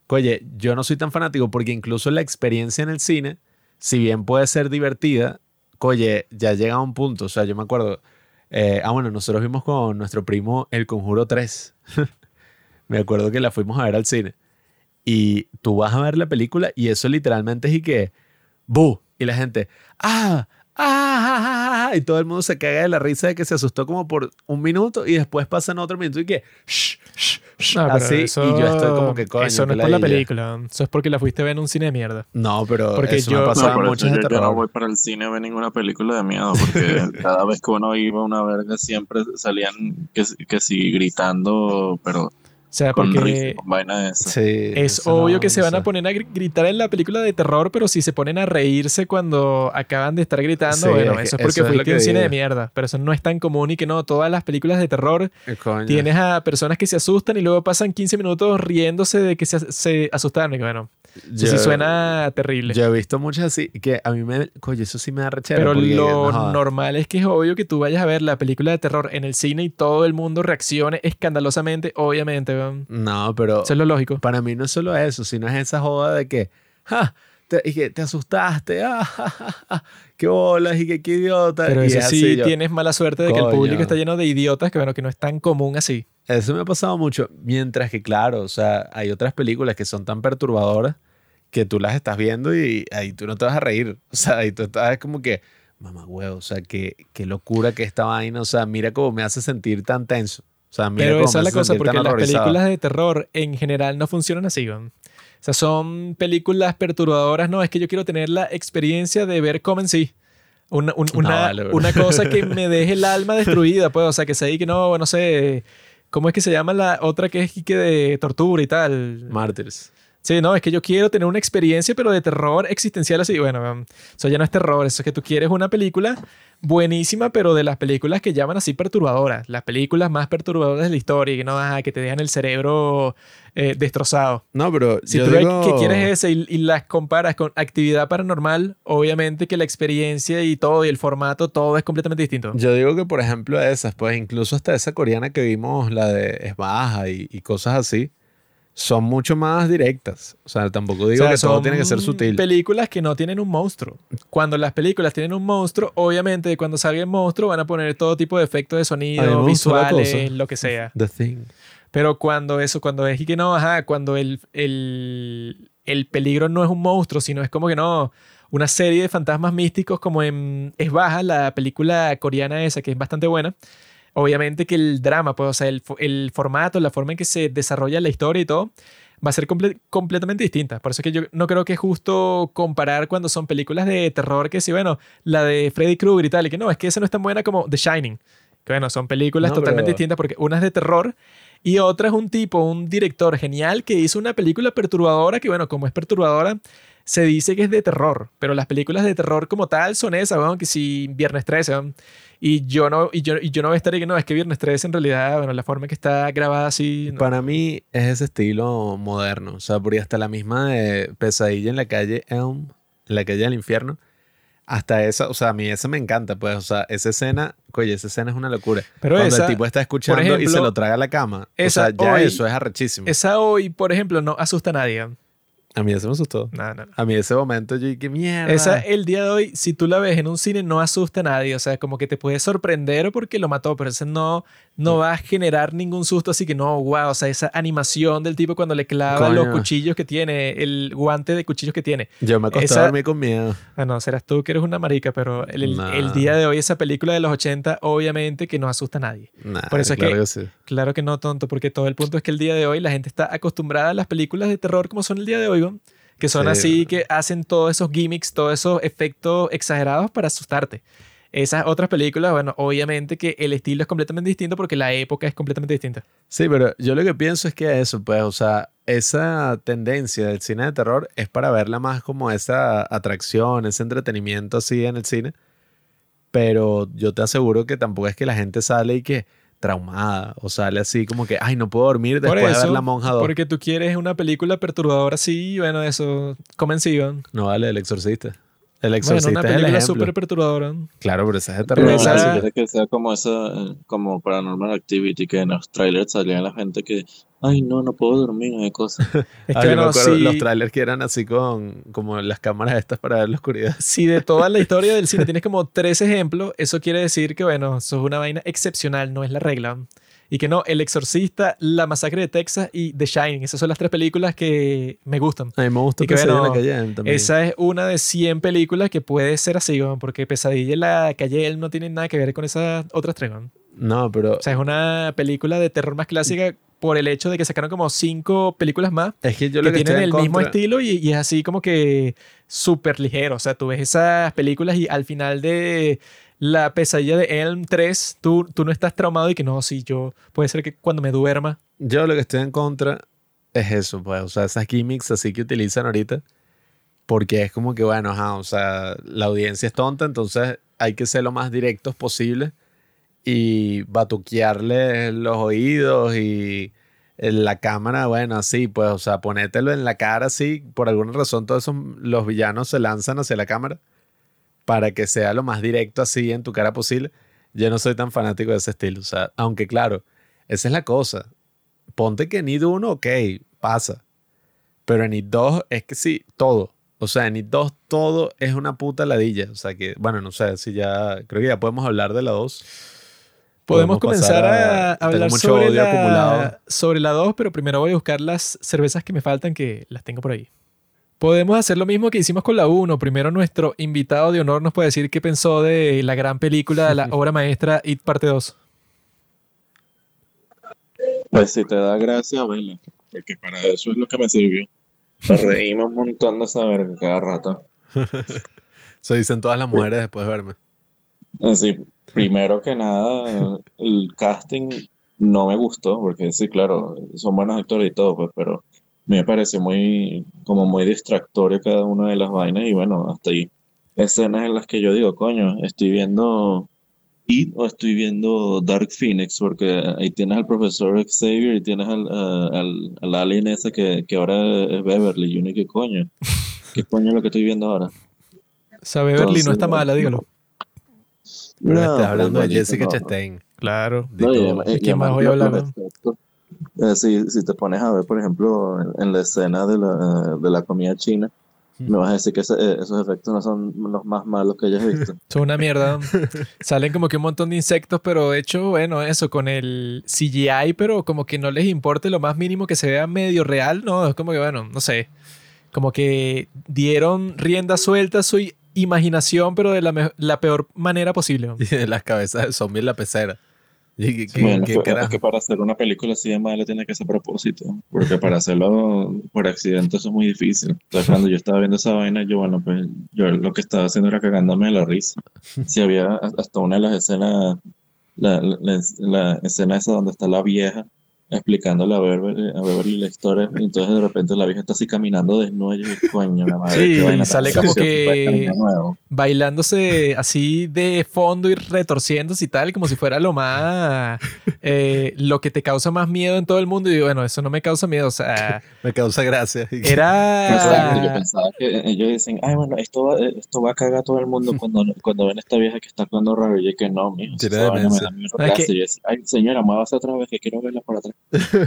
Oye, yo no soy tan fanático porque incluso la experiencia en el cine, si bien puede ser divertida, oye, ya llega a un punto. O sea, yo me acuerdo. eh, ah, bueno, nosotros vimos con nuestro primo El Conjuro 3. <laughs> me acuerdo que la fuimos a ver al cine. Y tú vas a ver la película y eso literalmente es y que. ¡Bu! Y la gente. ¡Ah! ¡Ah! ah, ah, ah", Y todo el mundo se caga de la risa de que se asustó como por un minuto y después pasan otro minuto y que. "Shh, shh, shh", No, así. eso- Y yo estoy como que coño. Eso no es por la ladilla". película, eso es porque la fuiste a ver en un cine de mierda. No, pero Porque eso yo- me ha No, de yo, yo terror. no voy para el cine a ver ninguna película de miedo, porque <laughs> cada vez que uno iba a una verga siempre salían que, que sí gritando, pero sea, con porque vaina esa. Sí, es obvio no, que se no van a poner a gri- gritar en la película de terror, pero si se ponen a reírse cuando acaban de estar gritando, Sí, bueno, es que eso es porque eso es fuiste a un cine de mierda. Pero eso no es tan común y que no, todas las películas de terror Eh, tienes a personas que se asustan y luego pasan 15 minutos riéndose de que se, se asustaron. Y que, bueno, eso sí Yo- suena terrible. Yo he visto muchas así que a mí me. Coño, eso sí me da rechera. Pero lo no normal es que es obvio que tú vayas a ver la película de terror en el cine y todo el mundo reaccione escandalosamente, obviamente. Weón. No, pero Eso es lo lógico. para mí no es solo eso, sino es esa joda de que. ¡Ja! Te, y que te asustaste. ¡Ah, ja, ja, ja! ¡Qué bolas! Y que qué idiota. Pero y eso es sí yo- tienes mala suerte de que el Coño. público está lleno de idiotas, que bueno, que no es tan común así. Eso me ha pasado mucho. Mientras que, claro, o sea, hay otras películas que son tan perturbadoras que tú las estás viendo y ahí tú no te vas a reír. O sea, ahí tú estás como que, mamá huevo, o sea, qué, qué locura que esta vaina. O sea, mira cómo me hace sentir tan tenso. Sea, mira Pero esa es la cosa, porque las películas de terror en general no funcionan así. weón. O sea, son películas perturbadoras. No, es que yo quiero tener la experiencia de ver como en sí. Una, un- No, una, vale, bro. una cosa que <laughs> me deje el alma destruida, pues. O sea, que sé que no, no sé. ¿Cómo es que se llama la otra que es que de tortura y tal? Mártires. Sí, no, es que yo quiero tener una experiencia, pero de terror existencial así. Bueno, eso ya no es terror, eso es que tú quieres una película buenísima, pero de las películas que llaman así perturbadoras, las películas más perturbadoras de la historia, que no, ajá, que te dejan el cerebro eh, destrozado. No, pero Si yo tú digo- que quieres ese y, y las comparas con actividad paranormal, obviamente que la experiencia y todo y el formato, todo es completamente distinto. Yo digo que, por ejemplo, esas, pues incluso hasta esa coreana que vimos, la de Es Baja y, y cosas así, son mucho más directas. O sea, tampoco digo O sea, que todo tiene que ser sutil. películas que no tienen un monstruo. Cuando las películas tienen un monstruo, obviamente cuando salga el monstruo van a poner todo tipo de efectos de sonido, visuales, lo que sea. The Thing. Pero cuando eso, cuando es y que no, ajá, cuando el, el, el peligro no es un monstruo, sino es como que no, una serie de fantasmas místicos como en Es Baja, la película coreana esa que es bastante buena. Obviamente que el drama, pues, o sea, el, fo- el formato, la forma en que se desarrolla la historia y todo, va a ser comple- completamente distinta. Por eso es que yo no creo que es justo comparar cuando son películas de terror que sí, bueno, la de Freddy Krueger y tal, y que no, es que esa no es tan buena como The Shining. Que bueno, son películas No, totalmente pero- distintas porque una es de terror y otra es un tipo, un director genial que hizo una película perturbadora que, bueno, como es perturbadora, se dice que es de terror, pero las películas de terror como tal son esas, weón, que si Viernes 13, weón. Y yo no, y yo, y yo no voy a estar ahí que no, es que Viernes 13 en realidad, bueno, la forma en que está grabada así. no. Para mí es ese estilo moderno. O sea, porque hasta la misma de Pesadilla en la calle Elm, en la calle del infierno, hasta esa, o sea, a mí esa me encanta, pues, o sea, esa escena, oye, esa escena es una locura. Pero Cuando esa, el tipo está escuchando y se lo traga a la cama. esa o sea, ya hoy- eso es arrechísimo. esa hoy, por ejemplo, no asusta a nadie. A mí eso me asustó. No, no, no. A mí ese momento yo dije, mierda. Esa, el día de hoy, si tú la ves en un cine, no asusta a nadie. O sea, como que te puede sorprender porque lo mató, pero ese no, no va a generar ningún susto. Así que no, wow. O sea, esa animación del tipo cuando le clava los cuchillos que tiene, el guante de cuchillos que tiene. Yo me acosté esa- a dormir con miedo. Ah, no, serás tú que eres una marica, pero el, el- Nah. el día de hoy, esa película de los 80, obviamente que no asusta a nadie. Nah, Por eso es claro que- sí. Claro que no, tonto, porque todo el punto es que el día de hoy la gente está acostumbrada a las películas de terror como son el día de hoy, ¿no? que son Sí. así, que hacen todos esos gimmicks, todos esos efectos exagerados para asustarte. Esas otras películas, bueno, obviamente que el estilo es completamente distinto porque la época es completamente distinta. Sí, pero yo lo que pienso es que eso, pues, o sea, esa tendencia del cine de terror es para verla más como esa atracción, ese entretenimiento así en el cine. Pero yo te aseguro que tampoco es que la gente sale y que traumada o sale así como que, ay, no puedo dormir después de ver eso, La Monja 2. porque tú quieres una película perturbadora así, bueno, eso, convencido. No vale, El Exorcista. El Bueno, Exorcista una es el película ejemplo. súper perturbadora. Claro, pero esa es de Pero terror. esa- si quieres que sea como esa, como Paranormal Activity, que en los trailers salía la gente que, ay, no, no puedo dormir, hay cosas. <laughs> Es Ah, que, yo me bueno, acuerdo si- los trailers que eran así con como las cámaras estas para ver la oscuridad. si de toda la <laughs> historia del cine tienes como tres ejemplos, eso quiere decir que, bueno, eso es una vaina excepcional, no es la regla. Y que no, El Exorcista, La Masacre de Texas y The Shining. Esas son las tres películas que me gustan. A mí me gusta Y que, Pesadilla en bueno, la calle también. Esa es una de 100 películas que puede ser así, weón, porque Pesadilla en la calle Elm no tiene nada que ver con esas otras tres. weón. No, pero O sea, es una película de terror más clásica por el hecho de que sacaron como cinco películas más es que yo que lo que tienen el en mismo contra- estilo y, y es así como que súper ligero. O sea, tú ves esas películas y al final de la pesadilla de Elm 3, tú, tú no estás traumado y que no, sí, yo puede ser que cuando me duerma. Yo lo que estoy en contra es eso, pues, o sea, esas gimmicks así que utilizan ahorita, porque es como que, bueno, ajá, o sea, la audiencia es tonta, entonces hay que ser lo más directos posible y batuquearle los oídos y en la cámara, bueno, así, pues, o sea, ponételo en la cara así, por alguna razón todos esos, los villanos se lanzan hacia la cámara para que sea lo más directo así en tu cara posible. Yo no soy tan fanático de ese estilo, o sea, aunque claro, esa es la cosa. Ponte que en Need 1, ok, pasa. Pero en Need 2 es que sí, todo. O sea, en Need 2 todo es una puta ladilla. O sea que, bueno, no sé si ya, creo que ya podemos hablar de la 2. Podemos, Podemos comenzar a, a- a hablar sobre la, acumulado. sobre la 2, pero primero voy a buscar las cervezas que me faltan, que las tengo por ahí. Podemos hacer lo mismo que hicimos con la 1. Primero nuestro invitado de honor nos puede decir qué pensó de la gran película, de la <laughs> obra maestra It Parte 2. Pues si te da gracia, vela, porque para eso es lo que me sirvió. Nos reímos un montón de esa verga cada rato. <laughs> Eso dicen todas las mujeres después de verme. Así, primero que nada, el casting no me gustó, porque sí, claro, son buenos actores y todo, pues, pero me pareció muy, como muy distractorio cada una de las vainas, y bueno, hasta ahí. Escenas en las que yo digo, coño, estoy viendo It o estoy viendo Dark Phoenix, porque ahí tienes al profesor Xavier y tienes al, a- al, al alien ese que, que ahora es Beverly, y uno, ¿qué coño? ¿Qué <laughs> coño es lo que estoy viendo ahora? O sea, Beverly no está mala, dígalo. Pero No, estás hablando de Jessica no. Chastain. Claro. de No, y todo. además- ¿De y quién más voy a hablar, efectos, eh, si, si te pones a ver, por ejemplo, en, en la escena de la, de la comida china, me vas a decir que ese- eh, esos efectos no son los más malos que hayas <laughs> visto. Son una mierda. Salen como que un montón de insectos, pero hecho, bueno, eso, con el CGI, pero como que no les importe lo más mínimo que se vea medio real, ¿no? Es como que, bueno, no sé. Como que dieron rienda suelta a su imaginación, pero de la, la peor manera posible. <laughs> Y de las cabezas de zombie en la pecera. Bueno, que es que- para hacer una película así de mala tiene que ser propósito, porque para hacerlo por accidente eso es muy difícil. Entonces cuando yo estaba viendo esa vaina, yo bueno, pues yo lo que estaba haciendo era cagándome de la risa. Si había hasta una de las escenas, la, la- la escena esa donde está la vieja explicándole a Beverly, a Beverly la historia. Y entonces de repente la vieja está así caminando desnuda. Y yo, coño, la madre. Sí, vaina y sale tan como que- bailándose así de fondo y retorciéndose y tal, como si fuera lo más, eh, lo que te causa más miedo en todo el mundo. Y bueno, eso no me causa miedo, o sea, <laughs> Me causa gracia. <laughs> Que- Exacto, yo era... pensaba que ellos dicen, ay, bueno, esto va, esto va a cagar a todo el mundo cuando, cuando ven a esta vieja que está actuando raro. Y que no, mijo, Tiene me da miedo Es que que-. Y yo decía, ay, señora, muévase otra vez que quiero verla por atrás.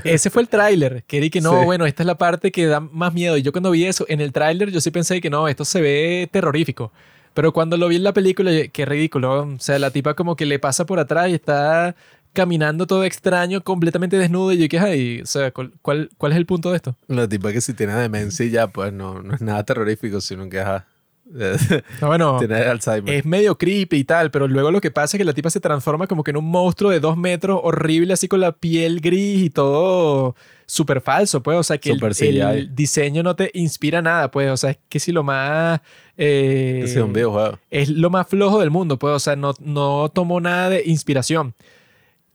Ese fue el tráiler, que di que no, Sí. bueno, esta es la parte que da más miedo. Y yo cuando vi eso en el tráiler, yo sí pensé que no, esto se ve terrorífico. Pero cuando lo vi en la película, qué ridículo. O sea, la tipa como que le pasa por atrás y está caminando todo extraño, completamente desnudo. Y yo que, ay, o sea, ¿cuál, cuál, cuál es el punto de esto? La tipa que si tiene demencia y ya, pues no, no es nada terrorífico, sino que ajá, <laughs> No, bueno, tiene Alzheimer. es medio creepy y tal, pero luego lo que pasa es que la tipa se transforma como que en un monstruo de dos metros, horrible, así con la piel gris y todo súper falso, pues. O sea, que el, diseño no te inspira nada, pues. O sea, es que si lo más. eh, Es un videojuego. es lo más flojo del mundo, pues. O sea, no, no tomó nada de inspiración.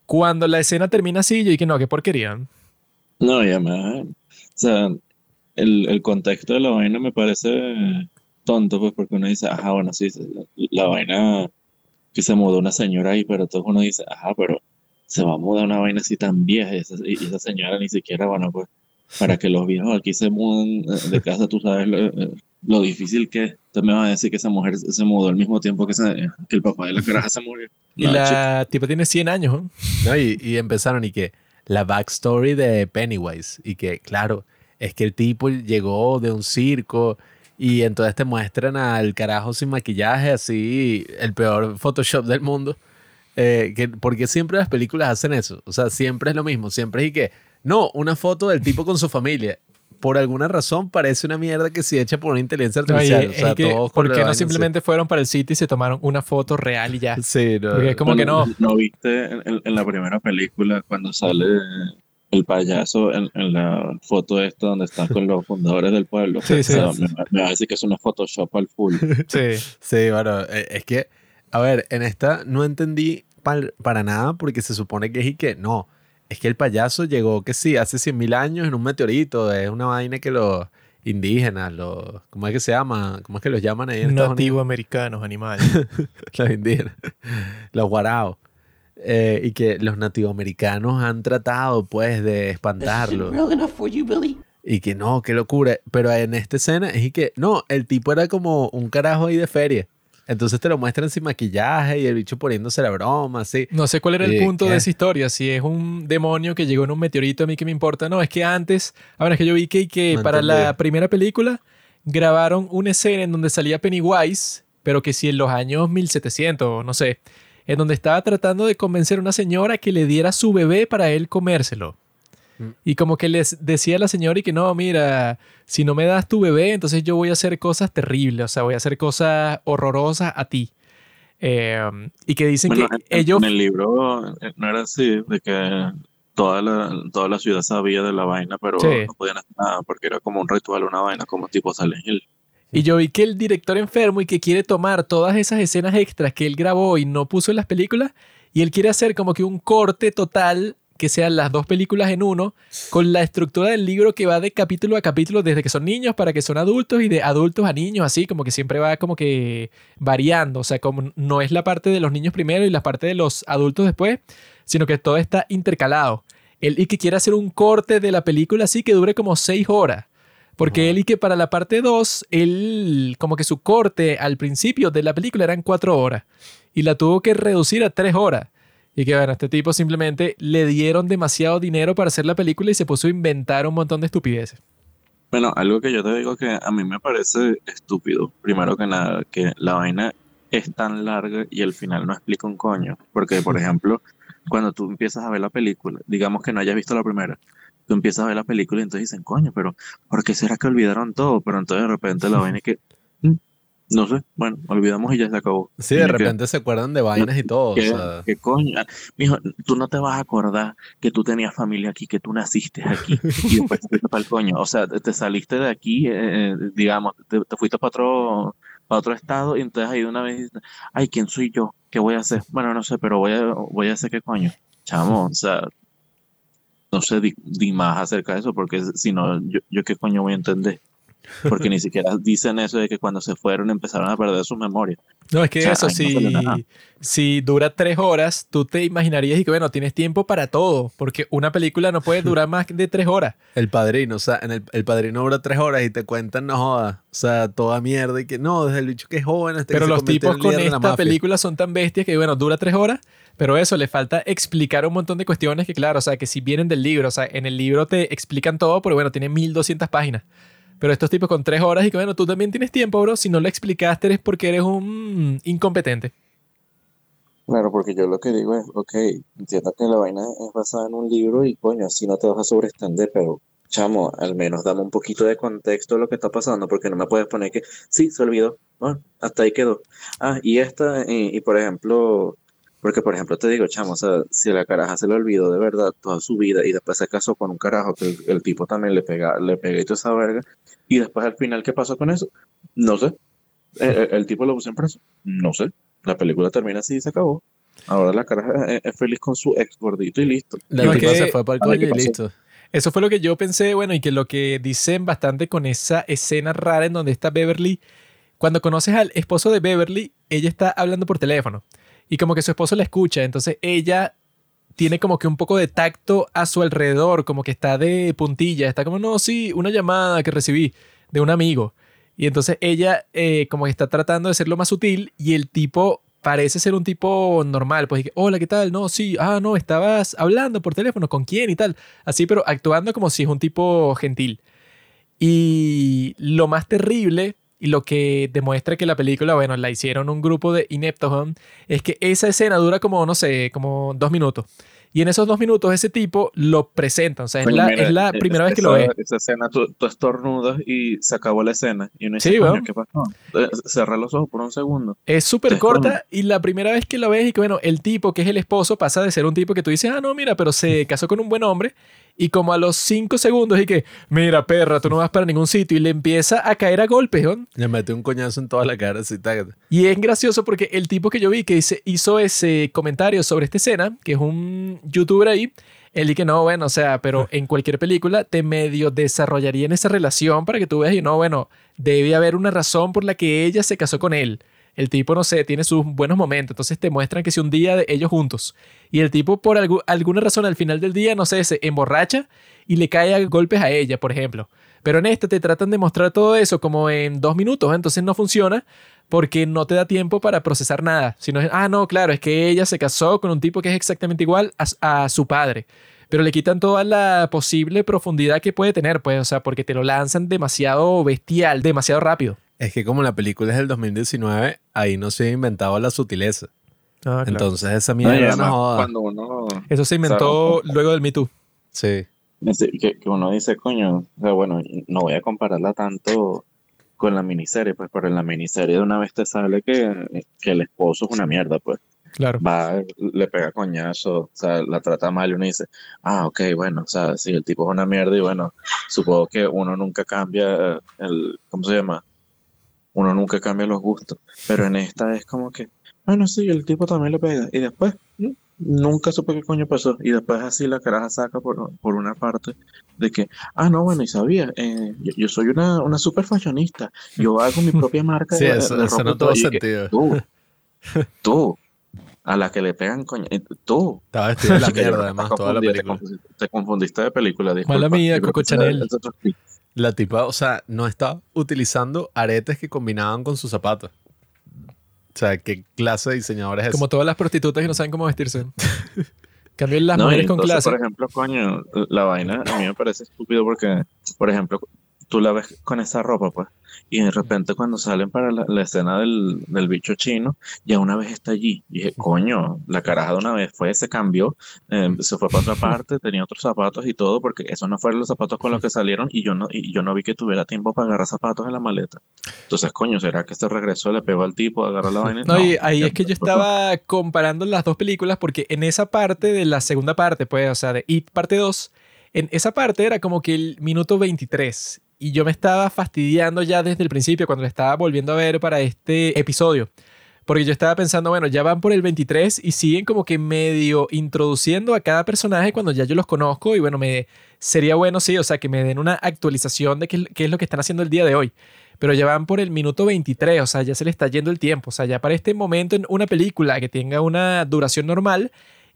Cuando la escena termina así, yo dije, no, qué porquería. No, y además, o sea, el, el contexto de la vaina me parece tonto, pues, porque uno dice, ajá, bueno, sí, se- la vaina que se mudó una señora ahí, pero entonces uno dice, ajá, pero se va a mudar una vaina así tan vieja, y esa, y esa señora ni siquiera, bueno, pues, para que los viejos aquí se muden eh, de casa, tú sabes lo, eh, lo difícil que es. Entonces me vas a decir que esa mujer se mudó al mismo tiempo que, se- que el papá de la caraja se murió. Y No, la chico. tipa tiene 100 años, ¿no? ¿no? Y, y empezaron y que la backstory de Pennywise y que, claro, es que el tipo llegó de un circo y entonces te muestran al carajo sin maquillaje, así, el peor Photoshop del mundo. Eh, que, porque siempre las películas hacen eso, o sea, siempre es lo mismo, siempre es y que, no, una foto del tipo con su familia. Por alguna razón parece una mierda que se echa por una inteligencia No, artificial. es o sea, que, todos ¿Por qué no simplemente fueron para el sitio y se tomaron una foto real y ya? así. Sí, no. Porque es como que no. ¿No viste en- en la primera película cuando sale el payaso en, en la foto esta donde están con los fundadores del pueblo? Sí, sí. O sea, me, me va a decir que es una Photoshop al full. Sí. <laughs> Sí, bueno, eh, es que, a ver, en esta no entendí para nada porque se supone que es y que no. Es que el payaso llegó, que sí, hace 100.000 años en un meteorito. Es una vaina que los indígenas, los. ¿Cómo es que se llama? ¿Cómo es que los llaman ahí en Estados Unidos? Nativo americanos, animales. <laughs> Los indígenas. Los guaraos. Eh, y que los nativoamericanos han tratado, pues, de espantarlo. Y que no, qué locura. Pero en esta escena es y que no, el tipo era como un carajo ahí de feria. Entonces te lo muestran sin maquillaje y el bicho poniéndose la broma, así. No sé cuál era el punto ¿qué? de esa historia. Si es un demonio que llegó en un meteorito, a mí que me importa. No, es que antes, ahora es que yo vi que, que No para la entendí. primera película grabaron una escena en donde salía Pennywise, pero que si en los años 1700, no sé, en donde estaba tratando de convencer a una señora que le diera su bebé para él comérselo. Mm. Y como que les decía a la señora y que no, mira, si no me das tu bebé, entonces yo voy a hacer cosas terribles, o sea, voy a hacer cosas horrorosas a ti. Eh, y que dicen Bueno, que en, ellos... en el libro eh, no era así, de que toda la, toda la ciudad sabía de la vaina, pero Sí. no podían hacer nada porque era como un ritual, una vaina, como tipo Silent Hill. Y yo vi que el director enfermo y que quiere tomar todas esas escenas extras que él grabó y no puso en las películas, y él quiere hacer como que un corte total que sean las dos películas en uno, con la estructura del libro que va de capítulo a capítulo desde que son niños para que son adultos y de adultos a niños, así como que siempre va como que variando, o sea, como no es la parte de los niños primero y la parte de los adultos después, sino que todo está intercalado. Él y que quiere hacer un corte de la película así que dure como seis horas. Porque él y que para la parte 2, él como que su corte al principio de la película eran cuatro horas y la tuvo que reducir a tres horas. Y que bueno, este tipo simplemente le dieron demasiado dinero para hacer la película y se puso a inventar un montón de estupideces. Bueno, algo que yo te digo que a mí me parece estúpido, primero que nada, que la vaina es tan larga y al final no explica un coño. Porque, por <laughs> ejemplo, cuando tú empiezas a ver la película, digamos que no hayas visto la primera, tú empiezas a ver la película y entonces dicen, coño, pero ¿por qué será que olvidaron todo? Pero entonces de repente la <laughs> vaina es que, mm, no sé, bueno, olvidamos y ya se acabó. Sí, de es que- repente se acuerdan de vainas y todo. o ¿Qué, sea, qué coño? Mijo, tú no te vas a acordar que tú tenías familia aquí, que tú naciste aquí y después te fuiste para el coño. O sea, te, te saliste de aquí, eh, digamos, te, te fuiste para otro, para otro estado y entonces ahí de una vez dices, ay, ¿quién soy yo? ¿Qué voy a hacer? Bueno, no sé, pero voy a, voy a hacer qué coño. Chamo, o sea, no sé, di, más acerca de eso, porque si no, yo, yo qué coño voy a entender. Porque ni <laughs> siquiera dicen eso de que cuando se fueron empezaron a perder su memoria. No, es que O sea, eso, no si, si dura tres horas, tú te imaginarías y que, bueno, tienes tiempo para todo, porque una película no puede durar más de tres horas. <laughs> El padrino, o sea, en el, el padrino dura tres horas y te cuentan, no jodas, o sea, toda mierda y que no, desde el bicho que es joven hasta Pero que los tipos con esta película son tan bestias que, bueno, dura tres horas, pero eso, le falta explicar un montón de cuestiones que, claro, o sea, que si vienen del libro, o sea, en el libro te explican todo, pero bueno, tiene 1200 páginas. Pero estos tipos con tres horas y que, bueno, tú también tienes tiempo, bro. Si no lo explicaste es porque eres un incompetente. Claro, porque yo lo que digo es, ok, entiendo que la vaina es basada en un libro y coño, así no te vas a sobreextender, pero chamo, al menos dame un poquito de contexto de lo que está pasando, porque no me puedes poner que, sí, se olvidó, bueno, hasta ahí quedó. Ah, y esta, y, por ejemplo, porque por ejemplo te digo, chamo, o sea, si la caraja se le olvidó de verdad toda su vida y después se casó con un carajo que el, el tipo también le pega, le pega y toda esa verga, y después al final, ¿qué pasó con eso? No sé. El, el- el tipo lo puso en preso, no sé. La película termina así y se acabó. Ahora la caraja es, es feliz con su ex gordito y listo. La No, se fue para el coño y listo. Eso fue lo que yo pensé, bueno, y que lo que dicen bastante con esa escena rara en donde está Beverly, cuando conoces al esposo de Beverly, ella está hablando por teléfono y como que su esposo la escucha, entonces ella tiene como que un poco de tacto a su alrededor, como que está de puntilla, está como, no, sí, una llamada que recibí de un amigo. Y entonces ella eh, como que está tratando de ser lo más sutil y el tipo parece ser un tipo normal, pues, hola, ¿qué tal? No, sí, ah, no, estabas hablando por teléfono, ¿con quién y tal? Así, pero actuando como si es un tipo gentil. Y lo más terrible y lo que demuestra que la película, bueno, la hicieron un grupo de ineptos, es que esa escena dura como, no sé, como dos minutos. Y en esos dos minutos ese tipo lo presenta, o sea, es Coño, la, mira, es la eh, primera vez que lo ves. Esa escena, tú, tú estornudas y se acabó la escena. Y uno dice, Sí, weón. ¿qué pasó? Eh, Cerra los ojos por un segundo. Es súper corta y la primera vez que lo ves y que, bueno, el tipo que es el esposo pasa de ser un tipo que tú dices, ah, no, mira, pero se <laughs> casó con un buen hombre y como a los cinco segundos y que, mira, perra, tú no vas para ningún sitio y le empieza a caer a golpes, ¿no? Le mete un coñazo en toda la cara, así. Y es gracioso porque el tipo que yo vi que hizo ese comentario sobre esta escena, que es un youtuber ahí, él y que no, bueno, o sea, pero en cualquier película te medio desarrollarían esa relación para que tú veas y no, bueno, debe haber una razón por la que ella se casó con él. El tipo, no sé, tiene sus buenos momentos, entonces te muestran que si un día de ellos juntos y el tipo por algu- alguna razón al final del día, no sé, se emborracha y le cae a golpes a ella, por ejemplo. Pero en esta te tratan de mostrar todo eso como en dos minutos, entonces no funciona porque no te da tiempo para procesar nada. Sino ah, no, claro, es que ella se casó con un tipo que es exactamente igual a, a su padre. Pero le quitan toda la posible profundidad que puede tener, pues, o sea, porque te lo lanzan demasiado bestial, demasiado rápido. Es que como la película es del 2019, ahí no se ha inventado la sutileza. Entonces esa mierda no, joda. cuando uno, Eso se inventó luego del Me Too. Sí. que, que uno dice, coño, o sea, bueno, no voy a compararla tanto con la miniserie, pues, pero en la miniserie de una vez te sale que, que el esposo es una mierda, pues. Claro. va, le pega coñazo, o sea, la trata mal y uno dice, ah, ok, bueno, o sea, si el tipo es una mierda y bueno, supongo que uno nunca cambia el, ¿cómo se llama? Uno nunca cambia los gustos, pero en esta es como que, bueno, sí, el tipo también le pega y después, mm, nunca supe qué coño pasó y después así la caraja saca por, por una parte de que, ah, no, bueno, y sabía, eh, yo, yo soy una, una super fashionista, yo hago mi propia marca <laughs> Sí, de, eso, de eso no todo", que, sentido. tú, <laughs> tú, a la que le pegan coño, eh, tú. Estaba vestido de la <laughs> mierda, además, te toda la película. confundiste- Te confundiste de película, disculpa. Mala mía, Coco Chanel. La tipa, o sea, no estaba utilizando aretes que combinaban con sus zapatos. O sea, ¿qué clase de diseñador es ese? Como todas las prostitutas que no saben cómo vestirse. <laughs> Cambio las No, mujeres con clase. Por ejemplo, coño, la vaina a mí me parece estúpido porque, por ejemplo, tú la ves con esa ropa, pues, y de repente cuando salen para la, la escena del, del bicho chino, ya una vez está allí. Y dije, coño, la caraja de una vez fue, se cambió, eh, se fue para otra <laughs> parte, tenía otros zapatos y todo, porque esos no fueron los zapatos con los que salieron y yo no, y yo no vi que tuviera tiempo para agarrar zapatos en la maleta. Entonces, coño, ¿será que este regresó, le pegó al tipo, agarró la <laughs> vaina? No, y ahí ya- es que yo estaba comparando las dos películas porque en esa parte de la segunda parte, pues, o sea, de It parte 2, en esa parte era como que el minuto 23 y yo me estaba fastidiando ya desde el principio cuando lo estaba volviendo a ver para este episodio. Porque yo estaba pensando, bueno, ya van por el 23 y siguen como que medio introduciendo a cada personaje cuando ya yo los conozco y bueno, me sería bueno, sí, o sea, que me den una actualización de qué, qué es lo que están haciendo el día de hoy. Pero ya van por el minuto 23, o sea, ya se le está yendo el tiempo. O sea, ya para este momento en una película que tenga una duración normal,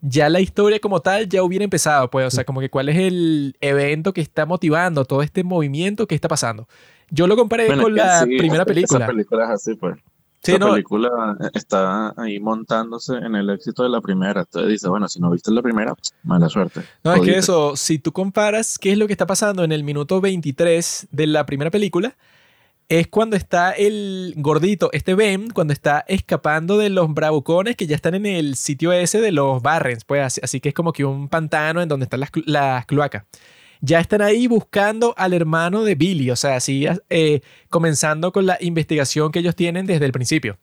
ya la historia como tal ya hubiera empezado, pues, o sea, como que cuál es el evento que está motivando todo este movimiento que está pasando. Yo lo comparé Bueno, con la sí, primera película. Esa película es así, pues. Sí, no, película está ahí montándose en el éxito de la primera. Entonces dice, bueno, si no viste la primera, mala suerte. No, es que eso, si tú comparas qué es lo que está pasando en el minuto 23 de la primera película, es cuando está el gordito, este Ben, cuando está escapando de los bravucones que ya están en el sitio ese de los Barrens, pues así, que es como que un pantano en donde están las cloacas. Ya están ahí buscando al hermano de Billy, o sea, así eh, comenzando con la investigación que ellos tienen desde el principio.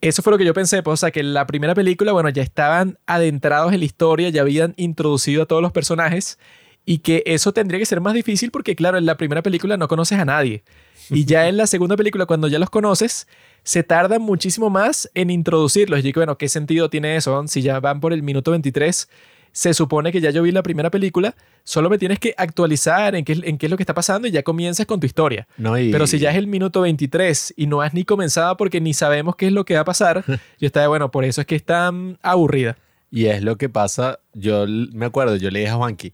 Eso fue lo que yo pensé, pues, o sea, que en la primera película, bueno, ya estaban adentrados en la historia, ya habían introducido a todos los personajes y que eso tendría que ser más difícil porque, claro, en la primera película no conoces a nadie. Y ya en la segunda película, cuando ya los conoces, se tarda muchísimo más en introducirlos. Y digo, bueno, ¿qué sentido tiene eso? Si ya van por el minuto 23, se supone que ya yo vi la primera película, solo me tienes que actualizar en qué, en qué es lo que está pasando y ya comienzas con tu historia. No, y- Pero si ya es el minuto 23 y no has ni comenzado porque ni sabemos qué es lo que va a pasar, <laughs> yo estaba, bueno, por eso es que es tan aburrida. Y es lo que pasa, yo me acuerdo, yo le dije a Juanqui,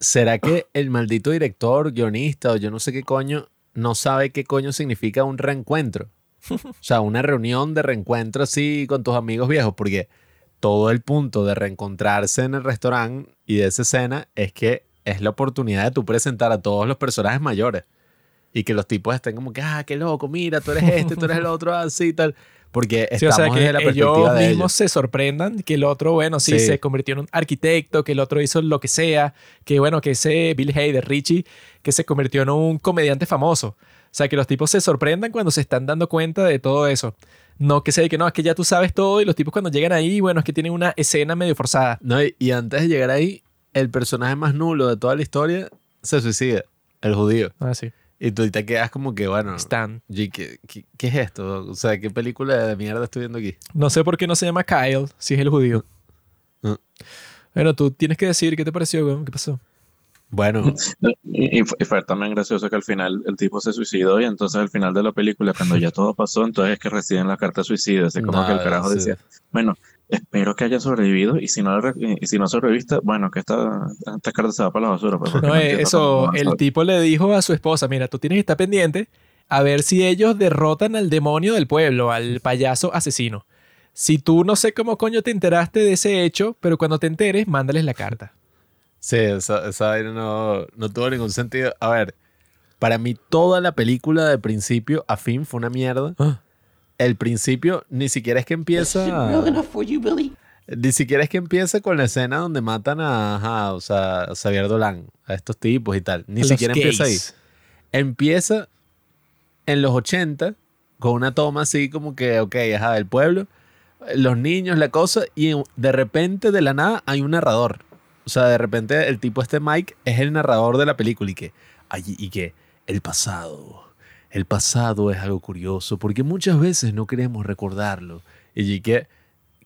¿será que el maldito director, guionista o yo no sé qué coño, no sabe qué coño significa un reencuentro? O sea, una reunión de reencuentro así con tus amigos viejos, porque todo el punto de reencontrarse en el restaurante y de esa escena es que es la oportunidad de tú presentar a todos los personajes mayores y que los tipos estén como que, ah, qué loco, mira, tú eres este, tú eres el otro, así tal. Porque Sí, o estamos sea, que la ellos de mismos ellos. se sorprendan que el otro, bueno, sí, Sí. se convirtió en un arquitecto, que el otro hizo lo que sea, que bueno, que ese Bill Hader, Richie, que se convirtió en un comediante famoso. O sea, que los tipos se sorprendan cuando se están dando cuenta de todo eso. No que sea que no, es que ya tú sabes todo y los tipos cuando llegan ahí, bueno, es que tienen una escena medio forzada. No, y, y antes de llegar ahí, el personaje más nulo de toda la historia se suicida, el judío. Ah, sí. Y tú te quedas como que, bueno, Stan. ¿y ¿qué, qué, qué es esto? O sea, ¿qué película de mierda estoy viendo aquí? No sé por qué no se llama Kyle, si es el judío. Ah. Bueno, tú tienes que decir qué te pareció, weón, qué pasó. Bueno, Y, y fue también gracioso que al final el tipo se suicidó y entonces al final de la película, cuando ya todo pasó, entonces es que reciben la carta de suicidio. Así como <laughs> que el carajo sí. decía, bueno, espero que haya sobrevivido y si no, y si no sobreviviste, bueno, que esta, esta carta se va para la basura. pues, porque No, no eh, eso, el tipo le dijo a su esposa, mira, tú tienes que estar pendiente a ver si ellos derrotan al demonio del pueblo, al payaso asesino. Si tú no sé cómo coño te enteraste de ese hecho, pero cuando te enteres, mándales la carta. sí, esa, esa vaina no, no tuvo ningún sentido. A ver, para mí toda la película de principio a fin fue una mierda. El principio ni siquiera es que empieza... <laughs> Ni siquiera es que empieza con la escena donde matan a, ajá, o sea, a Xavier Dolan, a estos tipos y tal. Ni Los siquiera empieza ahí. gays. empieza en los 80 con una toma así como que, ok, ajá, del pueblo, los niños, la cosa, y de repente, de la nada, hay un narrador. O sea, de repente el tipo este Mike es el narrador de la película y que, ay, y que el pasado, el pasado es algo curioso porque muchas veces no queremos recordarlo. Y que,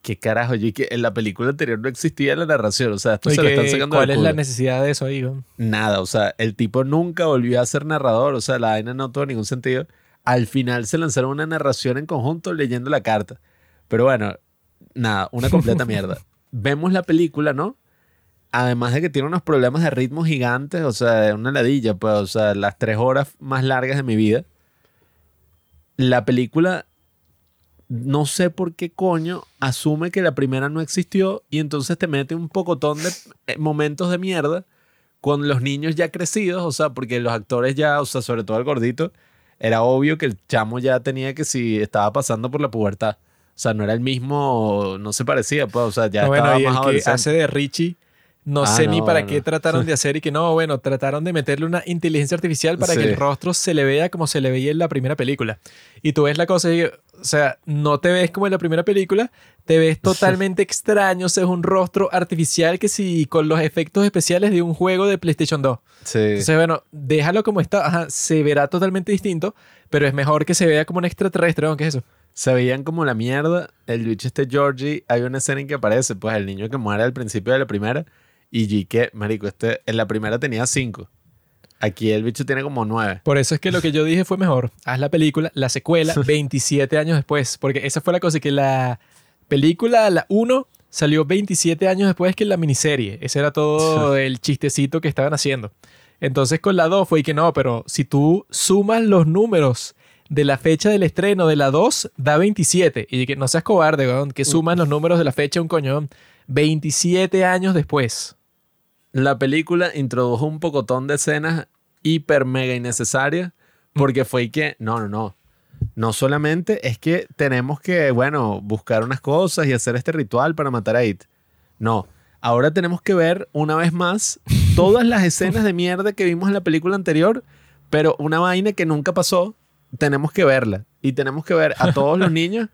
¿qué carajo? Y que en la película anterior no existía la narración. O sea, esto ¿Y se lo están sacando ¿Cuál es la necesidad de eso weón? Nada, o sea, el tipo nunca volvió a ser narrador, o sea, la vaina no tuvo ningún sentido. Al final se lanzaron una narración en conjunto leyendo la carta. Pero bueno, nada, una completa <laughs> mierda. Vemos la película, ¿no? Además de que tiene unos problemas de ritmo gigantes, o sea, una ladilla, pues, o sea, las tres horas más largas de mi vida. La película, no sé por qué coño, asume que la primera no existió y entonces te mete un pocotón de eh, momentos de mierda con los niños ya crecidos, o sea, porque los actores ya, o sea, sobre todo el gordito, era obvio que el chamo ya tenía que si estaba pasando por la pubertad. O sea, no era el mismo, no se parecía, pues, o sea, ya No, bueno, estaba y más el que hace de Richie, no Ah, sé ni para no. qué trataron de <laughs> hacer y que no, bueno, trataron de meterle una inteligencia artificial para que Sí. el rostro se le vea como se le veía en la primera película. Y tú ves la cosa y, o sea, no te ves como en la primera película, te ves <laughs> totalmente extraño, o sea, es un rostro artificial que si con los efectos especiales de un juego de PlayStation 2. Sí. Entonces, bueno, déjalo como está, ajá, se verá totalmente distinto, pero es mejor que se vea como un extraterrestre. ¿Qué es eso? se veían como la mierda. El bicho este Georgie, hay una escena en que aparece, pues el niño que muere al principio de la primera. Y G que, marico, este, en la primera tenía cinco. Aquí el bicho tiene como nueve. Por eso es que lo que yo dije fue mejor. Haz la película, la secuela, <laughs> 27 años después. Porque esa fue la cosa, que la película, la 1, salió 27 años después que la miniserie. Ese era todo el chistecito que estaban haciendo. Entonces con la 2 fue que no, pero si tú sumas los números de la fecha del estreno de la 2, da 27. Y que no seas cobarde, weón, que suman los números de la fecha un coñón. 27 años después. La película introdujo un pocotón de escenas hiper mega innecesarias porque fue que, no, no, no. No solamente es que tenemos que, bueno, buscar unas cosas y hacer este ritual para matar a It. No, ahora tenemos que ver una vez más todas las escenas de mierda que vimos en la película anterior, pero una vaina que nunca pasó, tenemos que verla. Y tenemos que ver a todos los <laughs> niños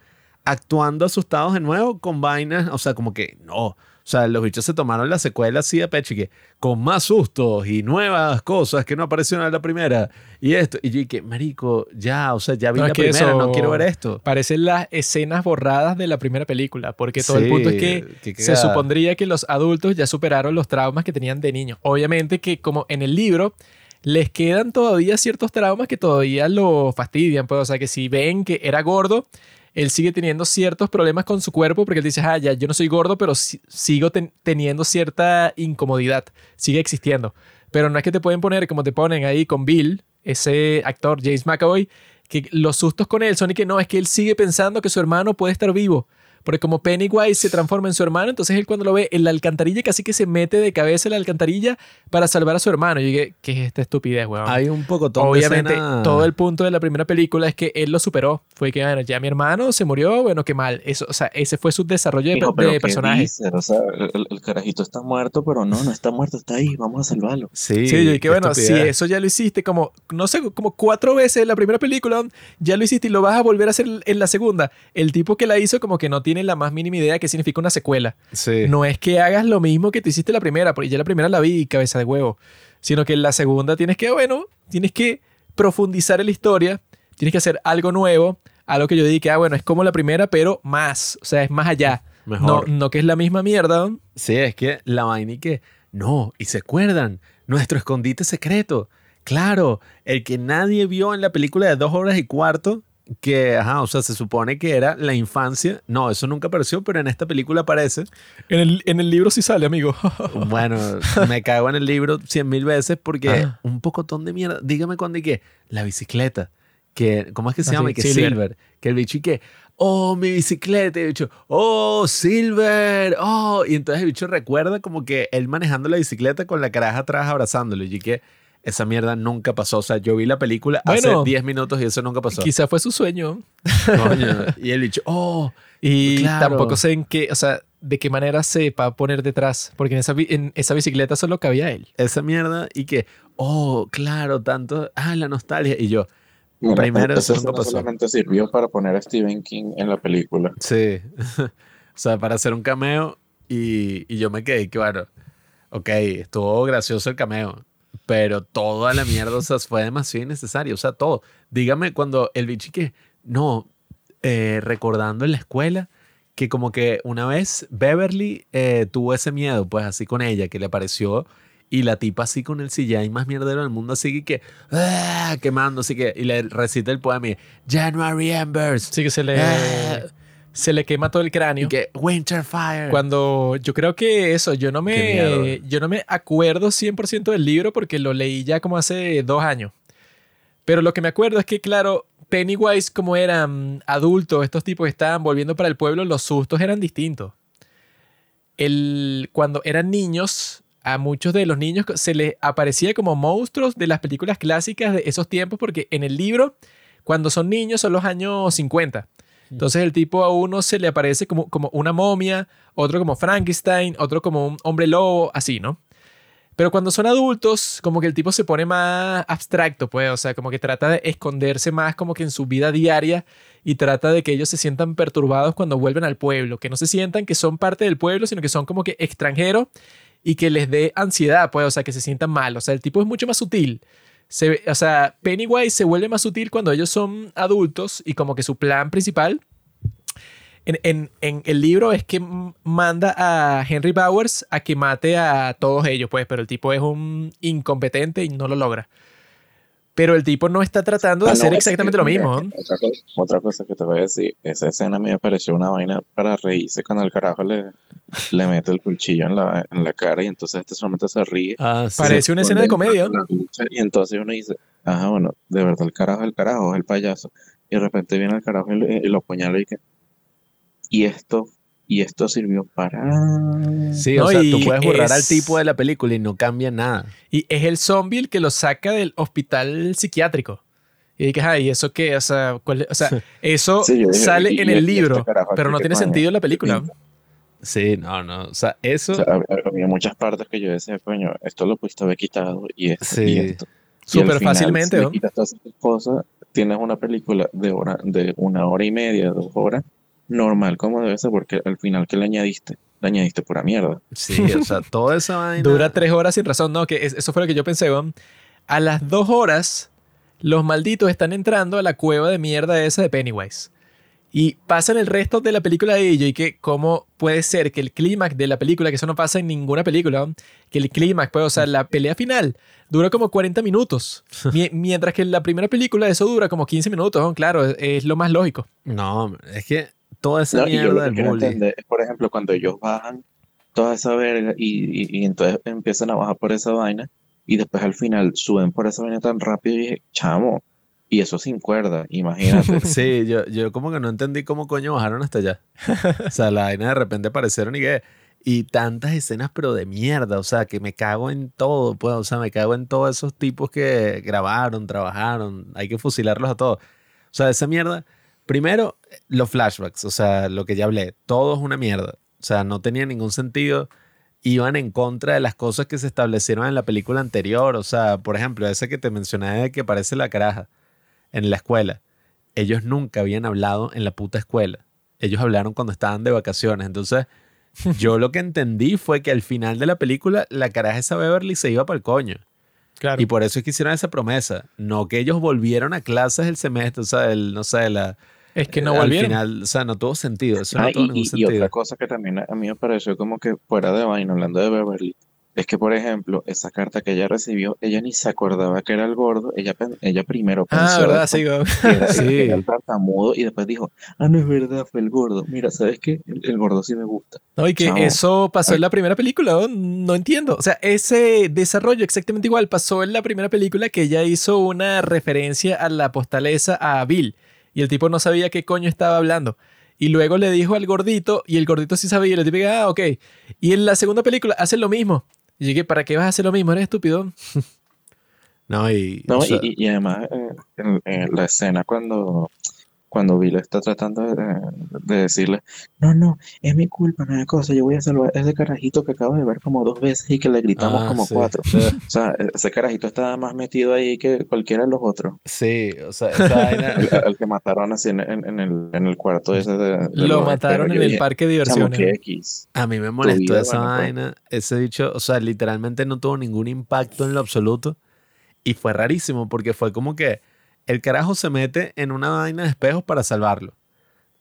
actuando asustados de nuevo con vainas, o sea, como que no. O sea, los bichos se tomaron la secuela así de pecho y que con más sustos y nuevas cosas que no aparecieron en la primera y esto. Y yo dije, marico, ya, o sea, ya vi No, la es que primera, eso no quiero ver esto. Parecen las escenas borradas de la primera película, porque todo el punto es que se supondría que los adultos ya superaron los traumas que tenían de niños. Obviamente que como en el libro les quedan todavía ciertos traumas que todavía lo fastidian, pues, o sea, que si ven que era gordo, él sigue teniendo ciertos problemas con su cuerpo porque él dice, ah, ya, yo no soy gordo, pero si- sigo ten- teniendo cierta incomodidad, sigue existiendo. Pero no es que te pueden poner como te ponen ahí con Bill, ese actor James McAvoy, que los sustos con él son y que no, es que él sigue pensando que su hermano puede estar vivo. Porque como Pennywise se transforma en su hermano, entonces él cuando lo ve en la alcantarilla casi que se mete de cabeza en la alcantarilla para salvar a su hermano. Y yo dije, ¿qué es esta estupidez, weón? Hay un pocotón Obviamente, de escenas- todo el punto de la primera película es que él lo superó. Fue que, bueno, ya mi hermano se murió, bueno, qué mal. Eso, o sea, ese fue su desarrollo de, Hijo, de pero ¿qué personaje. dices? O sea, el, el carajito está muerto, pero no, no está muerto, está ahí, vamos a salvarlo. Sí, Sí, yo dije, bueno, si eso ya lo hiciste como, no sé, como cuatro veces en la primera película, ya lo hiciste y lo vas a volver a hacer en la segunda. El tipo que la hizo como que no tiene la más mínima idea de qué significa una secuela. Sí. No es que hagas lo mismo que tú hiciste la primera, porque ya la primera la vi cabeza de huevo, sino que en la segunda tienes que, bueno, tienes que profundizar en la historia, tienes que hacer algo nuevo, algo que yo dije, ah, bueno, es como la primera, pero más, o sea, es más allá. No, Mejor. no que es la misma mierda. Sí, es que la vaina y que, no, y se acuerdan, nuestro escondite secreto. Claro, el que nadie vio en la película de dos horas y cuarto, que, ajá, o sea, se supone que era la infancia. No, eso nunca apareció, pero en esta película aparece. En el, en el libro sí sale, amigo. <laughs> Bueno, me cago en el libro cien mil veces porque Ah. un pocotón de mierda. Dígame cuándo y qué. La bicicleta. Que, ¿Cómo es que se Ah, llama? sí, que Silver. Silver. Que el bicho y que, oh, mi bicicleta. Y el bicho, oh, Silver. Oh. Y entonces el bicho recuerda como que él manejando la bicicleta con la caraja atrás abrazándolo. Y que esa mierda nunca pasó. O sea, yo vi la película Bueno, hace 10 minutos y eso nunca pasó. Quizá fue su sueño. Coño. Y el bicho, oh. Y Claro. tampoco sé en qué, o sea, de qué manera sepa poner detrás, porque en esa, en esa bicicleta solo cabía él. Esa mierda y que, oh, claro, tanto. Ah, la nostalgia. Y yo, Mira, Primero, eso nunca no pasó. solamente sirvió para poner a Stephen King en la película. Sí. <laughs> o sea, para hacer un cameo y, y yo me quedé que, bueno, ok, estuvo gracioso el cameo, pero toda la mierda, o sea, fue demasiado innecesario, o sea, todo. Dígame cuando el bicho que, no, eh, recordando en la escuela que como que una vez Beverly eh, tuvo ese miedo, pues así con ella, que le apareció y la tipa así con el CGI más mierdero del mundo, así que, ah, quemando, así que, y le recita el poema y, January Embers. Así que se le, Ah. Se le quema todo el cráneo. Y que Winterfire. Cuando yo creo que eso, yo no me, yo no me acuerdo 100% del libro porque lo leí ya como hace dos años. Pero lo que me acuerdo es que, claro, Pennywise, como eran adultos, estos tipos que estaban volviendo para el pueblo, los sustos eran distintos. El, cuando eran niños, a muchos de los niños se les aparecía como monstruos de las películas clásicas de esos tiempos, porque en el libro, cuando son niños, son los años 50. Entonces el tipo a uno se le aparece como, como una momia, otro como Frankenstein, otro como un hombre lobo, así, ¿no? Pero cuando son adultos, como que el tipo se pone más abstracto, pues, o sea, como que trata de esconderse más como que en su vida diaria y trata de que ellos se sientan perturbados cuando vuelven al pueblo, que no se sientan que son parte del pueblo, sino que son como que extranjeros y que les dé ansiedad, pues, o sea, que se sientan mal. O sea, el tipo es mucho más sutil. Se, o sea, Pennywise se vuelve más sutil cuando ellos son adultos y como que su plan principal en, en- en el libro es que manda a Henry Bowers a que mate a todos ellos, pues, pero el tipo es un incompetente y no lo logra. Pero el tipo no está tratando de Ah, hacer exactamente lo mismo. ¿no? Otra cosa, otra cosa que te voy a decir, esa escena a mí me pareció una vaina para reírse cuando el carajo le, le mete el cuchillo en la, en la cara y entonces este solamente se ríe. Ah, sí. Parece una escena de comedia. Y entonces uno dice, ajá, bueno, de verdad el carajo es el carajo, es el payaso. Y de repente viene el carajo y, lo- y lo apuñala y que, y esto, y esto sirvió para... Sí, No, o sea, tú puedes borrar al es- tipo de la película y no cambia nada. Y es el zombie el que lo saca del hospital psiquiátrico. Y dices, ay, ¿eso qué? O sea, ¿cuál o sea <laughs> eso Sí, dije, sale y- en y- el y este libro, carajo pero no ¿qué tiene sentido en la película. Sí, no, no. O sea, eso. O sea, hab- había muchas partes que yo decía, coño, esto lo pudiste haber quitado y esto Sí. y esto. Al Súper final, fácilmente, si ¿no? quitas todas esas cosas, tienes una película de hora, de una hora y media, dos horas, normal como debe ser, porque al final que le añadiste, le añadiste pura mierda. Sí, o sea, <laughs> toda esa vaina. Dura tres horas sin razón, ¿no? Que es- eso fue lo que yo pensé, weón. A las dos horas, los malditos están entrando a la cueva de mierda esa de Pennywise. Y pasan el resto de la película de ello y que cómo puede ser que el clímax de la película, que eso no pasa en ninguna película, que el clímax, pues, o sea, la pelea final dura como 40 minutos. <laughs> Mi- mientras que en la primera película eso dura como 15 minutos, claro, es, es lo más lógico. No, es que toda esa No, mierda del bullying. entender por ejemplo, cuando ellos bajan toda esa verga y, y, y entonces empiezan a bajar por esa vaina y después al final suben por esa vaina tan rápido y dije, chamo, y eso sin cuerda, imagínate. <laughs> Sí, yo, yo como que no entendí cómo coño bajaron hasta allá. <laughs> O sea, la vaina de repente aparecieron y que. Y tantas escenas, pero de mierda. O sea, que me cago en todo, pues. O sea, me cago en todos esos tipos que grabaron, trabajaron. Hay que fusilarlos a todos. O sea, esa mierda. Primero, los flashbacks. O sea, lo que ya hablé. Todo es una mierda. O sea, no tenía ningún sentido. Iban en contra de las cosas que se establecieron en la película anterior. O sea, por ejemplo, ese que te mencioné de que parece la caraja en la escuela ellos nunca habían hablado en la puta escuela. Ellos hablaron cuando estaban de vacaciones. Entonces, <laughs> yo lo que entendí fue que al final de la película, la caraja esa Beverly se iba para el coño. Claro. Y por eso es que hicieron esa promesa. No que ellos volvieron a clases el semestre, o sea, el, no sé, la... es que no al volvieron. final, o sea, no tuvo sentido. Eso Ah, no tuvo y, ningún y- y sentido. otra cosa que también a mí me pareció como que fuera de vaina, hablando de Beverly, es que, por ejemplo, esa carta que ella recibió, ella ni se acordaba que era el gordo, ella, ella primero pensó Ah, ¿verdad? Sí, era, Sí. que era <laughs> el tartamudo y después dijo, ah, no es verdad, fue el gordo. Mira, ¿sabes qué? El, el gordo sí me gusta. No, y que Chamo. eso pasó en la primera película, ¿no? No entiendo. O sea, ese desarrollo exactamente igual pasó en la primera película que ella hizo una referencia a la postaleza a Bill. Y el tipo no sabía qué coño estaba hablando. Y luego le dijo al gordito, y el gordito sí sabía, y el tipo, ah, ok. Y en la segunda película hacen lo mismo. Y dije, ¿para qué vas a hacer lo mismo? Eres estúpido. <laughs> No, y... No, o sea, y, y además, eh, en, en la escena cuando, cuando Bill está tratando de, de decirle, no, no, es mi culpa, no es cosa, yo voy a salvar a ese carajito que acabo de ver como dos veces y que le gritamos ah, como sí. cuatro. <laughs> O sea, ese carajito estaba más metido ahí que cualquiera de los otros. Sí, o sea, esa. <laughs> El, el que mataron así en, en- en el, en el cuarto ese de, de Lo mataron en el dije, parque de "Chamo, diversiones. X. A mí me molestó vida, esa bueno, pues. vaina, ese dicho, o sea, literalmente no tuvo ningún impacto en lo absoluto y fue rarísimo porque fue como que el carajo se mete en una vaina de espejos para salvarlo.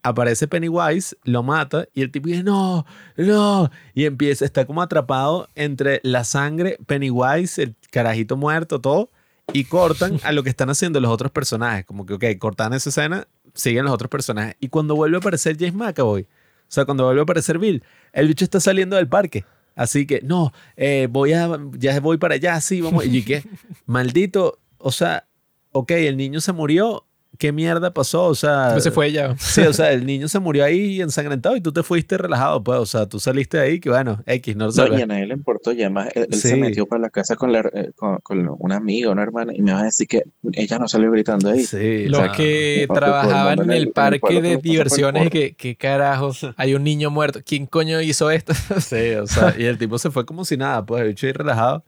Aparece Pennywise, lo mata y el tipo dice, no, no, y empieza, está como atrapado entre la sangre, Pennywise, el carajito muerto, todo, y cortan a lo que están haciendo los otros personajes, como que, ok, cortan esa escena, siguen los otros personajes, y cuando vuelve a aparecer James McAvoy, o sea, cuando vuelve a aparecer Bill, el bicho está saliendo del parque. Así que, no, eh, voy a, ya voy para allá, sí, vamos. Y que, maldito, o sea, ok, el niño se murió, ¿qué mierda pasó? O sea, Pero se fue ya. sí, o sea, el niño se murió ahí ensangrentado y tú te fuiste relajado, pues, o sea, tú saliste de ahí, que bueno, X, no lo No, sabes. y a nadie le importó, y además él, él se metió para la casa con, la, eh, con, con una amiga, una hermana, y me vas a decir que ella no salió gritando ahí. Sí, Los o sea, que trabajaban en el- el en el parque de diversiones y que, ¿qué carajo? Hay un niño muerto. ¿Quién coño hizo esto? <laughs> sí, o sea, y el tipo se fue como si nada, pues, el bicho ahí relajado.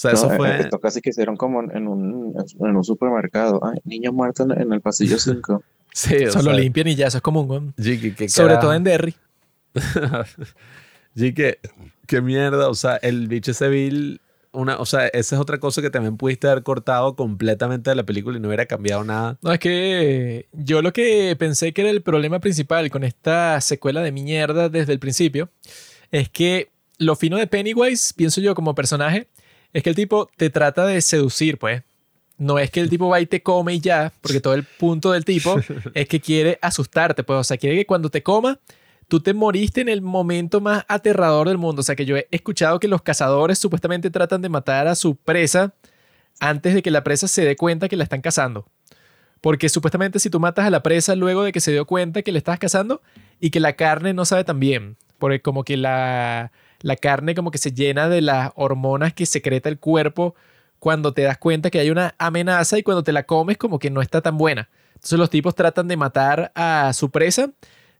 O sea, No, eso fue... Esto casi que hicieron como en un, en un supermercado. Ay, niño muerto en, el pasillo 5. <laughs> Sí, o Solo sea, limpian y ya, eso es común. Sobre carajo. todo en Derry. <laughs> Sí, que, qué mierda. O sea, el bicho ese Bill, una, o sea, esa es otra cosa que también pudiste haber cortado completamente de la película y no hubiera cambiado nada. No, es que yo lo que pensé que era el problema principal con esta secuela de mierda desde el principio es que lo fino de Pennywise, pienso yo como personaje, es que el tipo te trata de seducir, pues. No es que el tipo va y te come y ya, porque todo el punto del tipo <laughs> es que quiere asustarte, pues. O sea, quiere que cuando te coma, tú te moriste en el momento más aterrador del mundo. O sea, que yo he escuchado que los cazadores supuestamente tratan de matar a su presa antes de que la presa se dé cuenta que la están cazando. Porque supuestamente si tú matas a la presa luego de que se dio cuenta que le estás cazando y que la carne no sabe tan bien, porque como que la, la carne como que se llena de las hormonas que secreta el cuerpo cuando te das cuenta que hay una amenaza y cuando te la comes como que no está tan buena. Entonces los tipos tratan de matar a su presa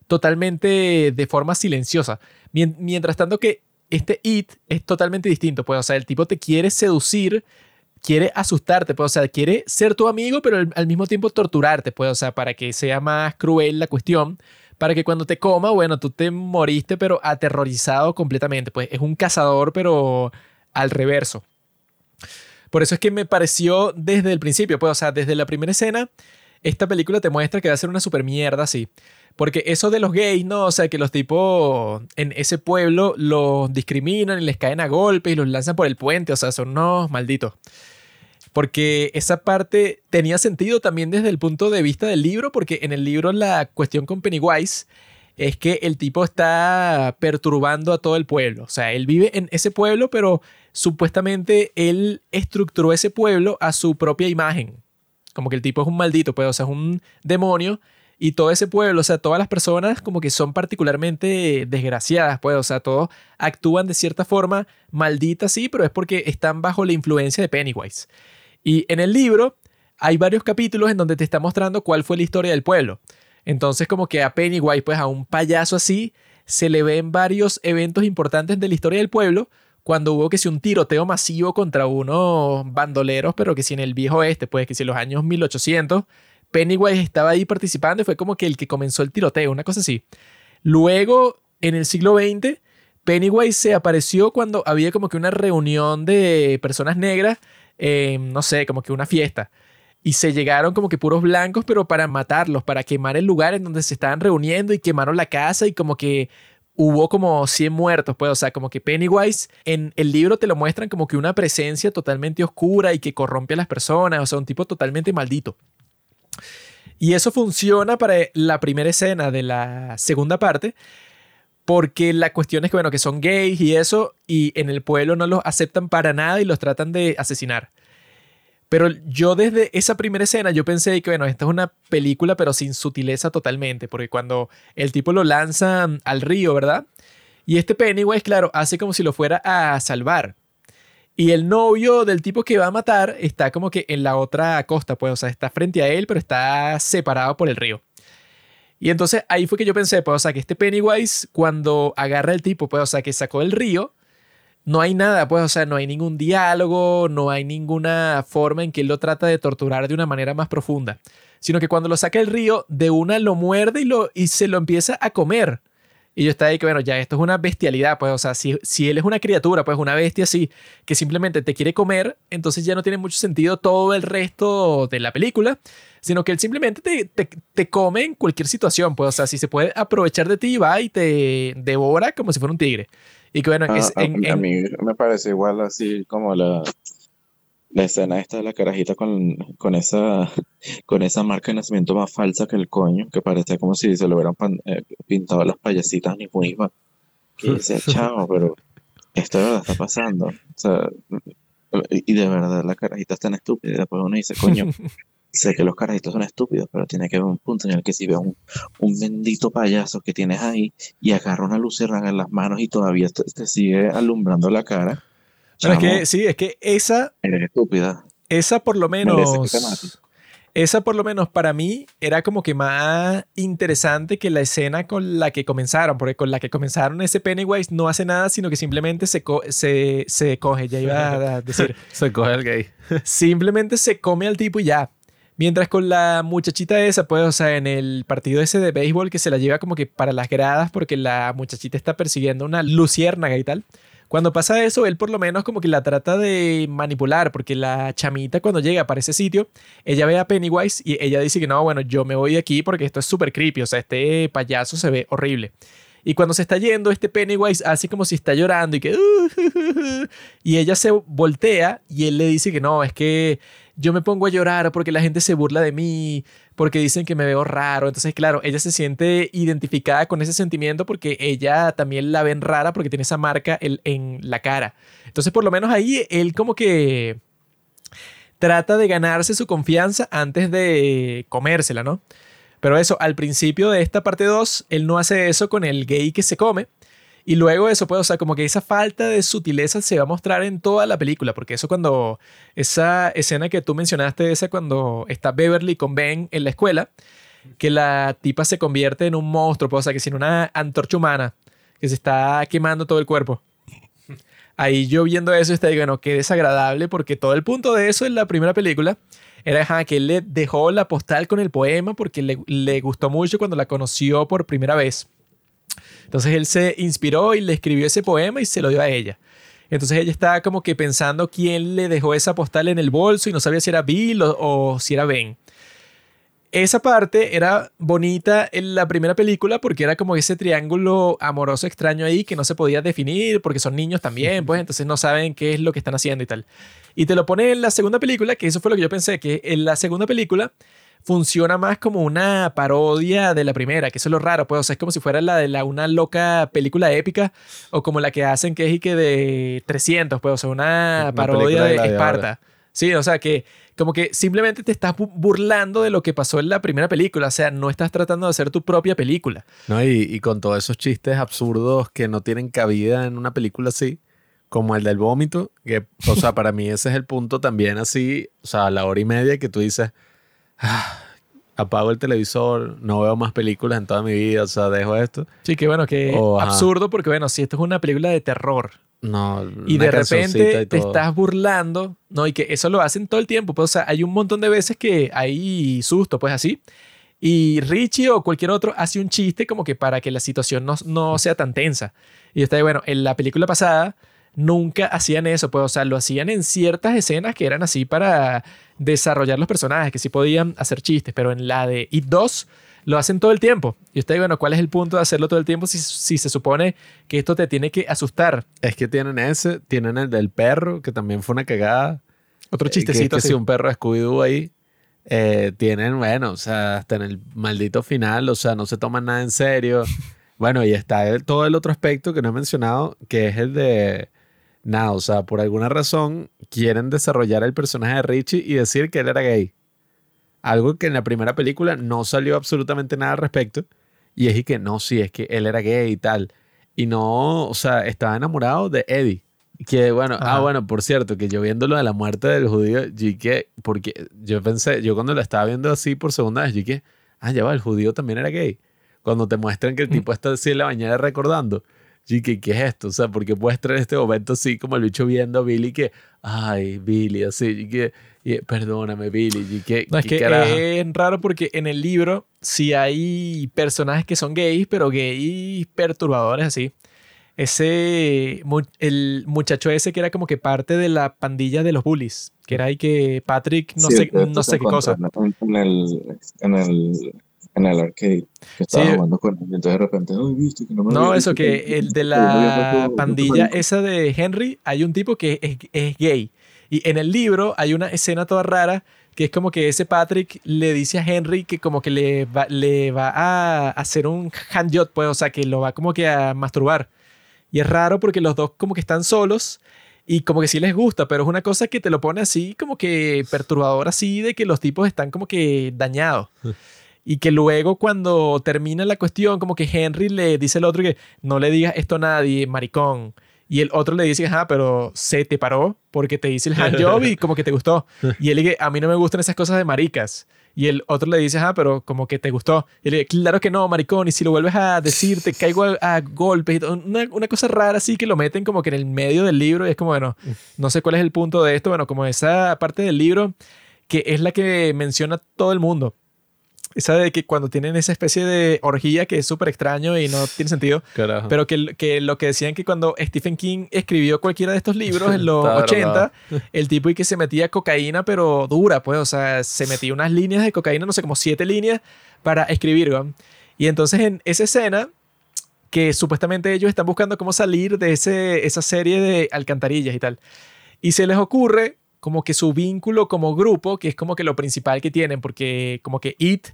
totalmente de forma silenciosa. Mientras tanto que este It es totalmente distinto, pues, o sea, el tipo te quiere seducir, quiere asustarte, pues, o sea, quiere ser tu amigo, pero al, mismo tiempo torturarte, pues, o sea, para que sea más cruel la cuestión, para que cuando te coma, bueno, tú te moriste, pero aterrorizado completamente, pues es un cazador, pero al reverso. Por eso es que me pareció desde el principio, pues, o sea, desde la primera escena, esta película te muestra que va a ser una super mierda, sí. Porque eso de los gays, ¿no? O sea, que los tipos en ese pueblo los discriminan y les caen a golpes y los lanzan por el puente, o sea, son unos malditos. Porque esa parte tenía sentido también desde el punto de vista del libro, porque en el libro la cuestión con Pennywise es que el tipo está perturbando a todo el pueblo. O sea, él vive en ese pueblo, pero supuestamente él estructuró ese pueblo a su propia imagen. Como que el tipo es un maldito, pues, o sea, es un demonio. Y todo ese pueblo, o sea, todas las personas como que son particularmente desgraciadas, pues, o sea, todos actúan de cierta forma maldita, sí, pero es porque están bajo la influencia de Pennywise. Y en el libro hay varios capítulos en donde te está mostrando cuál fue la historia del pueblo. Entonces como que a Pennywise, pues a un payaso así, se le ven varios eventos importantes de la historia del pueblo, cuando hubo que si un tiroteo masivo contra unos bandoleros, pero que si en el viejo este, pues que si en los años 1800, Pennywise estaba ahí participando y fue como que el que comenzó el tiroteo, una cosa así. Luego, en el siglo XX, Pennywise se apareció cuando había como que una reunión de personas negras no sé, como que una fiesta. Y se llegaron como que puros blancos, pero para matarlos, para quemar el lugar en donde se estaban reuniendo y quemaron la casa y como que hubo como 100 muertos, pues, o sea, como que Pennywise en el libro te lo muestran como que una presencia totalmente oscura y que corrompe a las personas, o sea, un tipo totalmente maldito. Y eso funciona para la primera escena de la segunda parte, porque la cuestión es que, bueno, que son gays y eso, y en el pueblo no los aceptan para nada y los tratan de asesinar. Pero yo desde esa primera escena yo pensé que, bueno, esta es una película pero sin sutileza totalmente, porque cuando el tipo lo lanza al río, ¿verdad? Y este Pennywise, claro, hace como si lo fuera a salvar. Y el novio del tipo que va a matar está como que en la otra costa, pues, o sea, está frente a él, pero está separado por el río. Y entonces ahí fue que yo pensé, pues, o sea, que este Pennywise, cuando agarra el tipo, pues, o sea, que sacó del río, no hay nada, pues, o sea, no hay ningún diálogo, no hay ninguna forma en que él lo trata de torturar de una manera más profunda, sino que cuando lo saca del río, de una lo muerde y, lo, y se lo empieza a comer. Y yo estaba ahí que, bueno, ya esto es una bestialidad, pues, o sea, si, si él es una criatura, pues una bestia así, que simplemente te quiere comer, entonces ya no tiene mucho sentido todo el resto de la película, sino que él simplemente te, te, come en cualquier situación, pues, o sea, si se puede aprovechar de ti, va y te devora como si fuera un tigre. Y que bueno, Ah, es en, a en- mí me parece igual así como la, la escena esta de la carajita con, con esa con esa marca de nacimiento más falsa que el coño, que parecía como si se lo hubieran pan- eh, pintado las payasitas ni Funisma. Que dice, <laughs> chao, pero esto de verdad está pasando. O sea, y y de verdad la carajita es tan estúpida. Y después uno dice, coño, <laughs> sé que los carajitos son estúpidos, pero tiene que haber un punto en el que si ves un, un bendito payaso que tienes ahí y agarra una luciérnaga en las manos y todavía te, te sigue alumbrando la cara, Pero es que sí, es que esa, eres estúpida. esa por lo menos, esa por lo menos para mí era como que más interesante que la escena con la que comenzaron, porque con la que comenzaron ese Pennywise no hace nada, sino que simplemente se, co- se, se coge, ya iba a <laughs> decir, Se coge el gay. simplemente se come al tipo y ya. Mientras con la muchachita esa, pues, o sea, en el partido ese de béisbol que se la lleva como que para las gradas porque la muchachita está persiguiendo una luciérnaga y tal. Cuando pasa eso, él por lo menos como que la trata de manipular, porque la chamita cuando llega para ese sitio, ella ve a Pennywise y ella dice que no, bueno, yo me voy de aquí porque esto es súper creepy, o sea, este payaso se ve horrible. Y cuando se está yendo, este Pennywise hace como si está llorando y que... <laughs> y ella se voltea y él le dice que no, es que yo me pongo a llorar porque la gente se burla de mí, porque dicen que me veo raro. Entonces, claro, ella se siente identificada con ese sentimiento porque ella también la ven rara porque tiene esa marca en, en la cara. Entonces, por lo menos ahí, él como que trata de ganarse su confianza antes de comérsela, ¿no? Pero eso, al principio de esta parte 2, él no hace eso con el gay que se come. Y luego eso, pues, o sea, como que esa falta de sutileza se va a mostrar en toda la película, porque eso cuando, esa escena que tú mencionaste, esa cuando está Beverly con Ben en la escuela, que la tipa se convierte en un monstruo, pues, o sea, que sin una antorcha humana, que se está quemando todo el cuerpo. Ahí yo viendo eso, está bueno, qué desagradable, porque todo el punto de eso en la primera película era que él le dejó la postal con el poema porque le, le gustó mucho cuando la conoció por primera vez. Entonces él se inspiró y le escribió ese poema y se lo dio a ella. Entonces ella estaba como que pensando quién le dejó esa postal en el bolso y no sabía si era Bill o, o si era Ben. Esa parte era bonita en la primera película porque era como ese triángulo amoroso extraño ahí que no se podía definir porque son niños también, pues entonces no saben qué es lo que están haciendo y tal. Y te lo pone en la segunda película, que eso fue lo que yo pensé, que en la segunda película funciona más como una parodia de la primera, que eso es lo raro, pues, o sea, es como si fuera la de la, una loca película épica o como la que hacen que es y que de 300, pues, o sea, una, Una parodia de. Esparta. Sí, o sea, que como que simplemente te estás bu- burlando de lo que pasó en la primera película, o sea, no estás tratando de hacer tu propia película. ¿no? Y, y con todos esos chistes absurdos que no tienen cabida en una película así, como el del vómito, que, o sea, para mí ese es el punto también así, o sea, a la hora y media que tú dices, "Ah, apago el televisor, no veo más películas en toda mi vida, o sea, dejo esto. Sí, que bueno, que Oh, ajá. absurdo porque bueno, si esto es una película de terror No, y de repente y te estás burlando, ¿no? Y que eso lo hacen todo el tiempo, pues, o sea, hay un montón de veces que hay susto, pues así. Y Richie o cualquier otro hace un chiste como que para que la situación no, no sea tan tensa. Y está bueno, en la película pasada nunca hacían eso, pues, o sea, lo hacían en ciertas escenas que eran así para desarrollar los personajes, que sí podían hacer chistes, pero en la de It 2 lo hacen todo el tiempo. Y usted, bueno, ¿cuál es el punto de hacerlo todo el tiempo si, si se supone que esto te tiene que asustar? Es que tienen ese, tienen el del perro, que también fue una cagada. Otro Eh, que es chistecito que si un perro Scooby-Doo ahí. eh, tienen, bueno, o sea, hasta en el maldito final, o sea, no se toman nada en serio. <laughs> bueno, y está el- todo el otro aspecto que no he mencionado, que es el de, nada, o sea, por alguna razón quieren desarrollar el personaje de Richie y decir que él era gay. Algo que en la primera película no salió absolutamente nada al respecto. Y es y que no, sí, es que él era gay y tal. Y no, o sea, estaba enamorado de Eddie. Que bueno, Ajá. ah, bueno, por cierto, que yo viendo lo de la muerte del judío, yo dije, porque yo pensé, yo cuando lo estaba viendo así por segunda vez, yo dije, ah, ya va, el judío también era gay. Cuando te muestran que el tipo está así en la bañera recordando, yo dije, ¿qué es esto? O sea, porque muestran este momento así como el bicho viendo a Billy que, ay, Billy, así, y que, y, perdóname, Billy, y que, No, es ¿qué que carajo? es raro porque en el libro sí hay personajes que son gays, pero gays perturbadores así. Ese, el muchacho ese que era como que parte de la pandilla de los bullies, que era ahí que Patrick, no Sí, sé, no sé qué cosa. en el, en, el, en el arcade que estaba Sí. jugando con él. Y entonces de repente, ay, viste que no me No, había eso que el de la pandilla esa de Henry, hay un tipo que es, es gay. Y en el libro hay una escena toda rara que es como que ese Patrick le dice a Henry que como que le va, le va a hacer un handjob, pues, o sea, que lo va como que a masturbar. Y es raro porque los dos como que están solos y como que sí les gusta, pero es una cosa que te lo pone así como que perturbador así de que los tipos están como que dañados. <laughs> Y que luego cuando termina la cuestión, como que Henry le dice al otro que no le digas esto a nadie, maricón. Y el otro le dice, ajá, pero se te paró porque te hice el handjob y como que te gustó. <laughs> Y él dice, a mí no me gustan esas cosas de maricas. Y el otro le dice, ajá, pero como que te gustó. Y él dice, claro que no, maricón. Y si lo vuelves a decir, te caigo a, a golpes. y todo. Una, una cosa rara así que lo meten como que en el medio del libro. Y es como, bueno, no sé cuál es el punto de esto. Bueno, como esa parte del libro que es la que menciona todo el mundo. Esa de que cuando tienen esa especie de orgía que es súper extraño y no tiene sentido. Carajo. Pero que, que lo que decían que cuando Stephen King escribió cualquiera de estos libros en los <laughs> Estaba 80, <laughs> el tipo y que se metía cocaína, pero dura, pues, o sea, se metía unas líneas de cocaína, no sé, como siete líneas para escribir. Y entonces en esa escena, que supuestamente ellos están buscando cómo salir de ese, esa serie de alcantarillas y tal, y se les ocurre como que su vínculo como grupo, que es como que lo principal que tienen, porque como que It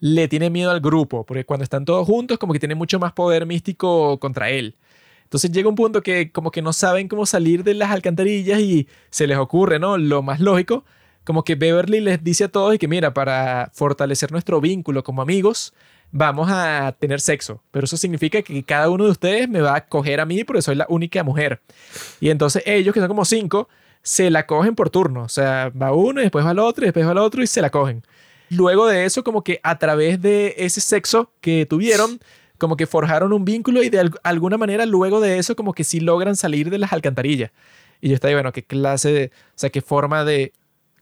le tiene miedo al grupo, porque cuando están todos juntos como que tiene mucho más poder místico contra él. Entonces llega un punto que como que no saben cómo salir de las alcantarillas y se les ocurre, ¿no? Lo más lógico, como que Beverly les dice a todos y que mira, para fortalecer nuestro vínculo como amigos, vamos a tener sexo. Pero eso significa que cada uno de ustedes me va a coger a mí porque soy la única mujer. Y entonces ellos, que son como cinco, se la cogen por turno. O sea, va uno y después va el otro y después va el otro y se la cogen. Luego de eso, como que a través de ese sexo que tuvieron, como que forjaron un vínculo y de al- alguna manera luego de eso, como que sí logran salir de las alcantarillas. Y yo estaba, bueno, qué clase de, o sea, qué forma de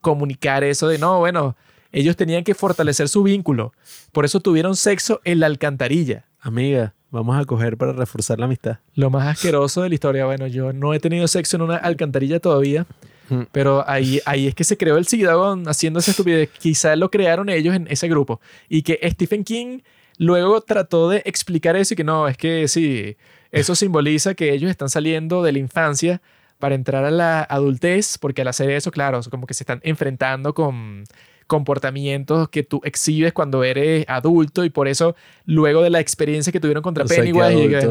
comunicar eso de, no, bueno, ellos tenían que fortalecer su vínculo. Por eso tuvieron sexo en la alcantarilla. Amiga, vamos a coger para reforzar la amistad. Lo más asqueroso de la historia, bueno, yo no he tenido sexo en una alcantarilla todavía, Mm. pero ahí, ahí es que se creó el SIDA weón, haciendo esa estupidez. Quizás lo crearon ellos en ese grupo. Y que Stephen King luego trató de explicar eso y que no, es que sí, eso simboliza que ellos están saliendo de la infancia para entrar a la adultez, porque al hacer eso, claro, como que se están enfrentando con comportamientos que tú exhibes cuando eres adulto y por eso luego de la experiencia que tuvieron contra O Pennywise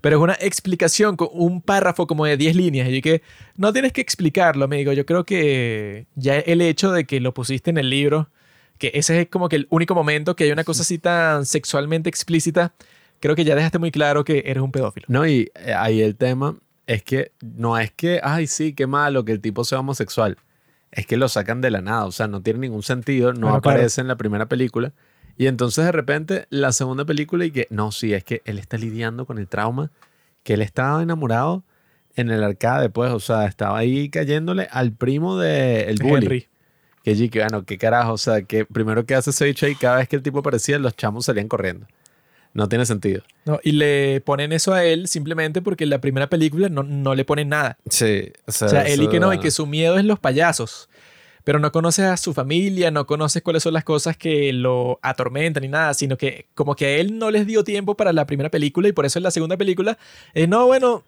pero es una explicación con un párrafo como de 10 líneas. Y que no tienes que explicarlo, amigo. Yo creo que ya el hecho de que lo pusiste en el libro, que ese es como que el único momento que hay una cosa así tan sexualmente explícita, creo que ya dejaste muy claro que eres un pedófilo. No, y eh, ahí el tema es que no es que, ay, sí, qué malo que el tipo sea homosexual. Es que lo sacan de la nada, o sea, no tiene ningún sentido, no Bueno, claro. aparece en la primera película. Y entonces de repente la segunda película y que, no, sí, es que él está lidiando con el trauma, que él estaba enamorado en el arcade, pues, o sea, estaba ahí cayéndole al primo del el bully. Henry. Que que bueno, qué carajo, o sea, que primero que hace ese bicho ahí, cada vez que el tipo aparecía, los chamos salían corriendo. No tiene sentido. No, y le ponen eso a él simplemente porque en la primera película no, no le ponen nada. Sí, o sea, O sea, él y que no, y que su miedo es los payasos. Pero no conoces a su familia, no conoces cuáles son las cosas que lo atormentan ni nada, sino que como que a él no les dio tiempo para la primera película y por eso en la segunda película es, no, bueno,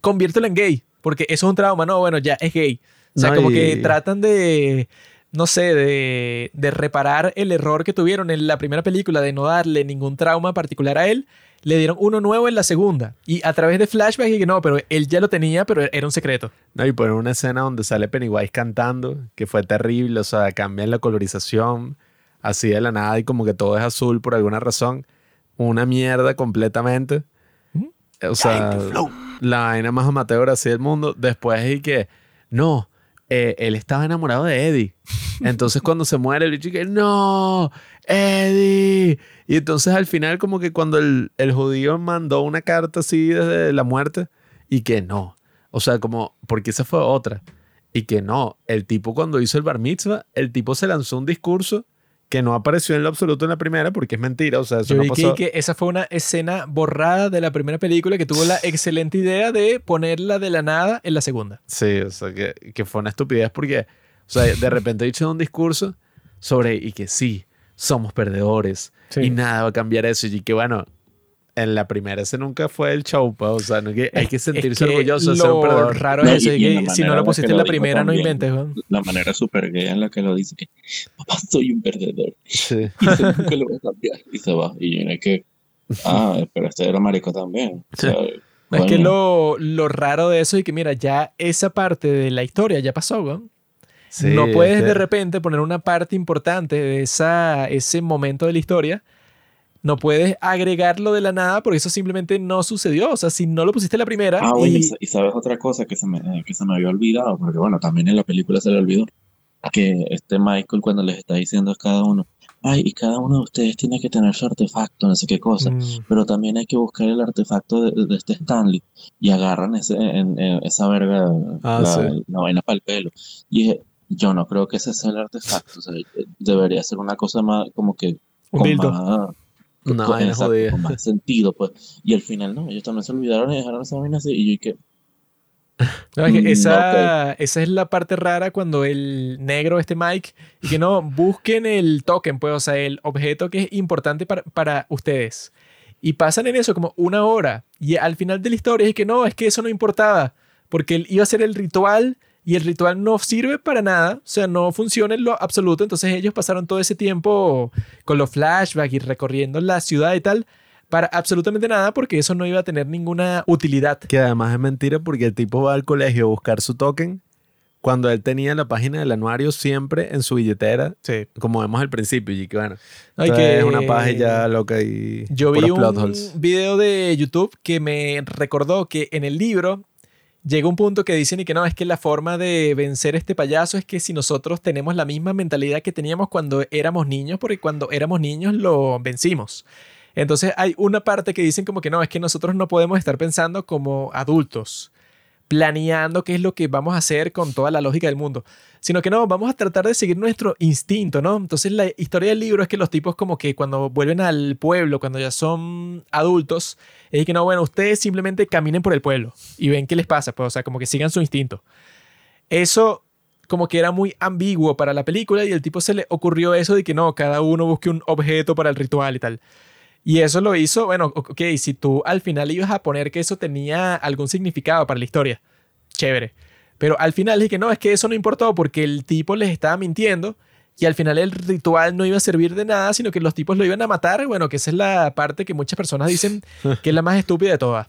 conviértelo en gay, porque eso es un trauma, no, bueno, ya es gay. O sea, No, como y- que tratan de, no sé, de, de reparar el error que tuvieron en la primera película de no darle ningún trauma particular a él. Le dieron uno nuevo en la segunda. Y a través de flashback, y que no, pero él ya lo tenía, pero era un secreto. No, y poner una escena donde sale Pennywise cantando, que fue terrible, o sea, cambian la colorización, así de la nada, y como que todo es azul por alguna razón. Una mierda completamente. Ujú. O sea, la vaina más amateur así del mundo. Después y que, no, eh, él estaba enamorado de Eddie. Entonces cuando se muere el bicho que, no, Eddie. Y entonces al final como que cuando el, el judío mandó una carta así desde la muerte y que no. O sea, como, porque esa fue otra. Y que no, el tipo cuando hizo el bar mitzvah, el tipo se lanzó un discurso que no apareció en lo absoluto en la primera porque es mentira. O sea, eso Yo no vi que, pasó. que esa fue una escena borrada de la primera película que tuvo la <laughs> excelente idea de ponerla de la nada en la segunda. Sí, o sea, que, que fue una estupidez porque, o sea, de repente he dicho un discurso sobre y que sí, somos perdedores Sí. y nada va a cambiar eso. Y que bueno, en la primera ese nunca fue el show, pues, o sea, no que hay que sentirse Es que orgulloso de ser un lo perdedor. raro No, es eso, que si no lo la pusiste en la primera, no también. inventes. weón. La manera súper gay en la que lo dice que <laughs> papá soy un perdedor Sí. <laughs> y sé nunca lo voy a cambiar y se va y yo que ah pero este era marico también o sea, Es que lo, lo raro de eso es que, mira, ya esa parte de la historia ya pasó, weón. Sí, no puedes de repente poner una parte importante de esa, ese momento de la historia. No puedes agregarlo de la nada porque eso simplemente no sucedió. O sea, si no lo pusiste la primera Ah, y- y sabes otra cosa que se me, eh, que se me había olvidado, porque bueno, también en la película se le olvidó, que este Michael cuando les está diciendo a cada uno, ay, y cada uno de ustedes tiene que tener su artefacto, no sé qué cosa, Mm, pero también hay que buscar el artefacto de, de este Stanley, y agarran ese, en, en esa verga, Ah, la, sí. la vaina para el pelo, y yo no creo que ese sea el artefacto. O sea, debería ser una cosa más como que Un con dildo. más, Una con, jodida. con más sentido, pues. Y al final no, ellos también se olvidaron y dejaron esa vaina así. Y yo y que, No, es que Mm, esa, esa es la parte rara cuando el negro, este Mike, y que no, busquen el token, pues, o sea, el objeto que es importante para, para ustedes. Y pasan en eso como una hora. Y al final de la historia es que no, es que eso no importaba, porque él iba a hacer el ritual y el ritual no sirve para nada, o sea, no funciona en lo absoluto. Entonces ellos pasaron todo ese tiempo con los flashbacks y recorriendo la ciudad y tal, para absolutamente nada, porque eso no iba a tener ninguna utilidad. Que además es mentira porque el tipo va al colegio a buscar su token cuando él tenía la página del anuario siempre en su billetera, Sí. como vemos al principio. Y que bueno, Ay, que- es una página loca y Yo vi un video de YouTube que me recordó que en el libro llega un punto que dicen y que no, es que la forma de vencer este payaso es que si nosotros tenemos la misma mentalidad que teníamos cuando éramos niños, porque cuando éramos niños lo vencimos. Entonces hay una parte que dicen como que no, es que nosotros no podemos estar pensando como adultos, planeando qué es lo que vamos a hacer con toda la lógica del mundo, sino que no, vamos a tratar de seguir nuestro instinto, ¿no? Entonces la historia del libro es que los tipos como que cuando vuelven al pueblo, cuando ya son adultos, es que no, bueno, ustedes simplemente caminen por el pueblo y ven qué les pasa, pues, o sea, como que sigan su instinto. Eso como que era muy ambiguo para la película y el tipo se le ocurrió eso de que no, cada uno busque un objeto para el ritual y tal. Y eso lo hizo, bueno, ok, si tú al final ibas a poner que eso tenía algún significado para la historia, chévere. Pero al final dije que no, es que eso no importó porque el tipo les estaba mintiendo y al final el ritual no iba a servir de nada, sino que los tipos lo iban a matar. Bueno, que esa es la parte que muchas personas dicen <laughs> que es la más estúpida de todas.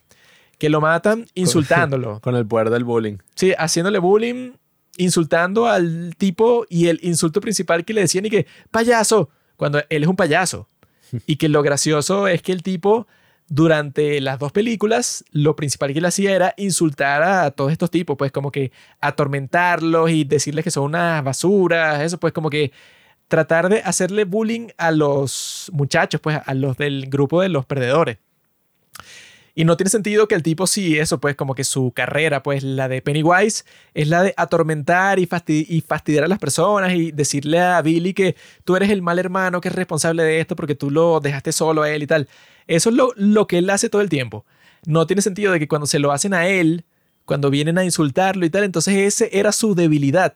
Que lo matan insultándolo. <laughs> Con el poder del bullying. Sí, haciéndole bullying, insultando al tipo y el insulto principal que le decían y que, payaso, cuando él es un payaso. <laughs> Y que lo gracioso es que el tipo, durante las dos películas, lo principal que él hacía era insultar a todos estos tipos, pues como que atormentarlos y decirles que son unas basuras, eso pues como que tratar de hacerle bullying a los muchachos, pues a los del grupo de los perdedores. Y no tiene sentido que el tipo sí, eso, pues como que su carrera, pues la de Pennywise, es la de atormentar y, fasti- y fastidiar a las personas y decirle a Billy que tú eres el mal hermano que es responsable de esto porque tú lo dejaste solo a él y tal. Eso es lo, lo que él hace todo el tiempo. No tiene sentido de que cuando se lo hacen a él, cuando vienen a insultarlo y tal, entonces ese era su debilidad.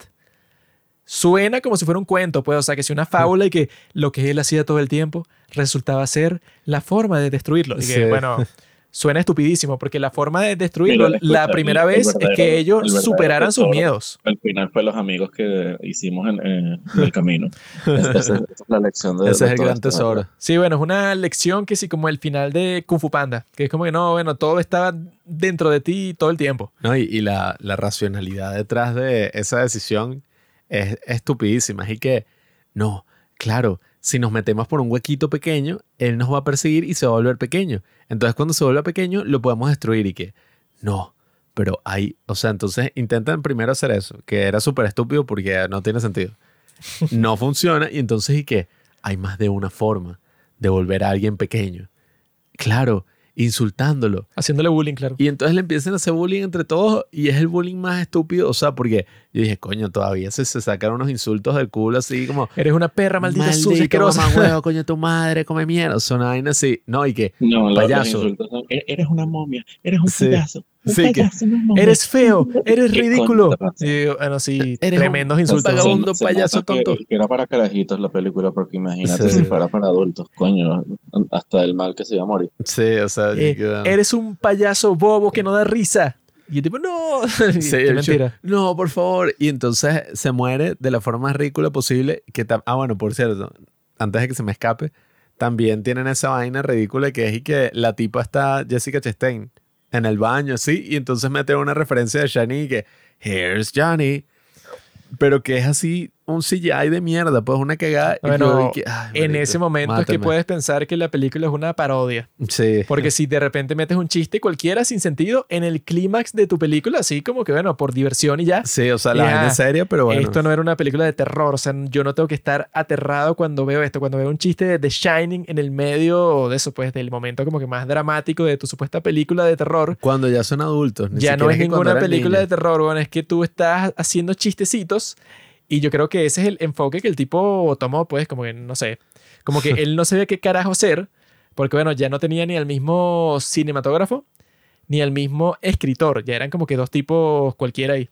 Suena como si fuera un cuento, pues, o sea, que si una fábula y que lo que él hacía todo el tiempo resultaba ser la forma de destruirlo. Y que, Sí. bueno, <laughs> suena estupidísimo, porque la forma de destruirlo la primera el- el vez es que el ellos verdadero superaran sus miedos. Al final fue los amigos que hicimos en, eh, en el camino. Esa, <laughs> esa es la lección de Ese de es el gran tesoro. Sí, bueno, es una lección que sí, como el final de Kung Fu Panda, que es como que no, bueno, todo estaba dentro de ti todo el tiempo. ¿no? Y, y la, la racionalidad detrás de esa decisión es estupidísima. Así que, no, claro, si nos metemos por un huequito pequeño, él nos va a perseguir y se va a volver pequeño. Entonces, cuando se vuelva pequeño, lo podemos destruir y que, no, pero hay, o sea, entonces intentan primero hacer eso, que era súper estúpido porque no tiene sentido. <laughs> No funciona y entonces, ¿y qué? Hay más de una forma de volver a alguien pequeño. Claro, insultándolo. Haciéndole bullying, claro. Y entonces le empiezan a hacer bullying entre todos y es el bullying más estúpido. O sea, porque yo dije, coño, todavía se, se sacan unos insultos del culo así como. Eres una perra maldita, Maldito sucia, asquerosa. huevo, coño, tu madre, come mierda. Son vainas así. No, y que, No, los- los Payaso. insultos son, "E- eres una momia, eres un Sí. payaso. Sí, que- payaso, una momia". Eres feo, eres ¿Qué ridículo. Sí, bueno, sí, Eres tremendos un insultos. vagabundo. Payaso nota que- tonto. Que era para carajitos la película, porque imagínate Sí. si fuera para adultos, coño, hasta el mal que se iba a morir. sí, o sea, Eh, que- eres un payaso bobo que no da risa. Y el tipo, no. <laughs> Sí, Qué mentira. No, por favor. Y entonces se muere de la forma más ridícula posible. Que ah, bueno, por cierto, antes de que se me escape, también tienen esa vaina ridícula que es y que la tipa está Jessica Chastain en el baño, sí, y entonces mete una referencia de Shani que here's Johnny. Pero que es así un CGI de mierda, pues una cagada. Bueno, que, ay, En ese momento es que mátame. puedes pensar que la película es una parodia. Sí. Porque si de repente metes un chiste cualquiera sin sentido en el clímax de tu película, así como que, bueno, por diversión y ya. Sí, o sea, la vaina es seria, pero bueno. Esto no era una película de terror. O sea, yo no tengo que estar aterrado cuando veo esto. Cuando veo un chiste de The Shining en el medio de eso, pues del momento como que más dramático de tu supuesta película de terror. Cuando ya son adultos. ni ya no es ninguna película de terror, bueno, es que tú estás haciendo chistecitos Y yo creo que ese es el enfoque que el tipo tomó, pues, como que, no sé, como que <laughs> él no sabía qué carajo hacer, porque bueno, ya no tenía ni al mismo cinematógrafo, ni al mismo escritor, ya eran como que dos tipos cualquiera ahí.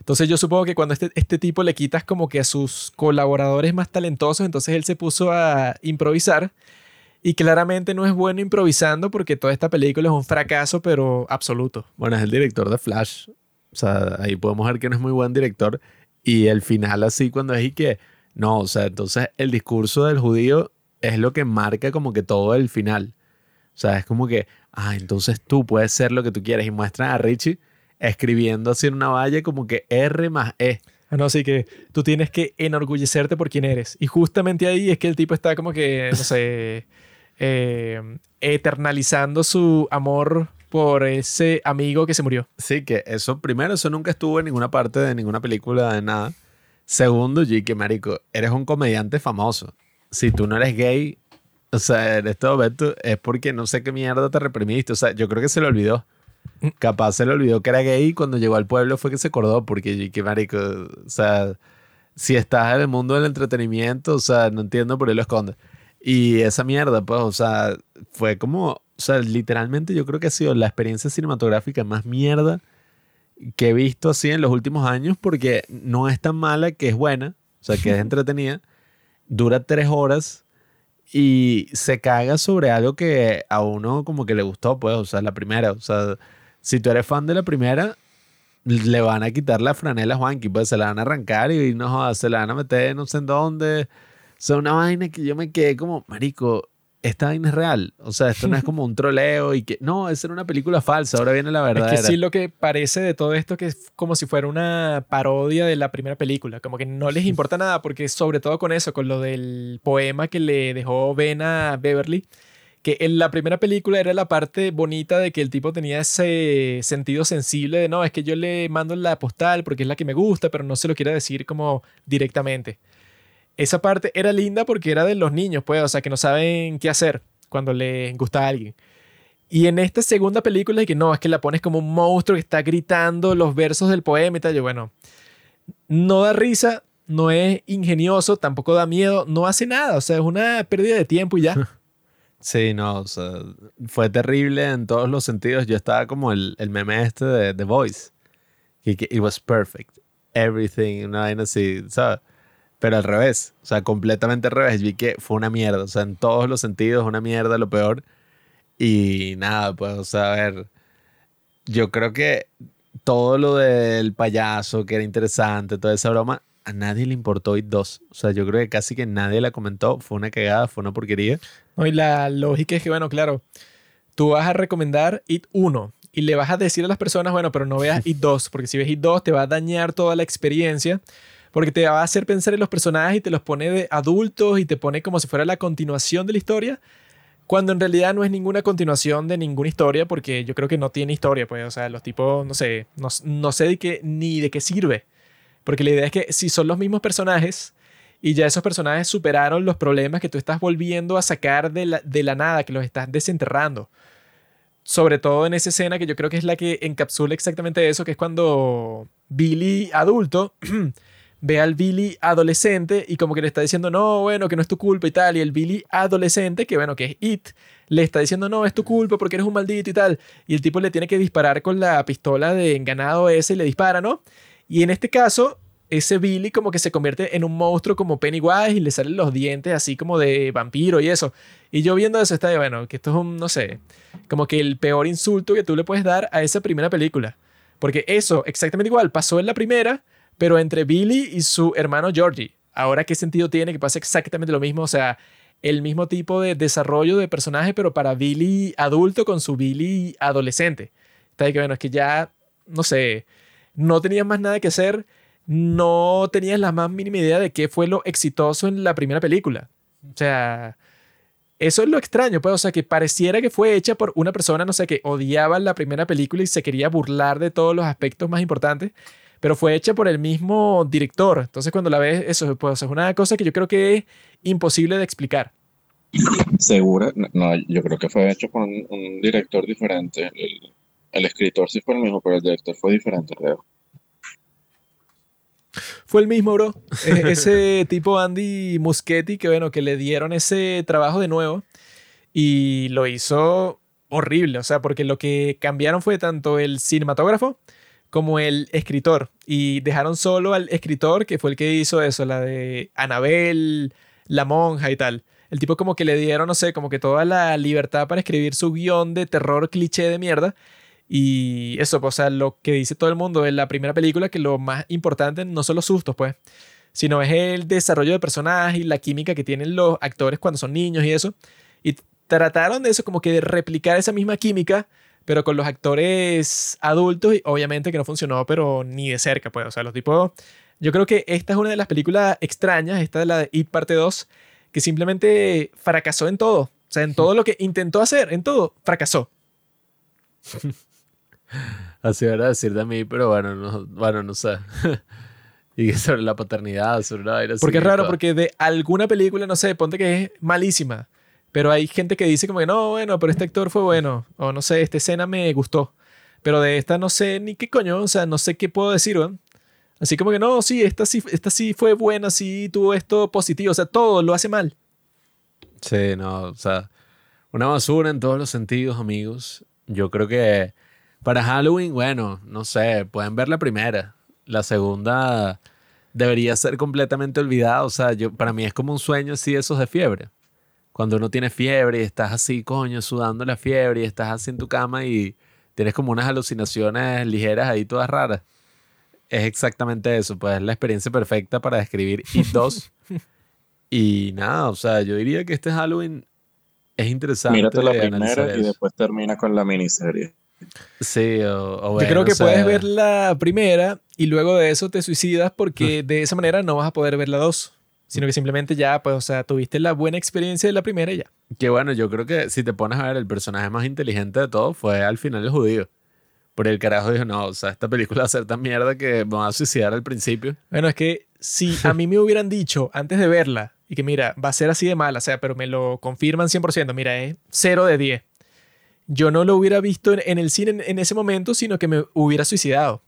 Entonces yo supongo que cuando este, este tipo le quitas como que a sus colaboradores más talentosos, entonces él se puso a improvisar. Y claramente no es bueno improvisando porque toda esta película es un fracaso, pero absoluto. Bueno, es el director de Flash. O sea, ahí podemos ver que no es muy buen director. Y el final así cuando es y que... No, o sea, entonces el discurso del judío es lo que marca como que todo el final. O sea, es como que, ah, entonces tú puedes ser lo que tú quieres. Y muestran a Richie escribiendo así en una valla como que R más E. Ah, no, así que tú tienes que enorgullecerte por quién eres. Y justamente ahí es que el tipo está como que, no sé, <laughs> eh, eternalizando su amor por ese amigo que se murió. Sí, que eso, primero, eso nunca estuvo en ninguna parte de ninguna película, de nada. Segundo, G, que marico, eres un comediante famoso. Si tú no eres gay, o sea, en este momento es porque no sé qué mierda te reprimiste. O sea, yo creo que se le olvidó. Capaz se le olvidó que era gay y cuando llegó al pueblo fue que se acordó porque, que marico, o sea, si estás en el mundo del entretenimiento, o sea, no entiendo por qué lo escondes. Y esa mierda, pues, o sea, fue como, o sea, literalmente yo creo que ha sido la experiencia cinematográfica más mierda que he visto así en los últimos años porque no es tan mala que es buena, o sea, que es <laughs> entretenida, dura tres horas y se caga sobre algo que a uno como que le gustó, pues, o sea, la primera, o sea, si tú eres fan de la primera, le van a quitar la franela a Juanqui, pues se la van a arrancar y no se la van a meter no sé en dónde. O sea, una vaina que yo me quedé como, marico, esta vaina es real. O sea, esto no es <laughs> como un troleo y que, no, esa era una película falsa, ahora viene la verdad. Es que sí lo que parece de todo esto que es como si fuera una parodia de la primera película, como que no les <laughs> importa nada porque sobre todo con eso, con lo del poema que le dejó Ben a Beverly, que en la primera película era la parte bonita de que el tipo tenía ese sentido sensible de, no, es que yo le mando la postal porque es la que me gusta, pero no se lo quiere decir como directamente. Esa parte era linda porque era de los niños, pues, o sea, que no saben qué hacer cuando les gusta a alguien. Y en esta segunda película es que no, es que la pones como un monstruo que está gritando los versos del poema y tal. Yo, bueno, no da risa, no es ingenioso, tampoco da miedo, no hace nada, o sea, es una pérdida de tiempo y ya. <laughs> Sí, no, o sea, fue terrible en todos los sentidos. Yo estaba como el, el meme este de The Voice. It was perfect. Everything, una vaina así, ¿sabes? Pero al revés, o sea, completamente al revés. Vi que fue una mierda, o sea, en todos los sentidos, una mierda, lo peor. Y nada, pues, o sea, a ver, yo creo que todo lo del payaso, que era interesante, toda esa broma, a nadie le importó It 2. O sea, yo creo que casi que nadie la comentó. Fue una cagada, fue una porquería. No, y la lógica es que, bueno, claro, tú vas a recomendar It 1 y le vas a decir a las personas, bueno, pero no veas <laughs> It 2, porque si ves It 2 te va a dañar toda la experiencia, porque te va a hacer pensar en los personajes y te los pone de adultos y te pone como si fuera la continuación de la historia, cuando en realidad no es ninguna continuación de ninguna historia, porque yo creo que no tiene historia, pues, o sea, los tipos, no sé, no, no sé de qué, ni de qué sirve. Porque la idea es que si son los mismos personajes y ya esos personajes superaron los problemas que tú estás volviendo a sacar de la, de la nada, que los estás desenterrando. Sobre todo en esa escena que yo creo que es la que encapsula exactamente eso, que es cuando Billy adulto <clears throat> ve al Billy adolescente y como que le está diciendo, no, bueno, que no es tu culpa y tal. Y el Billy adolescente, que bueno, que es It, le está diciendo, no, es tu culpa porque eres un maldito y tal. Y el tipo le tiene que disparar con la pistola de enganado ese y le dispara, ¿no? Y en este caso, ese Billy como que se convierte en un monstruo como Pennywise y le salen los dientes así como de vampiro y eso. Y yo viendo eso está de, bueno, que esto es un, no sé, como que el peor insulto que tú le puedes dar a esa primera película. Porque eso, exactamente igual, pasó en la primera, pero entre Billy y su hermano Georgie. Ahora, ¿qué sentido tiene que pase exactamente lo mismo? O sea, el mismo tipo de desarrollo de personaje, pero para Billy adulto con su Billy adolescente. Está que, bueno, es que ya, no sé, no tenías más nada que hacer, no tenías la más mínima idea de qué fue lo exitoso en la primera película. O sea, eso es lo extraño, pues, o sea, que pareciera que fue hecha por una persona, no sé, que odiaba la primera película y se quería burlar de todos los aspectos más importantes, pero fue hecha por el mismo director. Entonces, cuando la ves, eso pues, es una cosa que yo creo que es imposible de explicar. ¿Segura? No, yo creo que fue hecho por un, un director diferente. El, el escritor sí fue el mismo, pero el director fue diferente, creo. fue el mismo, bro. <laughs> E- ese tipo Andy Muschietti que, bueno, que le dieron ese trabajo de nuevo y lo hizo horrible. O sea, porque lo que cambiaron fue tanto el cinematógrafo como el escritor. Y dejaron solo al escritor, que fue el que hizo eso, la de Anabel, la monja y tal. El tipo como que le dieron, no sé, como que toda la libertad para escribir su guion de terror cliché de mierda. Y eso, pues, o sea, lo que dice todo el mundo en la primera película, que lo más importante no son los sustos, pues, sino es el desarrollo de personajes y la química que tienen los actores cuando son niños y eso. Y trataron de eso, como que de replicar esa misma química, pero con los actores adultos, obviamente que no funcionó, pero ni de cerca, pues, o sea, los tipos... Yo creo que esta es una de las películas extrañas, esta de la de It parte 2, que simplemente fracasó en todo. O sea, en todo lo que intentó hacer, en todo, fracasó. <laughs> Así era decir de mí, pero bueno, no, bueno, no sé. <laughs> y sobre la paternidad, sobre una vaina Porque es raro, porque de alguna película, no sé, ponte que es malísima, pero hay gente que dice como que no, bueno, pero este actor fue bueno, o no sé, esta escena me gustó, pero de esta no sé ni qué coño, o sea, no sé qué puedo decir. Así como que no, sí, esta sí, esta sí fue buena, sí tuvo esto positivo, o sea, todo lo hace mal. Sí, no, o sea, una basura en todos los sentidos, amigos. Yo creo que para Halloween, bueno, no sé, pueden ver la primera. La segunda debería ser completamente olvidada. O sea, yo, para mí es como un sueño así, esos de fiebre. Cuando uno tiene fiebre y estás así, coño, sudando la fiebre y estás así en tu cama y tienes como unas alucinaciones ligeras ahí todas raras. Es exactamente eso, pues es la experiencia perfecta para describir It 2. <laughs> y nada, o sea, yo diría que este Halloween es interesante. Mírate la primera y después termina con la miniserie. Sí, o, o Yo bueno, creo que o sea, puedes ver la primera y luego de eso te suicidas porque <laughs> de esa manera no vas a poder ver la dos, sino que simplemente ya, pues, o sea, tuviste la buena experiencia de la primera y ya. Que bueno, yo creo que si te pones a ver, el personaje más inteligente de todo fue al final el judío. Por el carajo dijo, no, o sea, esta película va a ser tan mierda que me va a suicidar al principio. Bueno, es que si a mí me hubieran dicho antes de verla y que mira, va a ser así de mala, o sea, pero me lo confirman 100%, mira, es 0 de 10. Yo no lo hubiera visto en, en el cine en, en ese momento, sino que me hubiera suicidado.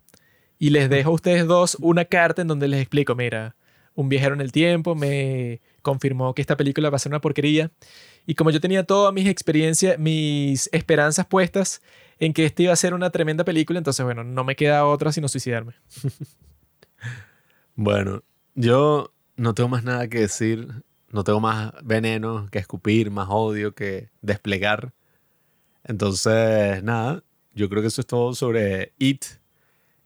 Y les dejo a ustedes dos una carta en donde les explico, mira, un viajero en el tiempo me confirmó que esta película va a ser una porquería. Y como yo tenía todas mis experiencias, mis esperanzas puestas en que esta iba a ser una tremenda película, entonces, bueno, no me queda otra sino suicidarme. <laughs> Bueno, yo no tengo más nada que decir. No tengo más veneno que escupir, más odio que desplegar. Entonces, nada, yo creo que eso es todo sobre It.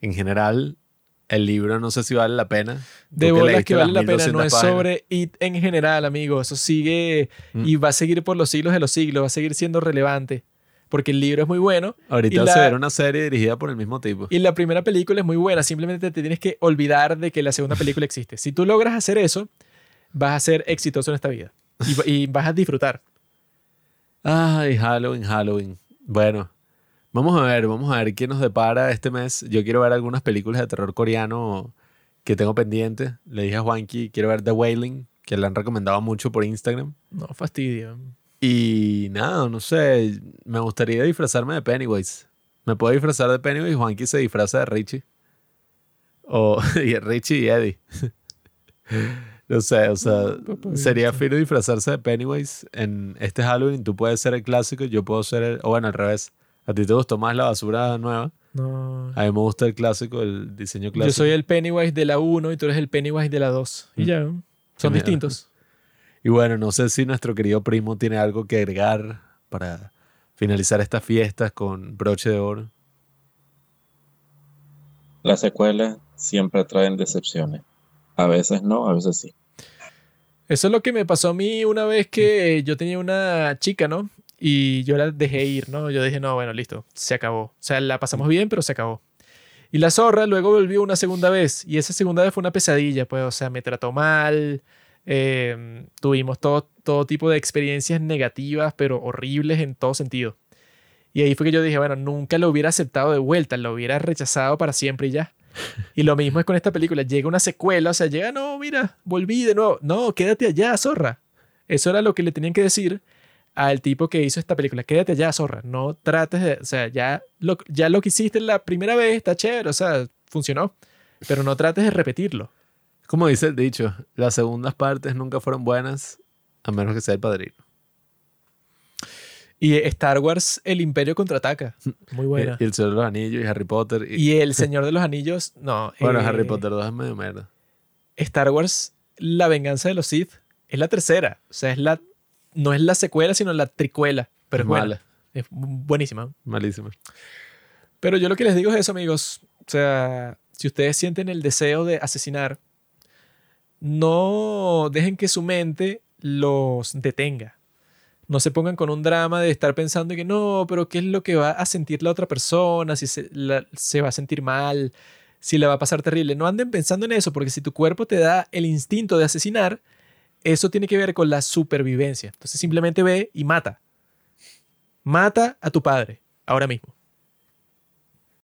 En general, el libro no sé si vale la pena. De bolas que vale la pena, no 1200 es páginas. sobre IT en general, amigo. Eso sigue Mm. y va a seguir por los siglos de los siglos, va a seguir siendo relevante. Porque el libro es muy bueno Ahorita y se la- verá una serie dirigida por el mismo tipo. y la primera película es muy buena. Simplemente te tienes que olvidar de que la segunda película existe. Si tú logras hacer eso, vas a ser exitoso en esta vida y, y vas a disfrutar. Ay, Halloween, Halloween. Bueno, vamos a ver, vamos a ver qué nos depara este mes. Yo quiero ver algunas películas de terror coreano que tengo pendiente. Le dije a Juanqui, quiero ver The Wailing, que le han recomendado mucho por Instagram. No fastidio. Y nada, no sé, me gustaría disfrazarme de Pennywise. Me puedo disfrazar de Pennywise, Juanqui se disfraza de Richie. O <laughs> y Richie y Eddie. <laughs> no sé, o sea, sería fino disfrazarse de Pennywise en este Halloween. Tú puedes ser el clásico, yo puedo ser el... O bueno, al revés. A ti te gustó más la basura nueva. No. A mí me gusta el clásico, el diseño clásico. Yo soy el Pennywise de la 1 y tú eres el Pennywise de la 2. Y Mm. ya. Son distintos. Y bueno, no sé si nuestro querido primo tiene algo que agregar para finalizar estas fiestas con broche de oro. Las secuelas siempre traen decepciones. A veces no, a veces sí. Eso es lo que me pasó a mí una vez que yo tenía una chica, ¿no? Y yo la dejé ir, ¿no? Yo dije, no, bueno, listo, se acabó. O sea, la pasamos bien, pero se acabó. Y la zorra luego volvió una segunda vez. Y esa segunda vez fue una pesadilla, pues, o sea, me trató mal. eh, tuvimos todo, todo tipo de experiencias negativas, pero horribles en todo sentido. Y ahí fue que yo dije, bueno, nunca lo hubiera aceptado de vuelta, lo hubiera rechazado para siempre y ya. <laughs> Y lo mismo es con esta película. Llega una secuela, o sea, llega, no, mira, volví de nuevo. No, quédate allá, zorra. Eso era lo que le tenían que decir al tipo que hizo esta película. Quédate allá, zorra. No trates de. O sea, ya lo, ya lo que hiciste la primera vez está chévere, o sea, funcionó. Pero no trates de repetirlo. Como dice el dicho, las segundas partes nunca fueron buenas, a menos que sea el padrino. Y Star Wars, El Imperio Contraataca. <laughs> Muy buena. Y, y el Señor de los Anillos y Harry Potter. Y, Y El Señor de los Anillos, no. bueno, eh, Harry Potter 2 es medio mierda. Star Wars, La Venganza de los Sith, es la tercera. O sea, es la, no es la secuela, sino la tricuela. Pero es, Es buena. mala. Es buenísima. Malísima. Pero yo lo que les digo es eso, amigos. O sea, si ustedes sienten el deseo de asesinar, no dejen que su mente los detenga. No se pongan con un drama de estar pensando que no, pero ¿qué es lo que va a sentir la otra persona? Si se, la- se va a sentir mal, si le va a pasar terrible. No anden pensando en eso, porque si tu cuerpo te da el instinto de asesinar, eso tiene que ver con la supervivencia. Entonces simplemente ve y mata. Mata a tu padre, ahora mismo.